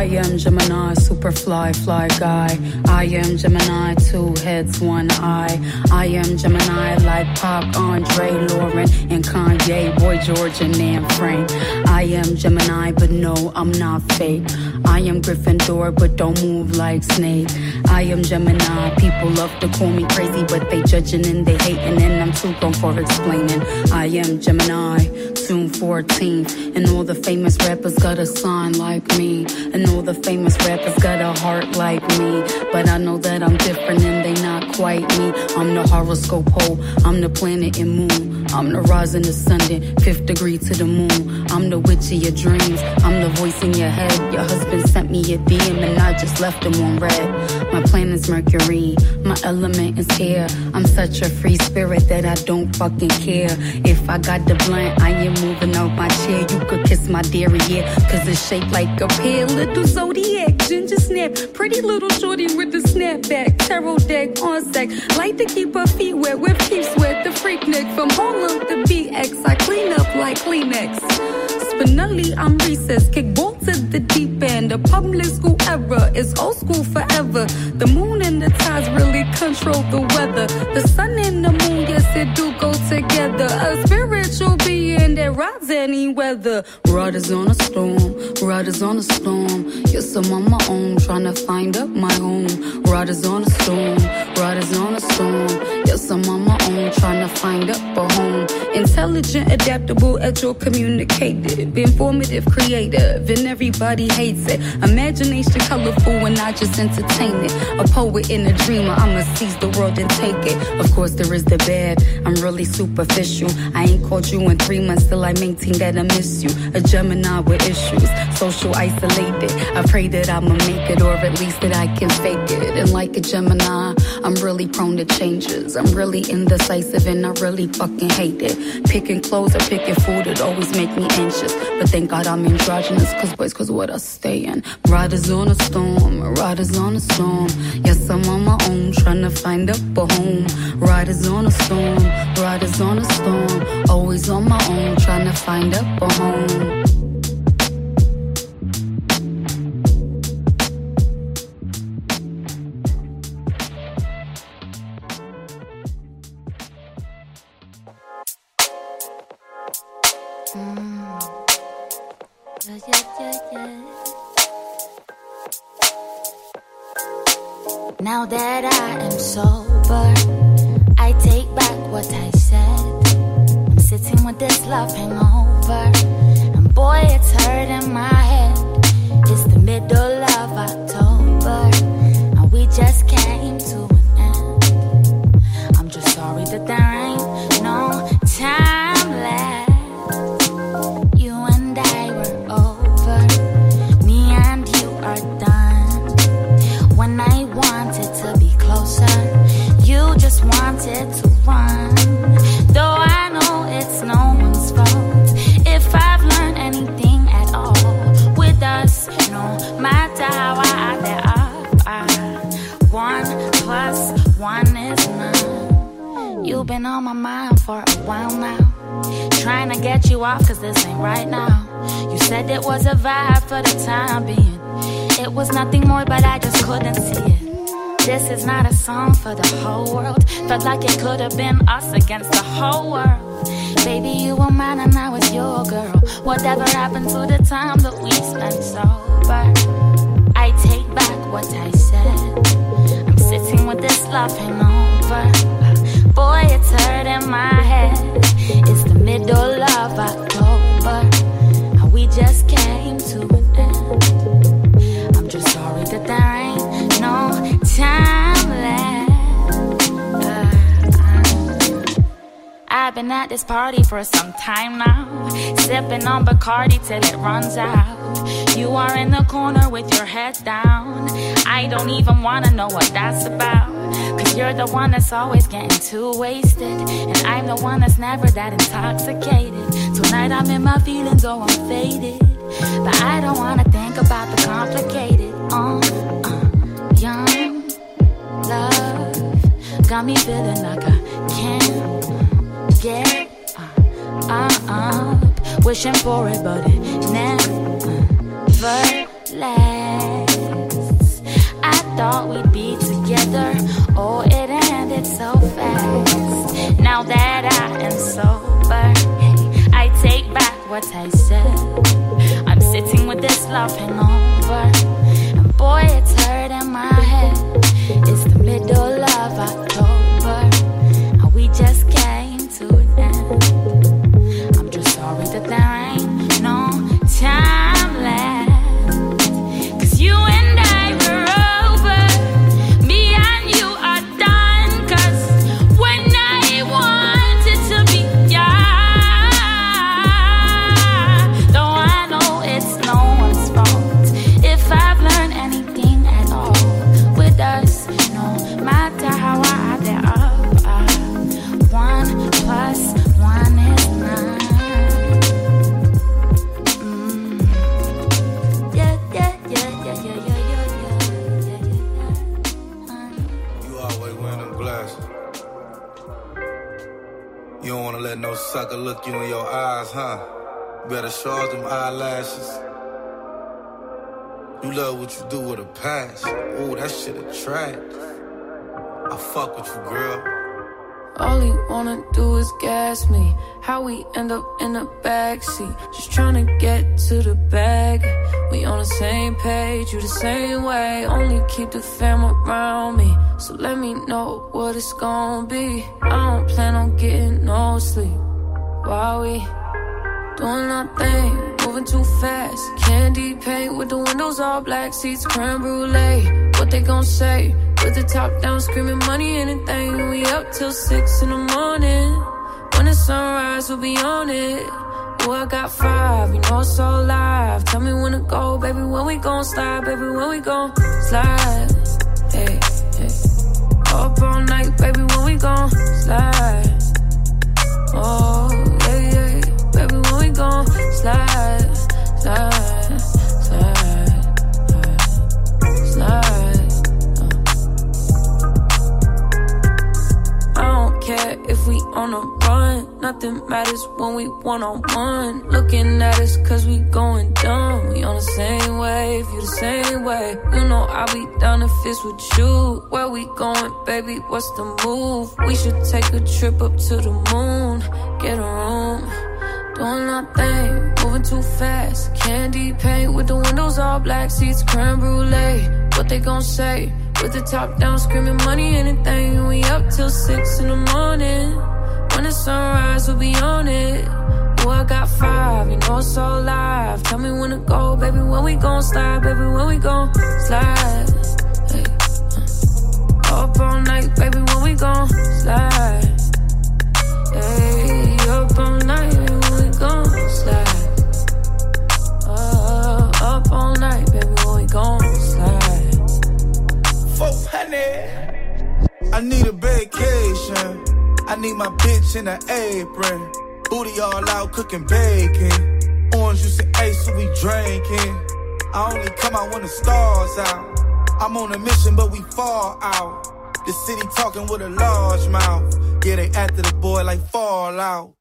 I am Gemini, super fly, fly guy. I am Gemini, two heads, one eye. I am Gemini, like Pop, Andre, Lauren, and Kanye, Boy George, and Nan Frank. I am Gemini, but no, I'm not fake. I am Gryffindor, but don't move like Snake. I am Gemini, people love to call me crazy, but they judging and they hating, and I'm too grown for explaining. I am Gemini, June 14th, and all the famous rappers got a sign like me, and all the famous rappers got a heart like me. But I know that I'm different and they not quite me. I'm the horoscope pole, I'm the planet and moon. I'm the rising sun, fifth degree to the moon. I'm the witch of your dreams, I'm the voice in your head. Your husband sent me a DM and I just left him on red. My planet's Mercury, my element is air. I'm such a free spirit that I don't fucking care. If I got the blunt, I am moving out my chair. You could kiss my dairy, yeah, cause it's shaped like a pear. Little zodiac, ginger snap, pretty little shorty with the snapback. Tarot deck on sec, like to keep her feet wet, with peeps wet. The freak neck from Harlem to BX, I clean up like Kleenex. Spinelli, I'm recess, kick ball to the deep end. The public school era is old school forever. The moon and the tides really control the weather. The sun and the moon, yes, it do go together. A spiritual being that rides any weather. Riders on a storm, riders on a storm. Yes, I'm on my own, trying to find up my home. Riders on a storm, riders on a storm. Yes, I'm on my own, trying to find up a home. Intelligent, adaptable, agile, communicative, informative, creative, and everybody hates it. Imagination colorful and I just entertain it. A poet and a dreamer, I'ma seize the world and take it. Of course, there is the bad. I'm really superficial. I ain't called you in three months till I maintain that I miss you. A Gemini with issues, social isolated. I pray that I'ma make it, or at least that I can fake it. And like a Gemini, I'm really prone to changes. I'm really indecisive and I really fucking hate it. Picking clothes or picking food, it always make me anxious. But thank God I'm androgynous, cause boys, cause what I stay in. Riders on a storm, riders on a storm. Yes, I'm on my own, trying to find up a home. Riders on a storm, riders on a storm. Always on my own, trying to find up a home. Always getting too wasted. And I'm the one that's never that intoxicated. Tonight I'm in my feelings, oh, I'm faded. The fam around me. So let me know what it's gonna be. I don't plan on getting no sleep. While we doing our thing, moving too fast. Candy paint with the windows all black, seats creme brulee. What they gon' say? With the top down, screaming money, anything. We up till six in the morning. When the sunrise, we'll be on it. Ooh, I got five, you know it's all live. Tell me when to go, baby. When we gon' slide, baby. When we gon' slide. Hey, hey. Up all night, baby. When we gon' slide. Oh, yeah, yeah. Baby, when we gon' slide, slide, Nothing matters when we one on one. Looking at us cause we going dumb. We on the same wave, you the same way. You know I'll be down if it's with you. Where we going, baby? What's the move? We should take a trip up to the moon. Get a room. Doing our thing, moving too fast. Candy paint with the windows all black, seats creme brulee. What they gon' say? With the top down, screaming money, anything. We up till six in the morning. When the sunrise, we'll be on it. Ooh, I got five, you know it's so live. Tell me when to go, baby. When we gon' slide, baby. When we gon' slide. Hey, uh. Up all night, baby. When we gon' slide. Hey, up all night, baby. When we gon' slide. Uh, up all night, baby. When we gon' slide. 400. I need a vacation. I need my bitch in an apron. Booty all out cooking bacon. Orange juice and ace, so we drinking. I only come out when the stars out. I'm on a mission, but we fall out. The city talking with a large mouth. Yeah, they after the boy like Fallout.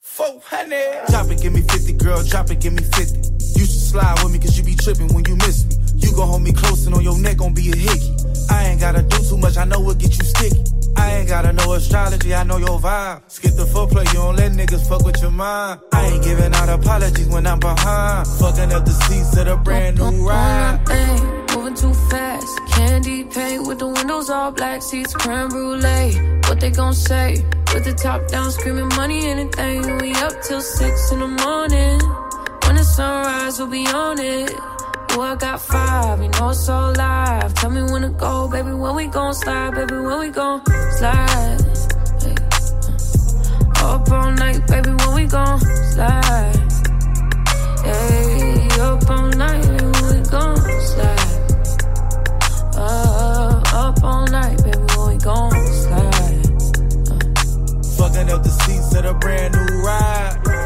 400. Drop it, give me 50, girl, drop it, give me 50. You should slide with me, cause you be tripping when you miss me. You gon' hold me close and on your neck gon' be a hickey. I ain't gotta do too much, I know what get you sticky. I ain't gotta know astrology, I know your vibe. Skip the foreplay, you don't let niggas fuck with your mind. I ain't giving out apologies when I'm behind. Fucking up the seats of the brand new ride. Ay, moving too fast. Candy paint with the windows all black, seats creme brulee. What they gon' say? With the top down, screaming money, anything. We up till six in the morning. When the sunrise, we'll be on it. Ooh, I got five, you know it's so live. Tell me when to go, baby. When we gon' slide, baby. When we gon' slide. Hey, uh. Up all night, baby. When we gon' slide. Hey, up all night, baby. When we gon' slide. Uh, up all night, baby. When we gon' slide. Fucking up the seats of the brand new ride.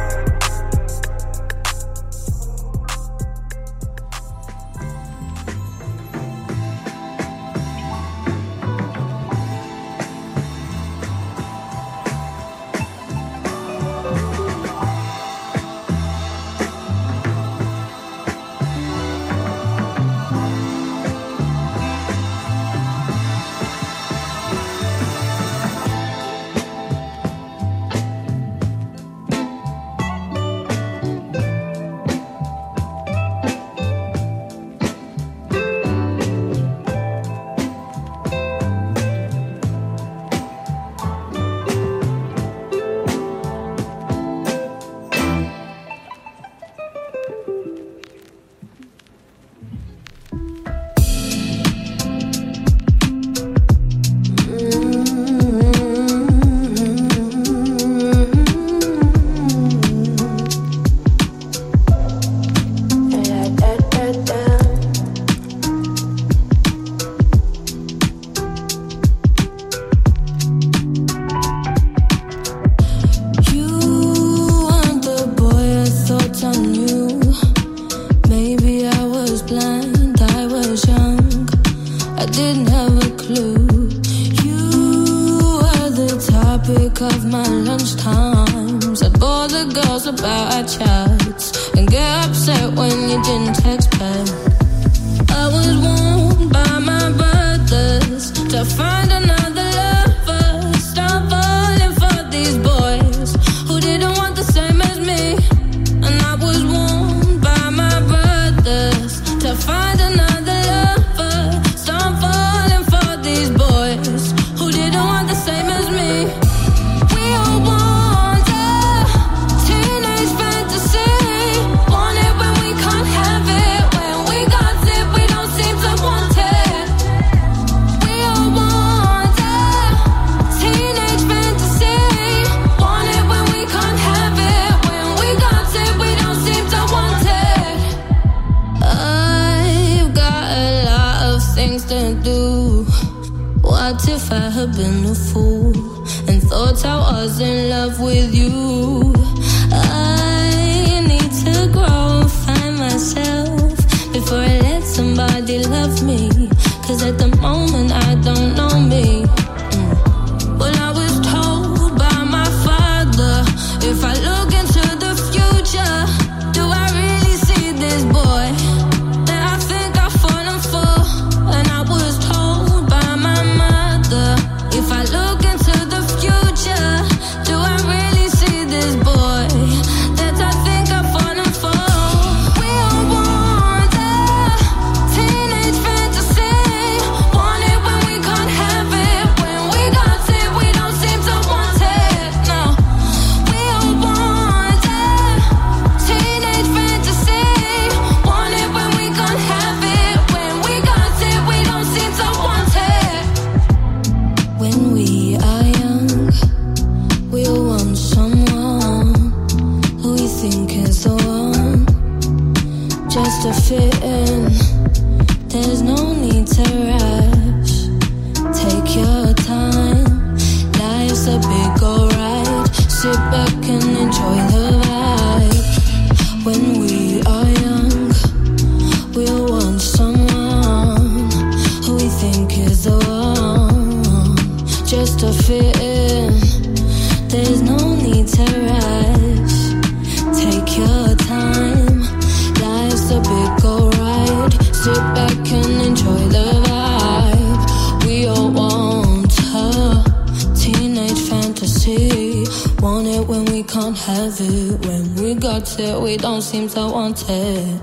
we don't seem to want it.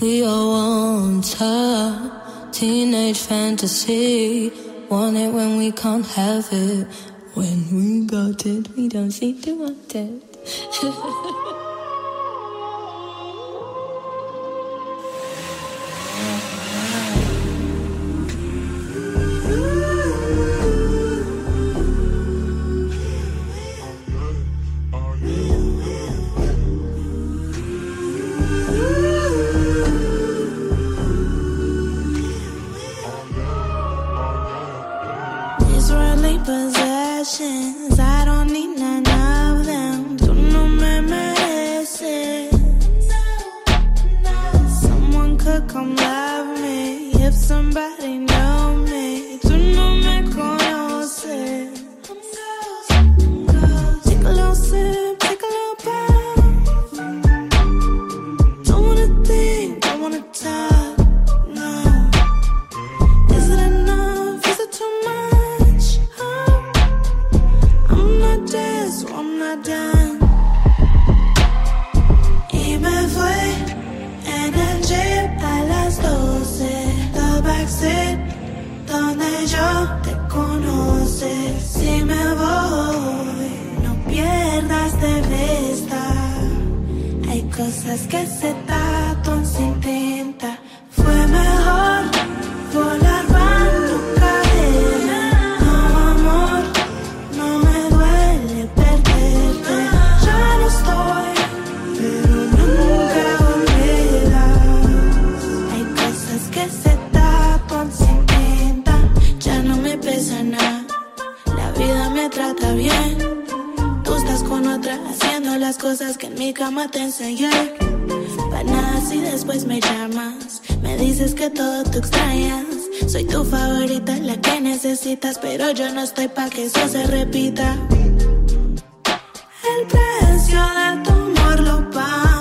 We all want a teenage fantasy. Want it when we can't have it. When we got it, we don't seem to want it. *laughs* cosas que se pasan. las cosas que en mi cama te enseñé. Panas y después me llamas. Me dices que todo te extrañas. Soy tu favorita, la que necesitas. Pero yo no estoy pa' que eso se repita. El precio de tu amor lo pago.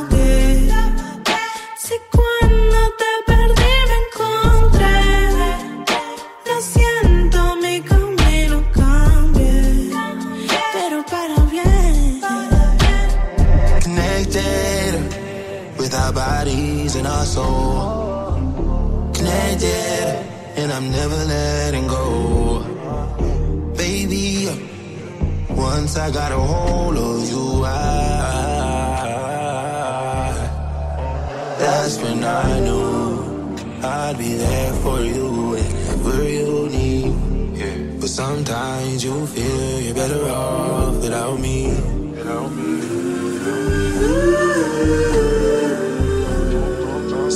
my soul. Connected, and I'm never letting go. Baby, once I got a hold of you, I, that's when I knew I'd be there for you whenever you need. Yeah. But sometimes you feel you're better off without me. Without me. Without me.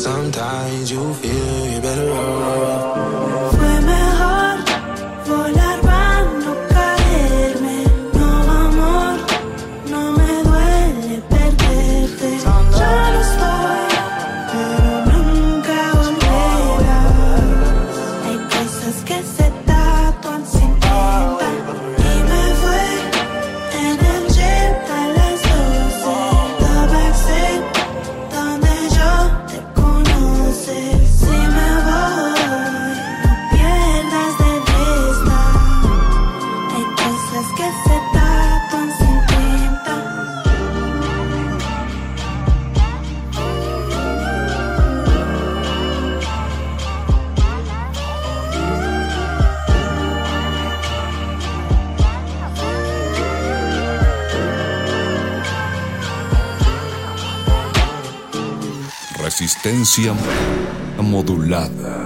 Sometimes you feel you better off. resistencia modulada.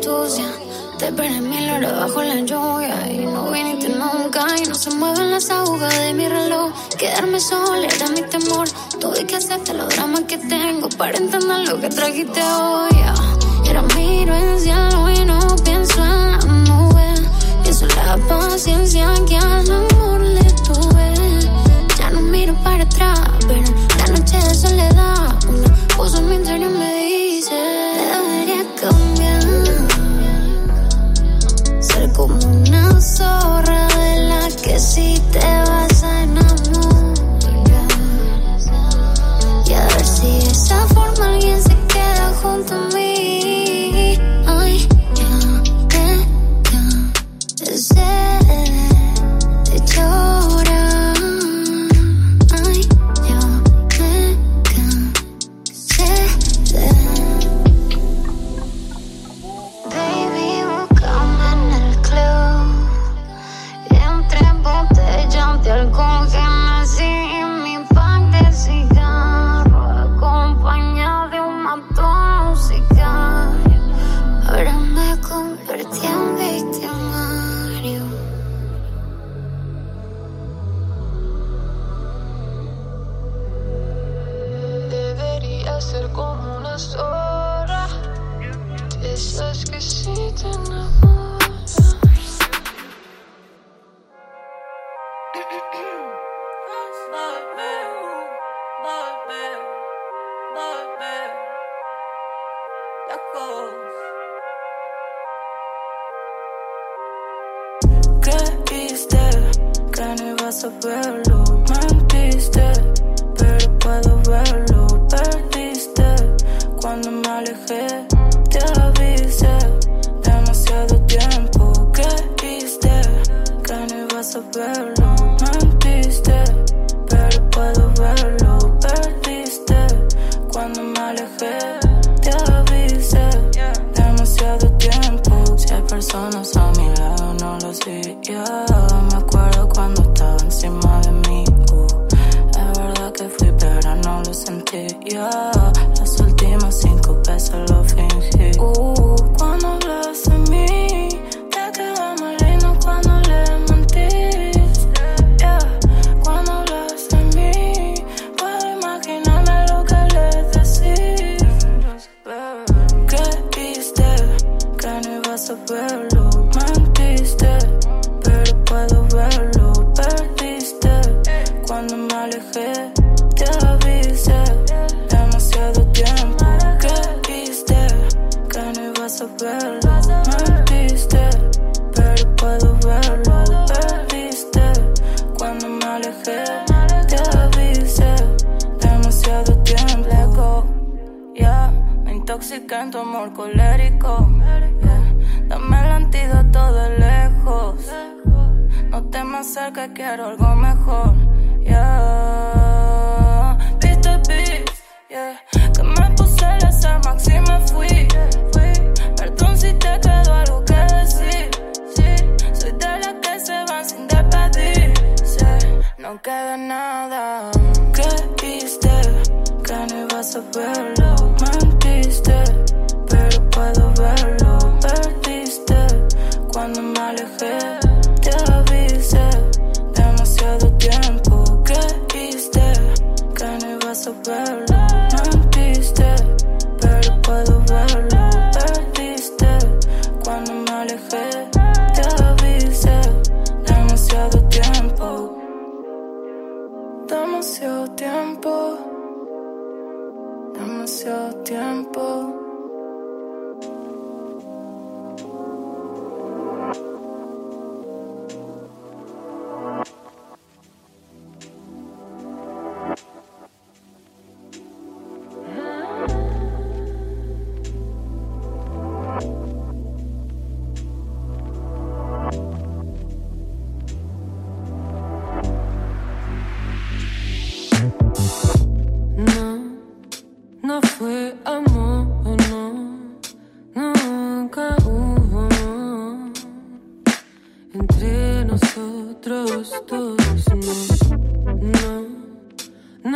Te perdí en mil horas bajo la lluvia y no viniste nunca. Y no se mueven las agujas de mi reloj. Quedarme sola era mi temor. Tuve que hacerte los dramas que tengo para entender lo que trajiste hoy. Era miro el cielo y no pienso en la nube. Pienso en la paciencia que al amor le tuve. Ya no miro para atrás, pero la noche de soledad. Una puso en mi interior me como una zorra de la que si te vas a enamorar. Y a ver si de esa forma alguien se queda junto a mí.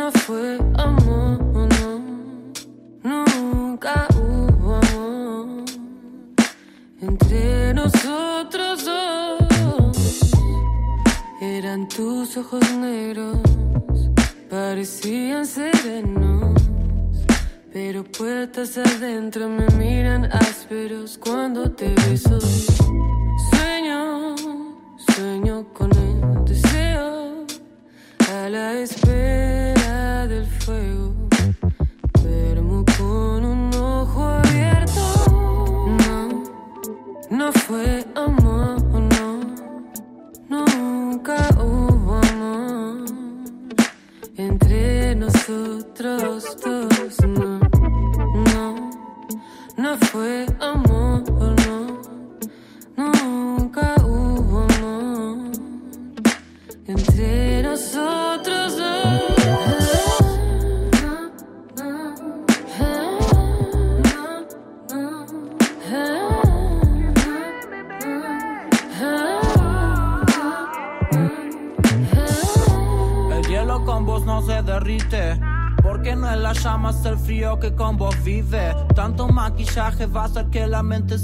no fue amor, no, nunca hubo amor entre nosotros dos. Eran tus ojos negros, parecían serenos, pero puertas adentro me miran ásperos cuando te beso. Sueño, sueño con el deseo a la espera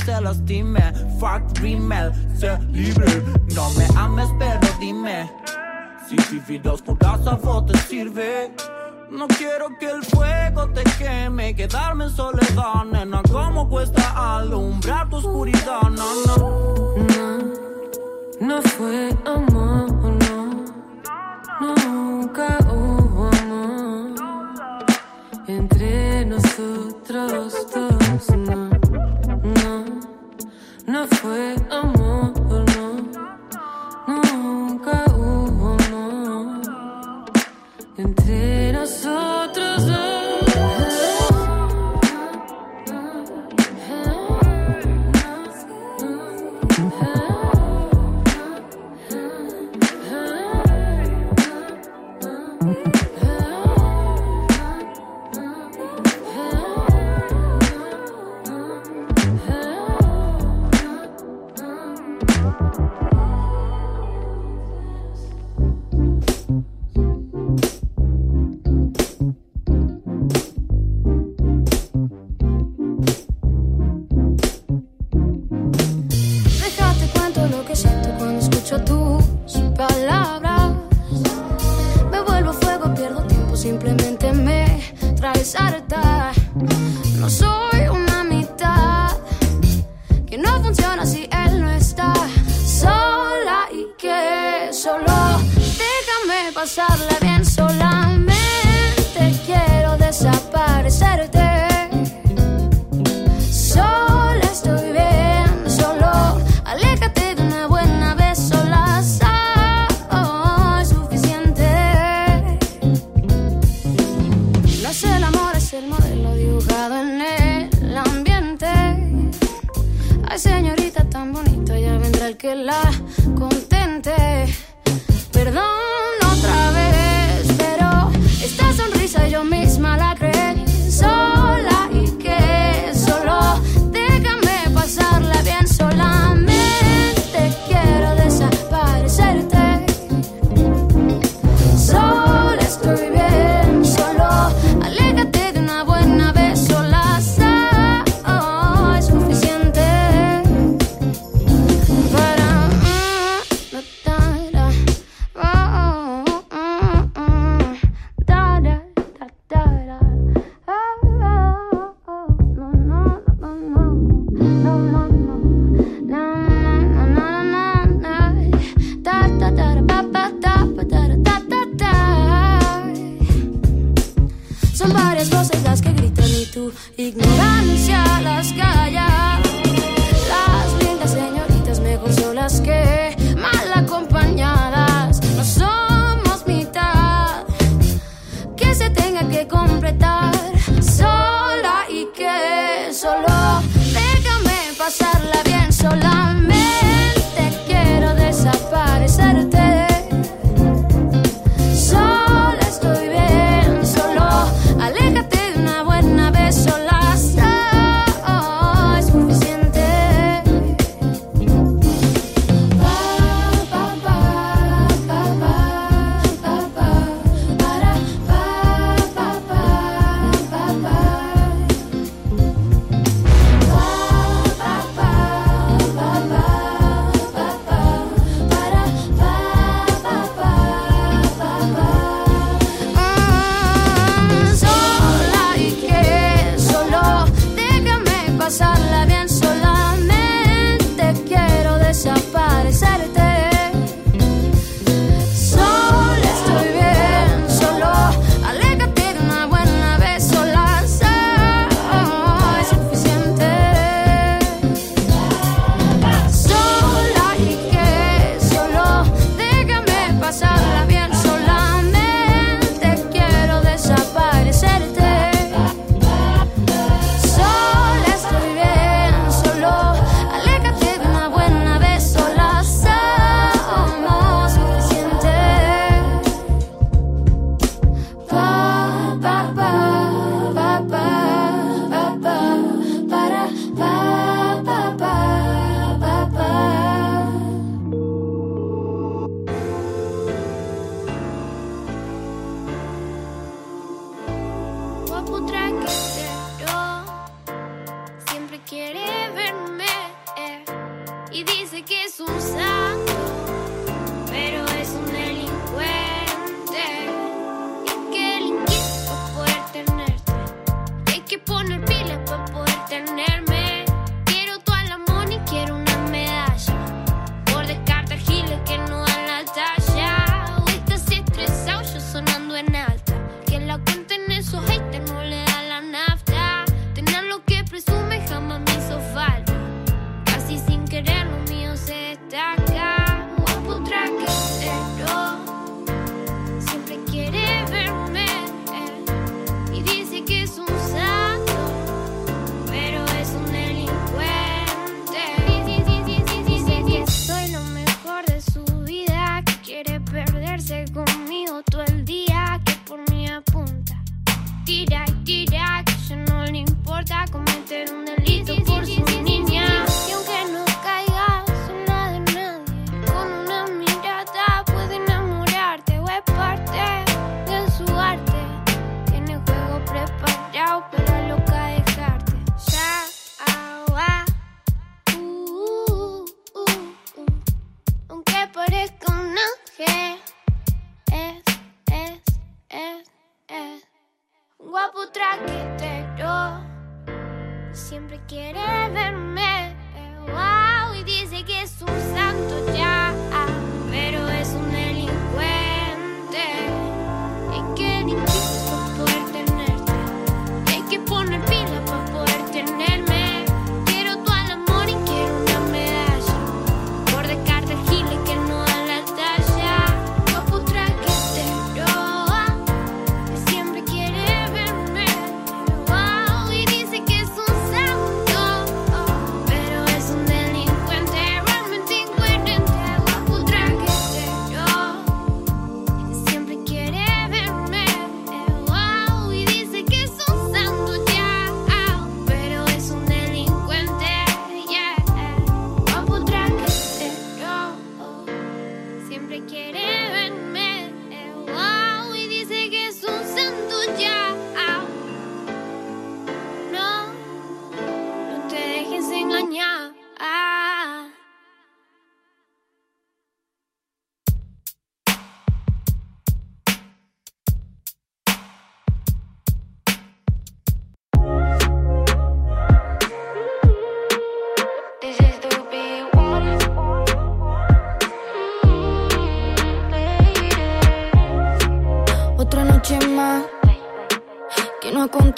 te lastimé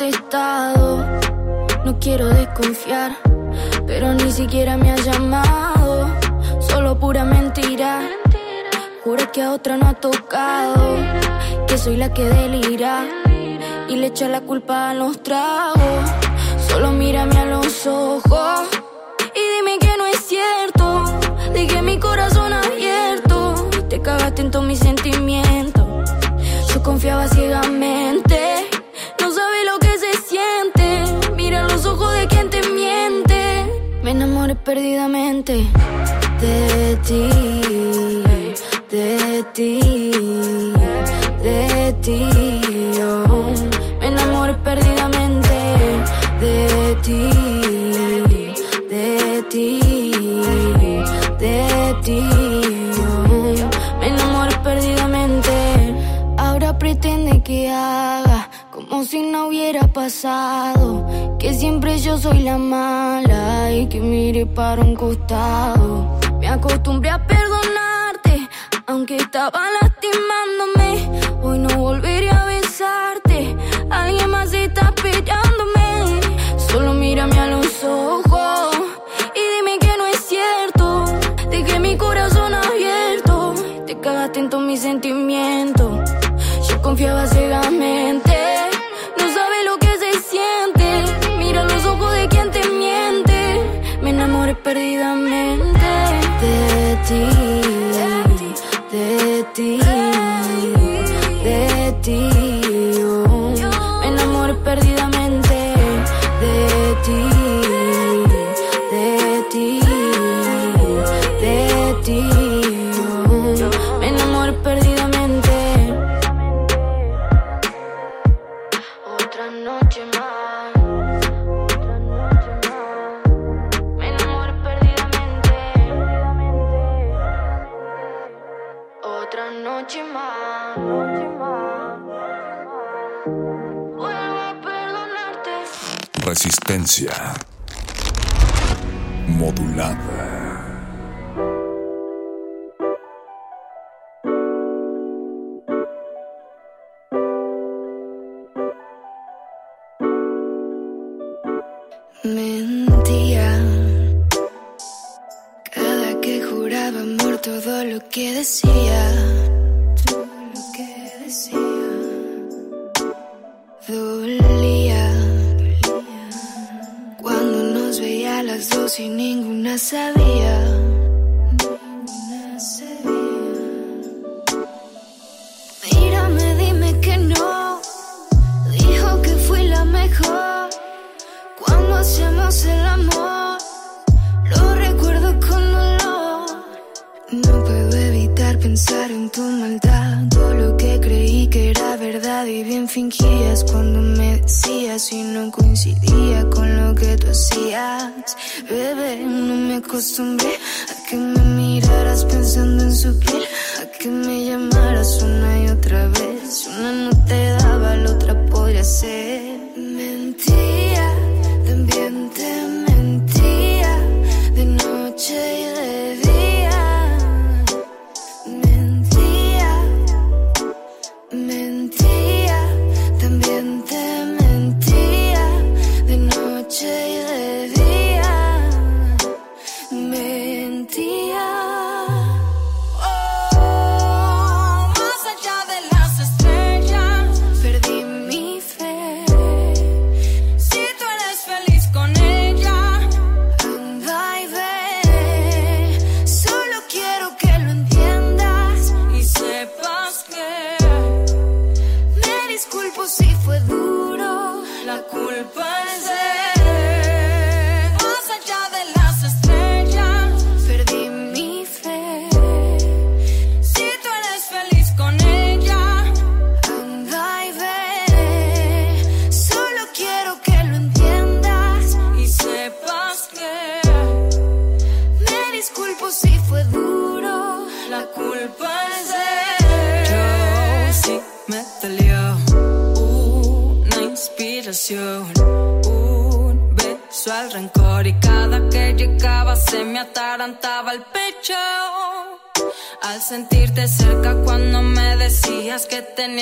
contestado. No quiero desconfiar, pero ni siquiera me ha llamado. Solo pura mentira. Jura que a otra no ha tocado. Que soy la que delira y le echa la culpa a los tragos. Solo mírame a los ojos y dime que no es cierto. Dije mi corazón abierto. Te cagaste en todos mis sentimientos. Yo confiaba ciegamente. perdidamente de ti, de ti, de ti. Oh, me enamoré perdidamente de ti, de ti, de ti. Oh, me enamoré perdidamente. Ahora pretende que haga como si no hubiera pasado, que siempre yo soy la más que mire para un costado. Me acostumbré a perdonarte, aunque estaba lastimándome. Hoy no volveré a besarte, alguien más está pillándome. Solo mírame a los ojos y dime que no es cierto. Dejé mi corazón abierto, te cagaste en todos mis sentimientos. Yo confiaba en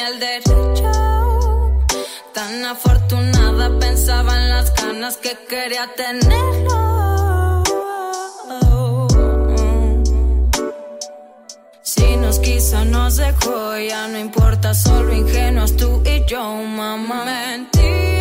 al derecho. Tan afortunada pensaba en las ganas que quería tenerlo. Si nos quiso, nos dejó, ya no importa, solo ingenuos tú y yo, mamá. Mentira